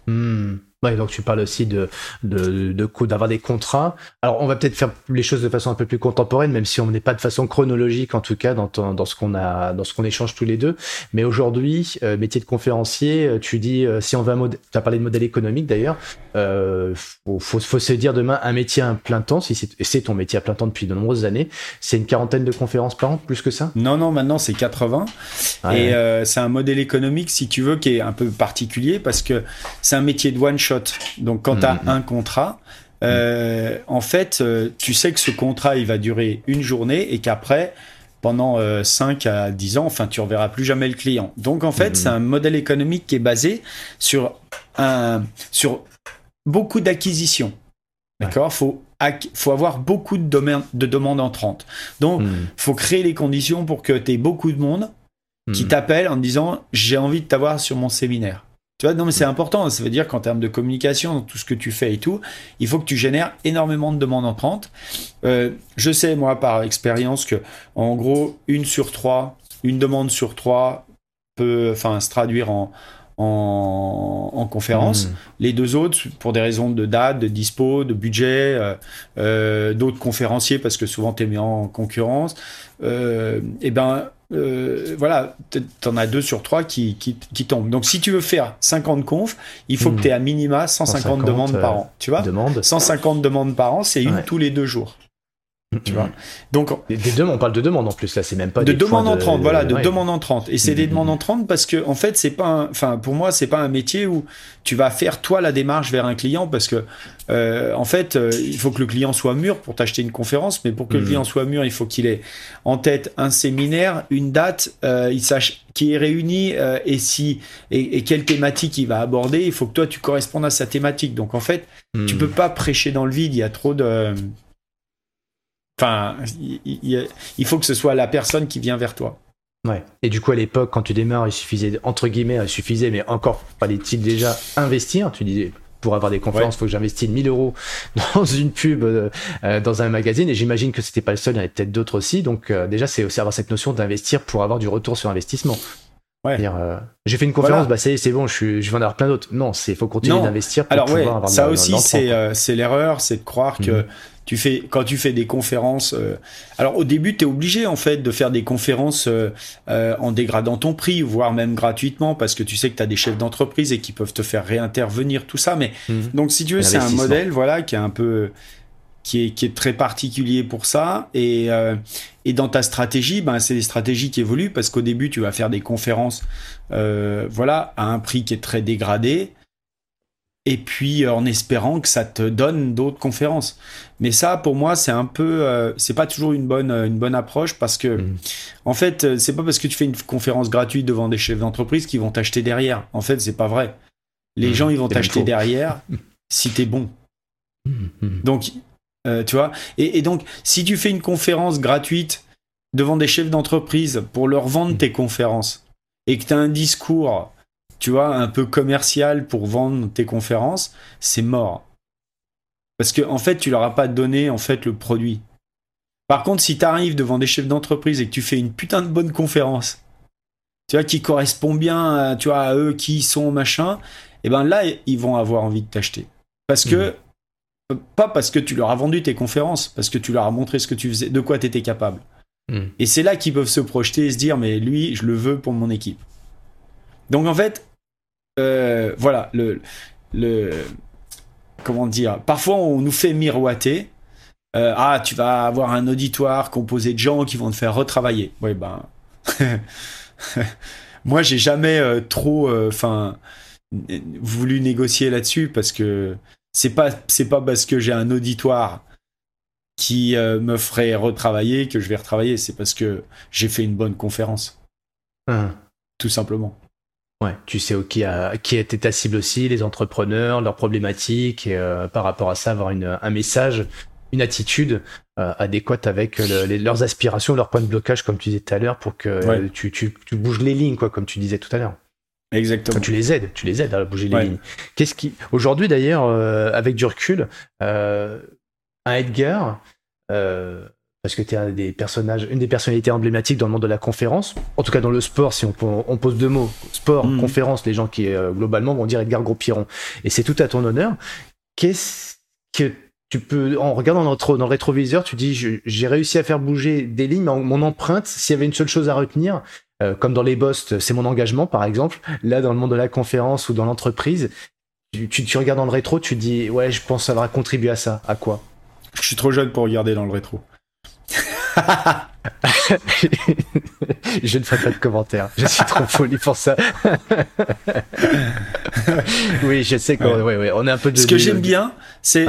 Hmm. Ouais, donc tu parles aussi de de, de d'avoir des contrats. Alors on va peut-être faire les choses de façon un peu plus contemporaine, même si on n'est pas de façon chronologique en tout cas dans dans ce qu'on a dans ce qu'on échange tous les deux. Mais aujourd'hui, euh, métier de conférencier, euh, tu dis euh, si on va tu as parlé de modèle économique d'ailleurs, euh, faut, faut, faut, se dire demain un métier à plein temps, si c'est ton métier à plein temps depuis de nombreuses années, c'est une quarantaine de conférences par an, plus que ça? Non non, maintenant c'est 80 et c'est un modèle économique si tu veux qui est un peu particulier parce que c'est un métier de one shot donc quand tu as mm-hmm. un contrat, euh, en fait, euh, tu sais que ce contrat, il va durer une journée et qu'après, pendant 5 euh, à 10 ans, enfin, tu reverras plus jamais le client. Donc, en fait, mm-hmm. c'est un modèle économique qui est basé sur, un, sur beaucoup d'acquisitions. D'accord? Faut, faut avoir beaucoup de, de demandes entrantes. Donc, il mm. faut créer les conditions pour que tu aies beaucoup de monde qui mm. t'appelle en disant j'ai envie de t'avoir sur mon séminaire. Tu vois, non, mais c'est important. Ça veut dire qu'en termes de communication, tout ce que tu fais et tout, il faut que tu génères énormément de demandes entrantes. Euh, je sais, moi, par expérience, que en gros, une sur trois, une demande sur trois peut enfin, se traduire en, en, conférence. Mm. Les deux autres, pour des raisons de date, de dispo, de budget, euh, euh, d'autres conférenciers, parce que souvent tu es mis en concurrence, et eh ben euh, voilà, t'en as deux sur trois qui, qui, qui, tombent. Donc, si tu veux faire 50 confs, il faut que hmm. tu aies à minima 150, demandes par an. Tu vois? 150 demandes par an, c'est une tous les deux jours. Tu vois Donc des, demandes, on parle de demandes en plus là, c'est même pas de demandes entrantes, voilà, de demandes entrantes. Et c'est des demandes entrantes parce que en fait, c'est pas, enfin pour moi, c'est pas un métier où tu vas faire toi la démarche vers un client parce que euh, en fait, euh, il faut que le client soit mûr pour t'acheter une conférence, mais pour que le client soit mûr, il faut qu'il ait en tête un séminaire, une date, euh, il sache qui est réuni et si et, et, quelle thématique il va aborder. Il faut que toi tu correspondes à sa thématique. Donc en fait, tu peux pas prêcher dans le vide. Il y a trop de Enfin, il, faut que ce soit la personne qui vient vers toi. Ouais. Et du coup, à l'époque, quand tu démarres, il suffisait, entre guillemets, il suffisait, mais encore fallait-il déjà investir Tu disais, pour avoir des conférences, il faut que j'investisse 1000 euros (laughs) dans une pub, euh, euh, dans un magazine. Et j'imagine que c'était pas le seul, il y en avait peut-être d'autres aussi. Donc euh, déjà, c'est aussi avoir cette notion d'investir pour avoir du retour sur investissement. Ouais. j'ai fait une conférence, bah c'est bon, je, suis, je vais en avoir plein d'autres. Non, c'est faut continuer d'investir pour Alors, pouvoir avoir ça aussi, c'est l'erreur, c'est de croire que mhm. Tu fais quand tu fais des conférences. alors au début, tu es obligé en fait de faire des conférences en dégradant ton prix, voire même gratuitement, parce que tu sais que tu as des chefs d'entreprise et qui peuvent te faire réintervenir tout ça. Mais mhm. donc si tu veux, c'est un modèle, voilà, qui est un peu qui est, qui est, très particulier pour ça. Et, euh, et dans ta stratégie, ben, c'est des stratégies qui évoluent parce qu'au début, tu vas faire des conférences euh, voilà, à un prix qui est très dégradé. Et puis en espérant que ça te donne d'autres conférences. Mais ça, pour moi, c'est un peu, euh, c'est pas toujours une bonne, une bonne approche parce que, mmh. en fait, c'est pas parce que tu fais une conférence gratuite devant des chefs d'entreprise qu'ils vont t'acheter derrière. En fait, c'est pas vrai. Les mmh. gens, ils vont t'acheter derrière (laughs) si t'es bon. Mmh. Donc, euh, tu vois et, donc, si tu fais une conférence gratuite devant des chefs d'entreprise pour leur vendre tes conférences et que tu as un discours, tu vois, un peu commercial pour vendre tes conférences, c'est mort. Parce que en fait, tu leur as pas donné en fait le produit. Par contre, si tu arrives devant des chefs d'entreprise et que tu fais une putain de bonne conférence, tu vois, qui correspond bien, à, tu vois, à eux qui sont machin, et eh ben là, ils vont avoir envie de t'acheter. Parce que mmh pas parce que tu leur as vendu tes conférences, parce que tu leur as montré ce que tu faisais, de quoi tu étais capable. Hmm. Et c'est là qu'ils peuvent se projeter et se dire, mais lui, je le veux pour mon équipe. Donc en fait, euh, voilà, le, le, comment dire, parfois on nous fait miroiter. Euh, ah, tu vas avoir un auditoire composé de gens qui vont te faire retravailler. Oui, ben, (laughs) moi j'ai jamais euh, trop, enfin, voulu négocier là-dessus parce que c'est pas c'est pas parce que j'ai un auditoire qui me ferait retravailler que je vais retravailler. C'est parce que j'ai fait une bonne conférence. Hein. Tout simplement. Ouais, tu sais qui, a, qui était ta cible aussi, les entrepreneurs, leurs problématiques, et euh, par rapport à ça, avoir une, un message, une attitude euh, adéquate avec leurs aspirations, leurs points de blocage, comme tu disais tout à l'heure, pour que tu, tu, tu, bouges les lignes, quoi, comme tu disais tout à l'heure. Exactement. tu les aides, tu les aides à bouger les lignes. Qu'est-ce qui, aujourd'hui d'ailleurs, euh, avec du recul, euh, un Edgar, euh, parce que tu es des personnages, une des personnalités emblématiques dans le monde de la conférence, en tout cas dans le sport, si on, on pose deux mots, sport, mhm. conférence, les gens qui globalement vont dire Edgar Gros-Piron, et c'est tout à ton honneur. Qu'est-ce que tu peux, en regardant dans le, rétroviseur, tu dis j'ai réussi à faire bouger des lignes, mais mon empreinte, s'il y avait une seule chose à retenir, euh, comme dans les boss, c'est mon engagement par exemple. Là, dans le monde de la conférence ou dans l'entreprise, tu, tu, regardes dans le rétro, tu dis ouais, je pense que ça va contribuer à ça. À quoi? Je suis trop jeune pour regarder dans le rétro. (laughs) je ne ferai pas de commentaires. Je suis trop (laughs) folie pour ça. (laughs) oui, je sais qu'on ouais. on est un peu. De, Ce que j'aime bien, c'est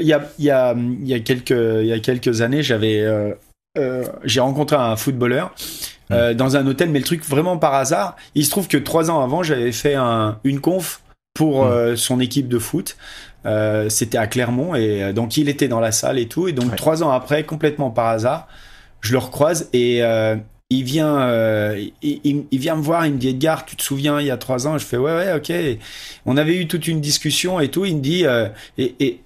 il y a, y, a, y a quelques il y a quelques années, j'avais euh, euh, j'ai rencontré un footballeur euh, dans un hôtel, mais le truc vraiment par hasard. Il se trouve que trois ans avant, j'avais fait un, une conf pour mm. euh, son équipe de foot. Euh, C'était à Clermont et euh, donc il était dans la salle et tout. Et donc trois ans après, complètement par hasard, je le recroise et euh, il vient, il, il, vient me voir. Il me dit Edgar, tu te souviens il y a trois ans? Je fais ouais ouais ok. On avait eu toute une discussion et tout. Il me dit et, et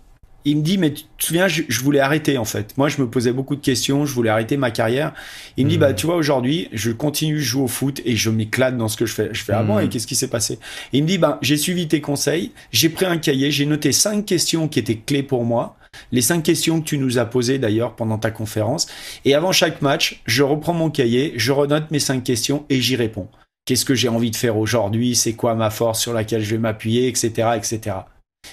il me dit, mais tu te souviens, je, voulais arrêter en fait. Moi, je me posais beaucoup de questions, je voulais arrêter ma carrière. Il me dit, bah hmm. tu vois, aujourd'hui, je continue, je joue au foot et je m'éclate dans ce que je fais. Je fais, ah bon, et qu'est-ce qui s'est passé? Il me dit, bah j'ai suivi tes conseils, j'ai pris un cahier, j'ai noté cinq questions qui étaient clés pour moi. Les cinq questions que tu nous as posées d'ailleurs pendant ta conférence. Et avant chaque match, je reprends mon cahier, je renote mes cinq questions et j'y réponds. Qu'est-ce que j'ai envie de faire aujourd'hui? C'est quoi ma force sur laquelle je vais m'appuyer, etc., etc.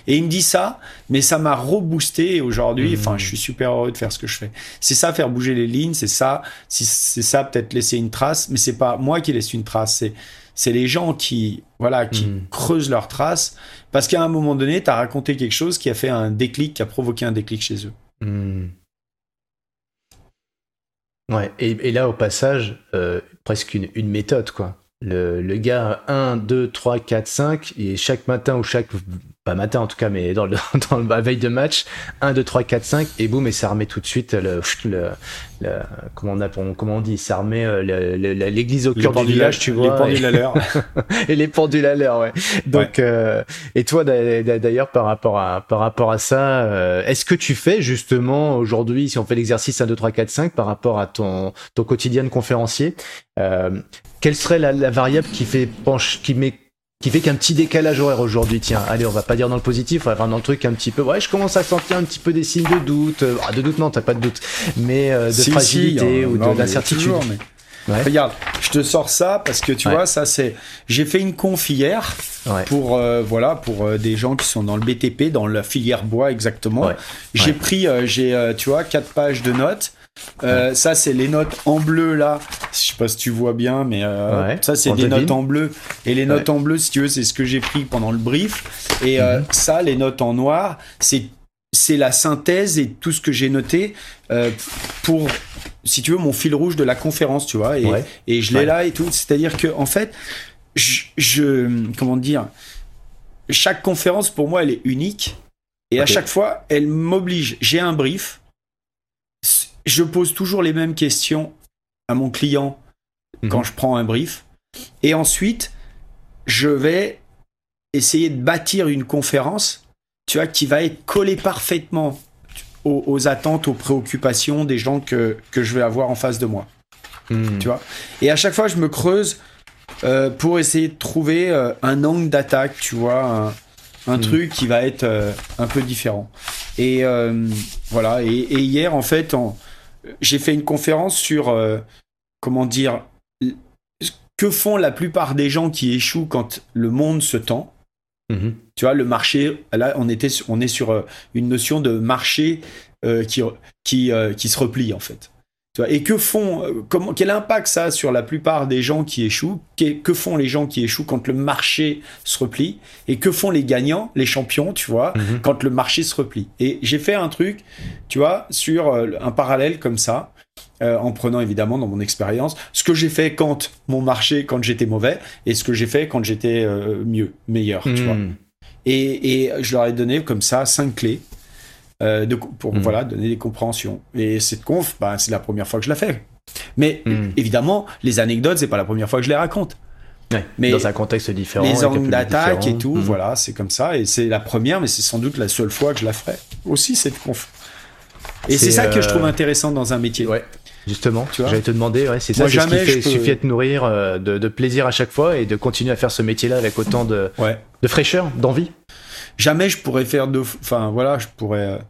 Et il me dit ça, mais ça m'a reboosté aujourd'hui. Mmh. Enfin, je suis super heureux de faire ce que je fais. C'est ça, faire bouger les lignes. C'est ça, c'est ça, peut-être laisser une trace. Mais c'est pas moi qui laisse une trace. C'est, c'est les gens qui, voilà, qui mmh. creusent leur trace. Parce qu'à un moment donné, tu as raconté quelque chose qui a fait un déclic, qui a provoqué un déclic chez eux. Mmh. Ouais. Et, là, au passage, euh, presque une, une méthode, quoi. Le, le, gars 1, 2, 3, 4, 5, et chaque matin ou chaque pas matin en tout cas, mais dans le, (laughs) dans le la veille de match, 1, 2, 3, 4, 5, et boum, et ça remet tout de suite le, le, le comment, on a, comment on dit, ça remet euh, l'église au cœur du village, tu vois. Les pendules à l'heure. (laughs) et les pendules à l'heure, ouais. Donc, Euh, et toi d'ailleurs, par rapport à, par rapport à ça, euh, est-ce que tu fais justement aujourd'hui, si on fait l'exercice 1, 2, 3, 4, 5, par rapport à ton, ton quotidien de conférencier, euh, quelle serait la, la variable qui fait penche, qui met qui fait qu'un petit décalage horaire aujourd'hui, tiens, allez, on va pas dire dans le positif, on va dans le truc un petit peu, ouais, je commence à sentir un petit peu des signes de doute, euh, ah, de doute non, t'as pas de doute, mais euh, de fragilité ou d'incertitude. Ouais. Regarde, je te sors ça parce que tu vois, ça c'est. J'ai fait une conf hier ouais. pour euh, voilà pour euh, des gens qui sont dans le BTP, dans la filière bois exactement. Ouais. J'ai pris, euh, j'ai tu vois, quatre pages de notes. Euh, ça, c'est les notes en bleu là. Je sais pas si tu vois bien, mais euh, ouais, ça, c'est des notes en bleu. Et les notes ouais. en bleu, si tu veux, c'est ce que j'ai pris pendant le brief. Et euh, ça, les notes en noir, c'est c'est la synthèse et tout ce que j'ai noté pour, si tu veux, mon fil rouge de la conférence, tu vois. Et, ouais. et je l'ai là et tout. C'est-à-dire que, en fait, je, je, comment dire, chaque conférence pour moi, elle est unique. Et okay. à chaque fois, elle m'oblige. J'ai un brief je pose toujours les mêmes questions à mon client mmh. quand je prends un brief. Et ensuite, je vais essayer de bâtir une conférence, tu vois, qui va être collée parfaitement aux, aux attentes, aux préoccupations des gens que, que, je vais avoir en face de moi. Mmh. Tu vois. Et à chaque fois, je me creuse euh, pour essayer de trouver euh, un angle d'attaque, tu vois, un, un mmh. truc qui va être euh, un peu différent. Et voilà. Et, et, hier, en fait, en, j'ai fait une conférence sur euh, comment dire que font la plupart des gens qui échouent quand le monde se tend. Mmh. Tu vois, le marché, là, on, était, on est sur euh, une notion de marché euh, qui, qui, qui se replie, en fait. Et que font, comment, quel impact ça a sur la plupart des gens qui échouent? Que, que, font les gens qui échouent quand le marché se replie? Et que font les gagnants, les champions, tu vois, mmh. quand le marché se replie? Et j'ai fait un truc, tu vois, sur un parallèle comme ça, euh, en prenant évidemment dans mon expérience ce que j'ai fait quand mon marché, quand j'étais mauvais, et ce que j'ai fait quand j'étais euh, mieux, meilleur, tu vois. Et, et je leur ai donné comme ça cinq clés euh, de, pour mmh. voilà, donner des compréhensions. Et cette conf, bah, c'est la première fois que je la fais. Mais mmh. évidemment, les anecdotes, c'est pas la première fois que je les raconte. Ouais, mais dans un contexte différent. Les angles d'attaque et tout, mmh. voilà, c'est comme ça. Et c'est la première, mais c'est sans doute la seule fois que je la ferai. Aussi, cette conf. Et c'est ça euh... que je trouve intéressant dans un métier. Ouais. Justement, tu vois j'allais te demander, ouais, c'est ça, c'est ce qui fait, peux... suffit de nourrir euh, de, de, plaisir à chaque fois et de continuer à faire ce métier-là avec autant de, ouais. de fraîcheur, d'envie. Jamais je pourrais faire de, enfin voilà, je pourrais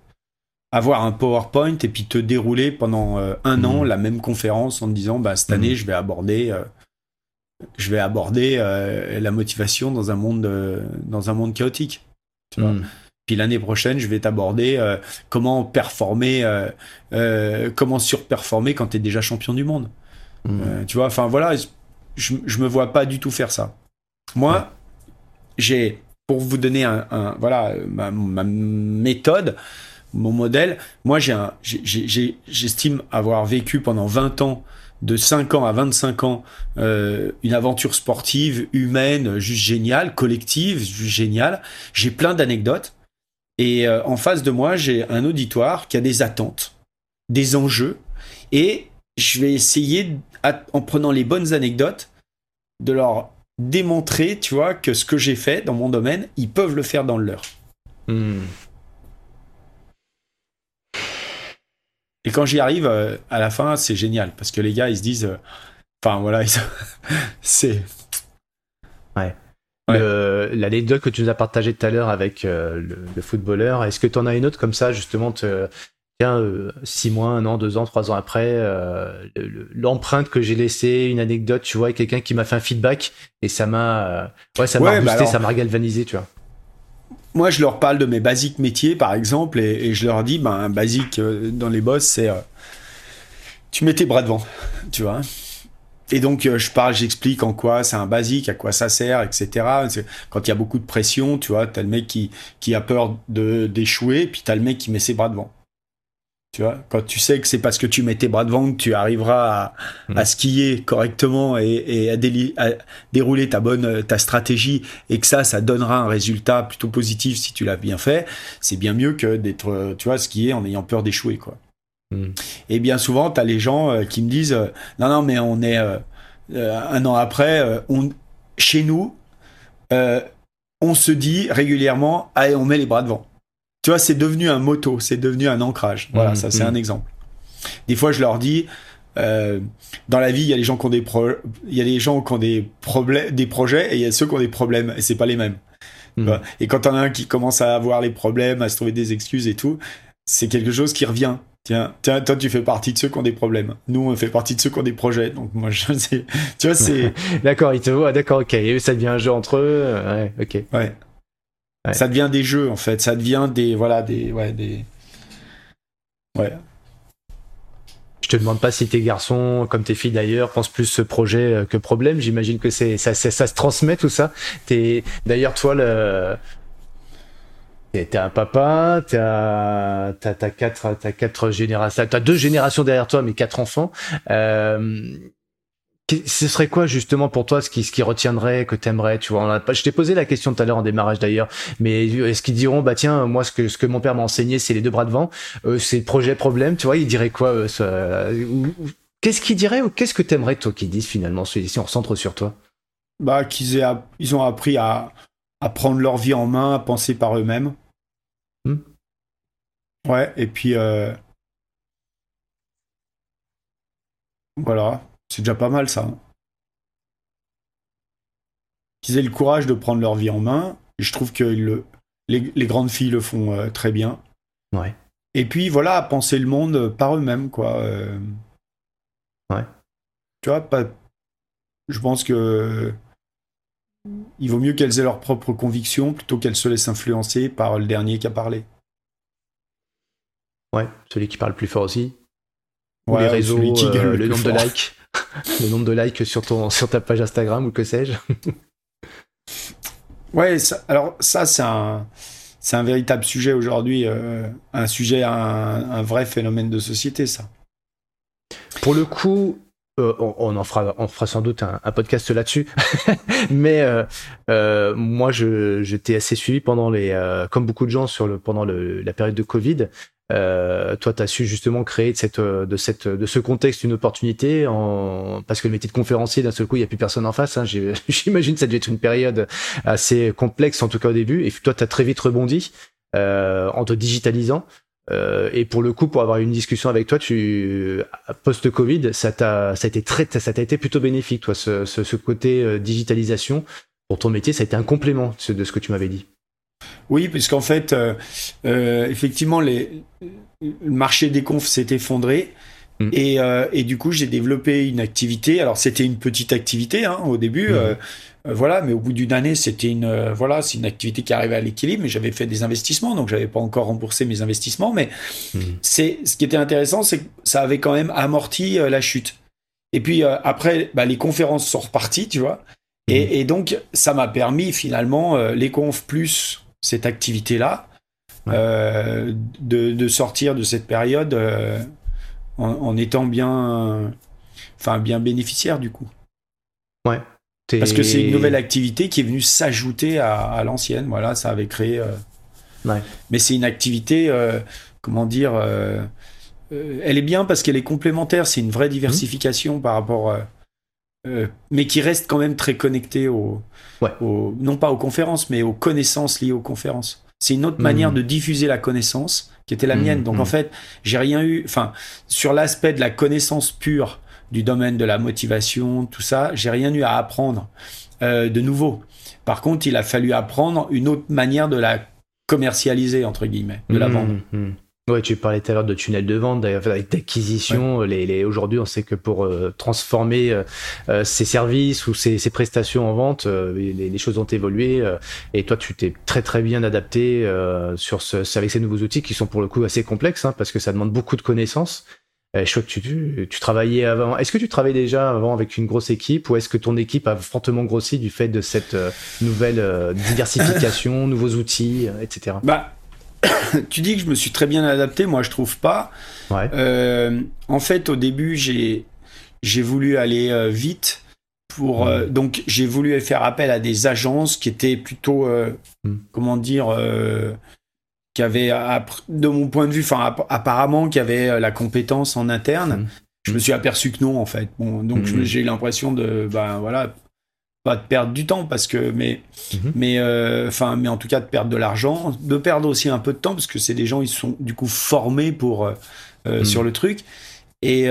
avoir un PowerPoint et puis te dérouler pendant euh, un mmh. an la même conférence en te disant bah cette année mmh. je vais aborder euh, je vais aborder euh, la motivation dans un monde dans un monde chaotique tu vois mmh. puis l'année prochaine je vais t'aborder comment performer comment surperformer quand tu es déjà champion du monde tu vois enfin voilà je, je me vois pas du tout faire ça moi ouais. j'ai pour vous donner un, un voilà ma, ma méthode mon modèle. Moi, j'estime avoir vécu pendant 20 ans, de 5 ans à 25 ans, euh, une aventure sportive, humaine, juste géniale, collective, juste géniale. J'ai plein d'anecdotes. Et euh, en face de moi, j'ai un auditoire qui a des attentes, des enjeux. Et je vais essayer, en prenant les bonnes anecdotes, de leur démontrer, tu vois, que ce que j'ai fait dans mon domaine, ils peuvent le faire dans le leur. Mmh. Et quand j'y arrive, euh, à la fin, c'est génial parce que les gars, ils se disent, enfin euh, voilà, (laughs) c'est. Ouais. ouais. L'anecdote que tu nous as partagée tout à l'heure avec euh, le, le, footballeur, est-ce que tu en as une autre comme ça, justement, te, tiens, euh, six mois, un an, deux ans, trois ans après, l'empreinte que j'ai laissée, une anecdote, tu vois, quelqu'un qui m'a fait un feedback et ça m'a, ouais, ça m'a ouais, boosté, bah alors... ça m'a galvanisé, tu vois moi, je leur parle de mes basiques métiers, par exemple, et, je leur dis, ben, un basique euh, dans les boss, c'est euh, tu mets tes bras devant, (laughs) tu vois. Et donc, euh, je parle, j'explique en quoi c'est un basique, à quoi ça sert, etc. Quand il y a beaucoup de pression, tu vois, t'as le mec qui, qui a peur d'échouer, puis t'as le mec qui met ses bras devant. Tu vois, quand tu sais que c'est parce que tu mets tes bras devant que tu arriveras à, Mm. skier correctement et, et à, déli- à dérouler ta bonne ta stratégie et que ça, ça donnera un résultat plutôt positif si tu l'as bien fait, c'est bien mieux que d'être, tu vois, skier en ayant peur d'échouer, quoi. Mm. Et bien souvent, tu as les gens euh, qui me disent, euh, non, non, mais on est euh, euh, un an après, on, chez nous, on se dit régulièrement, allez, on met les bras devant. Tu vois, c'est devenu un moto, c'est devenu un ancrage. Voilà, Mhm, ça c'est mhm. un exemple. Des fois, je leur dis, euh, dans la vie, il y a les gens qui ont des pro- il y a des gens qui ont des problèmes, des projets, et il y a ceux qui ont des problèmes, et c'est pas les mêmes. Vois? Et quand on a un qui commence à avoir les problèmes, à se trouver des excuses et tout, c'est quelque chose qui revient. Tiens, tiens, toi, tu fais partie de ceux qui ont des problèmes. Nous, on fait partie de ceux qui ont des projets. Donc, moi, je (laughs) sais, tu vois, c'est, (laughs) D'accord, ils te voient, d'accord, ok. Et ça devient un jeu entre eux. euh, Ouais, ok. ouais. Ouais. Ça devient des jeux, en fait. Ça devient des, voilà, des, ouais, des, ouais. Je te demande pas si tes garçons, comme tes filles d'ailleurs, pensent plus ce projet euh, que problème. J'imagine que c'est ça, ça, ça se transmet tout ça. T'es d'ailleurs toi le t'es un papa, t'as t'as quatre t'as quatre générations, t'as deux générations derrière toi, mais quatre enfants. Euh, ce serait quoi justement pour toi ce qui ce qui retiendrait que t'aimerais tu vois on a pas je t'ai posé la question tout à l'heure en démarrage d'ailleurs mais est-ce qu'ils diront bah tiens moi ce que ce que mon père m'a enseigné c'est les deux bras devant euh, c'est projet problème tu vois ils diraient quoi euh, qu'est-ce qu'ils diraient ou qu'est-ce que t'aimerais toi qu'ils disent finalement si on recentre sur toi? Bah, qu'ils aient, ils ont appris à, à prendre leur vie en main, à penser par eux-mêmes. Hmm. Ouais, et puis, euh, voilà. C'est déjà pas mal, ça. hein. Qu'ils aient le courage de prendre leur vie en main. Et je trouve que le, les, les grandes filles le font euh, très bien. Ouais. Et puis, voilà, à penser le monde par eux-mêmes, quoi. euh. Ouais. Tu vois, pas... je pense que il vaut mieux qu'elles aient leurs propres convictions plutôt qu'elles se laissent influencer par le dernier qui a parlé. ouais celui qui parle plus fort aussi ou Ouais, les réseaux celui qui gueule euh, le nombre de likes le nombre de likes sur ton sur ta page Instagram ou que sais-je (laughs) Ouais, ça- alors ça, c'est un, c'est un véritable sujet aujourd'hui, euh, un sujet, un, un vrai phénomène de société, ça. Pour le coup, euh, on, on en fera, on fera sans doute un, un podcast là-dessus. (laughs) Mais euh, euh, moi, t'ai assez suivi pendant les, comme beaucoup de gens sur le, pendant le, la période de Covid. Euh, toi, tu as su justement créer de, cette, euh, de, cette, de ce contexte une opportunité, en... parce que le métier de conférencier, d'un seul coup, il n'y a plus personne en face. Hein. (laughs) J'imagine que ça devait être une période assez complexe, en tout cas au début. Et toi, tu as très vite rebondi euh, en te digitalisant. Euh, et pour le coup, pour avoir une discussion avec toi, tu post-Covid, ça t'a, ça a été très, ça t'a été plutôt bénéfique, toi, ce, ce, ce côté euh, digitalisation pour ton métier, ça a été un complément de ce que tu m'avais dit. Oui, puisqu'en fait, euh, euh, effectivement, les, le marché des confs s'est effondré. Mm. Et, euh, et du coup, j'ai développé une activité. Alors, c'était une petite activité hein, au début, euh, voilà. Mais au bout d'une année, c'était une, voilà, c'est une activité qui arrivait à l'équilibre. Mais j'avais fait des investissements, donc j'avais pas encore remboursé mes investissements. Mais c'est ce qui était intéressant, c'est que ça avait quand même amorti la chute. Et puis après, bah, les conférences sont reparties, tu vois. Et, et donc, ça m'a permis finalement les confs plus cette activité-là Ouais. euh, de, de sortir de cette période euh, en, en étant bien, enfin bien bénéficiaire du coup. T'es- Parce que c'est une nouvelle activité qui est venue s'ajouter à, à l'ancienne. Voilà, ça avait créé. euh, Ouais. Mais c'est une activité, comment dire, elle est bien parce qu'elle est complémentaire. C'est une vraie diversification par rapport, euh, mais qui reste quand même très connectée au, Ouais. au- non pas aux conférences, mais aux connaissances liées aux conférences. C'est une autre Mhm. manière de diffuser la connaissance qui était la Mhm, mienne. Donc en fait, j'ai rien eu. Enfin, sur l'aspect de la connaissance pure du domaine de la motivation, tout ça, j'ai rien eu à apprendre euh, de nouveau. Par contre, il a fallu apprendre une autre manière de la commercialiser entre guillemets, de la vendre. Ouais, tu parlais tout à l'heure de tunnel de vente, d'ailleurs, avec d'acquisition. Les, les, Aujourd'hui, on sait que pour euh, transformer euh, euh, ses services ou ses, ses prestations en vente, euh, les, les choses ont évolué. euh, et toi, tu t'es très très bien adapté euh, sur ce, avec ces nouveaux outils qui sont pour le coup assez complexes, hein, parce que ça demande beaucoup de connaissances. Euh, je crois que tu, tu, tu travaillais avant. Est-ce que tu travaillais déjà avant avec une grosse équipe ou est-ce que ton équipe a fortement grossi du fait de cette euh, nouvelle euh, diversification, (laughs) nouveaux outils, euh, etc. Bah, (coughs) tu dis que je me suis très bien adapté, moi je trouve pas. Euh, en fait, au début, j'ai j'ai voulu aller euh, vite pour euh, mm. donc j'ai voulu faire appel à des agences qui étaient plutôt mm. comment dire qui avaient de mon point de vue, enfin apparemment qui avaient la compétence en interne. Mm. Je me suis aperçu que non en fait. Bon, donc j'ai l'impression de ben voilà pas de perdre du temps parce que mais mhm. mais euh, enfin mais en tout cas de perdre de l'argent de perdre aussi un peu de temps parce que c'est des gens ils sont du coup formés pour euh, euh, mhm. sur le truc et,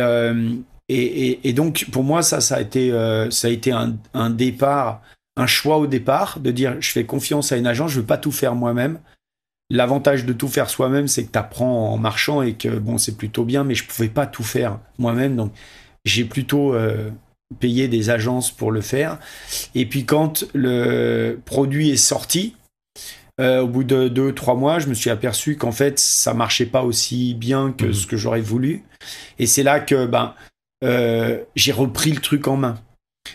et, et donc pour moi ça ça a été ça a été un, un, départ un choix au départ de dire je fais confiance à une agence je veux pas tout faire moi-même L'avantage de tout faire soi-même, c'est que tu apprends en marchant et que bon, c'est plutôt bien, mais je pouvais pas tout faire moi-même. Donc, j'ai plutôt payer des agences pour le faire. Et puis quand le produit est sorti, euh, au bout de deux, trois mois, je me suis aperçu qu'en fait, ça marchait pas aussi bien que mhm. ce que j'aurais voulu. Et c'est là que ben, euh, j'ai repris le truc en main.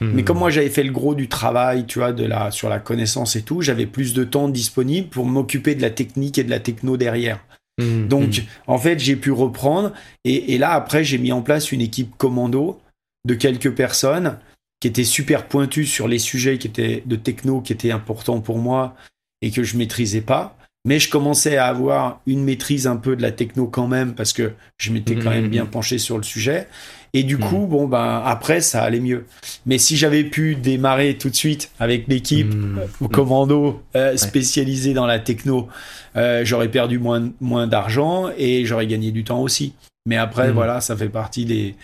Mhm. Mais comme moi, j'avais fait le gros du travail, tu vois, de la, sur la connaissance et tout, j'avais plus de temps disponible pour m'occuper de la technique et de la techno derrière. Mhm. Donc, en fait, j'ai pu reprendre. Et, et là, après, j'ai mis en place une équipe commando de quelques personnes qui étaient super pointues sur les sujets qui étaient de techno qui étaient importants pour moi et que je maîtrisais pas. Mais je commençais à avoir une maîtrise un peu de la techno quand même parce que je m'étais quand même mmh. bien penché sur le sujet. Et du mmh. coup, bon, ben, après, ça allait mieux. Mais si j'avais pu démarrer tout de suite avec l'équipe mmh. au commando euh, spécialisée dans la techno, euh, j'aurais perdu moins, moins d'argent et j'aurais gagné du temps aussi. Mais après, voilà, ça fait partie des,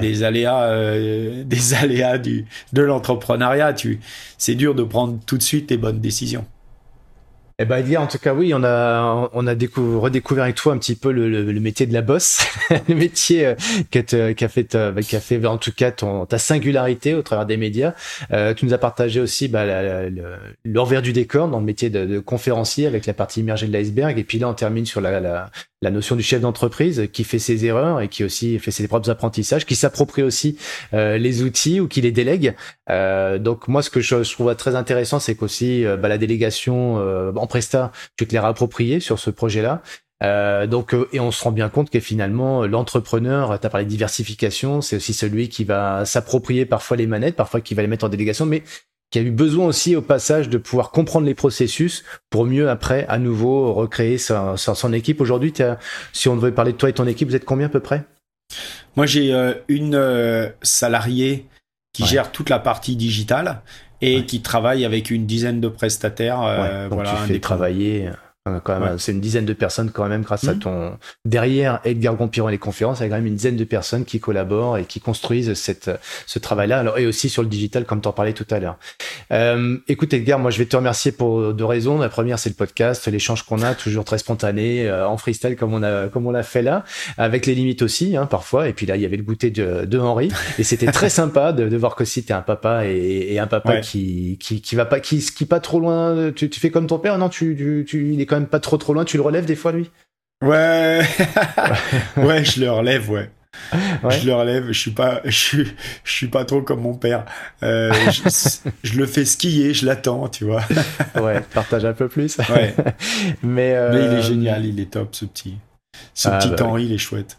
des aléas, euh, (laughs) des aléas du, de l'entrepreneuriat. Tu, c'est dur de prendre tout de suite les bonnes décisions. Eh ben, en tout cas, oui, on a, on a redécouvert avec toi un petit peu le, le, métier de la bosse, (laughs) le métier euh, qui, a, qui, a fait, euh, qui a fait, en tout cas, ton, ta singularité au travers des médias. Euh, tu nous as partagé aussi bah, l'envers du décor dans le métier de, de, conférencier avec la partie immergée de l'iceberg. Et puis là, on termine sur la, la, la notion du chef d'entreprise qui fait ses erreurs et qui aussi fait ses propres apprentissages, qui s'approprie aussi euh, les outils ou qui les délègue. Euh, donc moi, ce que je, je trouve très intéressant, c'est qu'aussi euh, bah, la délégation euh, en presta, tu te l'es approprié sur ce projet-là. Euh, donc, et on se rend bien compte que finalement, l'entrepreneur, tu as parlé de diversification, c'est aussi celui qui va s'approprier parfois les manettes, parfois qui va les mettre en délégation, mais qui a eu besoin aussi au passage de pouvoir comprendre les processus pour mieux après à nouveau recréer son, son, équipe. Aujourd'hui, si on devait parler de toi et ton équipe, vous êtes combien à peu près? Moi, j'ai euh, une euh, salariée qui gère toute la partie digitale et qui travaille avec une dizaine de prestataires. Euh, voilà, tu fais travailler quand même, c'est une dizaine de personnes quand même grâce à mmh. ton derrière Edgar Gompiron et les conférences, il y a quand même une dizaine de personnes qui collaborent et qui construisent cette ce travail-là. Alors et aussi sur le digital comme tu en parlais tout à l'heure. Euh, écoute Edgar, moi je vais te remercier pour deux raisons. La première c'est le podcast, l'échange qu'on a toujours très spontané euh, en freestyle comme on a comme on l'a fait là, avec les limites aussi hein, parfois. Et puis là il y avait le goûter de, de Henri et c'était très (laughs) sympa de, de voir qu'aussi t'es un papa et, et un papa qui, qui qui va pas qui qui pas trop loin. Tu, tu fais comme ton père? Non tu tu, tu il est quand même pas trop trop loin. Tu le relèves des fois, lui? Ouais, (laughs) ouais, je le relève, ouais. Je le relève, je suis pas, je suis, je suis pas trop comme mon père. Euh, je, (laughs) le fais skier, je l'attends, tu vois. ouais, partage un peu plus. Ouais. (laughs) Mais, euh, Mais il est génial, il est top, ce petit, ce ah, petit bah Henri, il est chouette.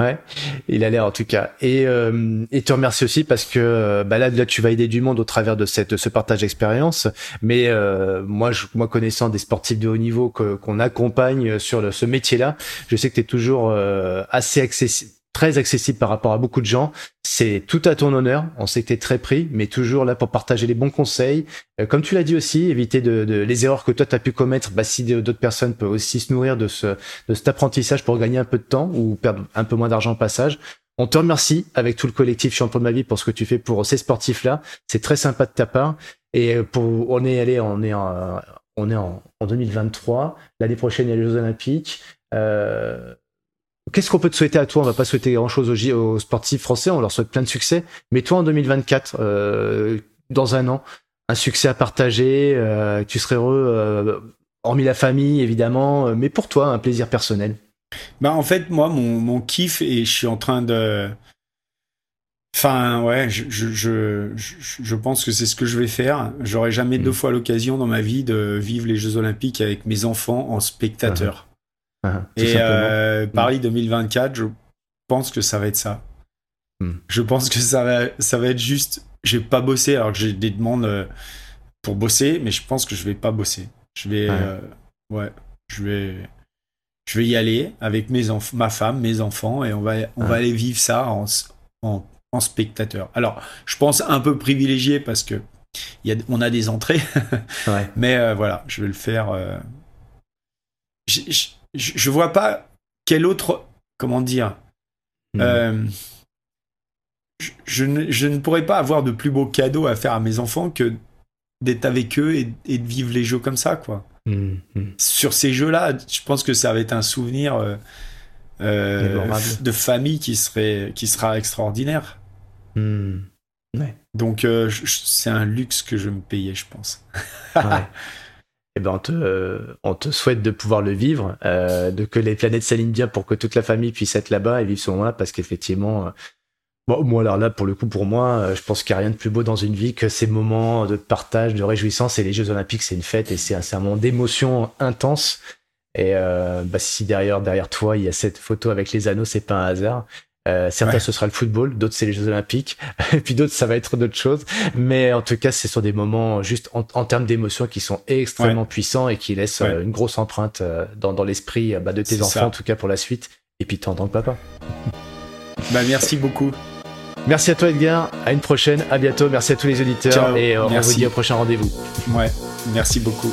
Ouais, il a l'air en tout cas. Et, euh, et te remercie aussi parce que euh, bah là, là, tu vas aider du monde au travers de cette ce partage d'expérience. Mais euh, moi, je, moi, connaissant des sportifs de haut niveau qu'on accompagne sur ce métier-là, je sais que tu toujours euh, assez accessible très accessible par rapport à beaucoup de gens. C'est tout à ton honneur. On sait que tu très pris, mais toujours là pour partager les bons conseils. Euh, comme tu l'as dit aussi, éviter de, de, les erreurs que toi tu as pu commettre. Bah, si d'autres personnes peuvent aussi se nourrir de, ce, de cet apprentissage pour gagner un peu de temps ou perdre un peu moins d'argent au passage. On te remercie avec tout le collectif Champion de ma vie pour ce que tu fais pour ces sportifs-là. C'est très sympa de ta part. Et pour, on est allé, on est en, on est en, en 2023. L'année prochaine, il y a les Jeux Olympiques. Euh, Qu'est-ce qu'on peut te souhaiter à toi? On va pas souhaiter grand-chose aux, sportifs français, on leur souhaite plein de succès. Mais toi, en 2024, euh, dans un an, un succès à partager, euh, tu serais heureux, euh, hormis la famille évidemment, mais pour toi, un plaisir personnel. Bah en fait, moi, mon, mon kiff, et je suis en train de... Enfin, ouais, je, je, je, je pense que c'est ce que je vais faire. J'aurai jamais deux mm. fois l'occasion dans ma vie de vivre les Jeux Olympiques avec mes enfants en spectateur. Uh-huh. Uh-huh. Et euh, Paris 2024, je pense que ça va être ça. Mm. Je pense que ça va, ça va être juste. J'ai pas bossé alors que j'ai des demandes euh, pour bosser, mais je pense que je vais pas bosser. Je vais, euh, ouais, je vais, je vais y aller avec mes ma femme, mes enfants, et on va, on va aller vivre ça en, en en spectateur. Alors, je pense un peu privilégié parce que y a, on a des entrées, (laughs) mais euh, voilà, je vais le faire. Euh, je, je, vois pas quel autre, comment dire. Hmm. Euh, je, ne, je, ne, pourrais pas avoir de plus beau cadeau à faire à mes enfants que d'être avec eux et, de vivre les jeux comme ça, quoi. Hmm, hmm. Sur ces jeux-là, je pense que ça va être un souvenir de famille qui serait qui sera extraordinaire. Donc euh, c'est un luxe que je me payais, je pense. (laughs) Eh ben, on te, euh, on te souhaite de pouvoir le vivre, euh, de que les planètes s'alignent bien pour que toute la famille puisse être là-bas et vivre ce moment-là, parce qu'effectivement, bon, moi alors là, pour le coup, pour moi, je pense qu'il n'y a rien de plus beau dans une vie que ces moments de partage, de réjouissance. Et les Jeux Olympiques, c'est une fête et c'est un, moment d'émotion intense. Et bah, si derrière, derrière toi, il y a cette photo avec les anneaux, c'est pas un hasard. Euh, certains ce sera le football, d'autres c'est les Jeux Olympiques, et (laughs) puis d'autres ça va être d'autres choses. Mais en tout cas, ce sont des moments juste en, termes d'émotion qui sont extrêmement puissants et qui laissent euh, une grosse empreinte euh, dans, dans l'esprit bah, de tes enfants, en tout cas pour la suite, et puis toi en tant que papa. (laughs) Bah merci beaucoup. Merci à toi Edgar, à une prochaine, à bientôt, merci à tous les auditeurs. Et on vous dit au prochain rendez-vous. Ouais, merci beaucoup.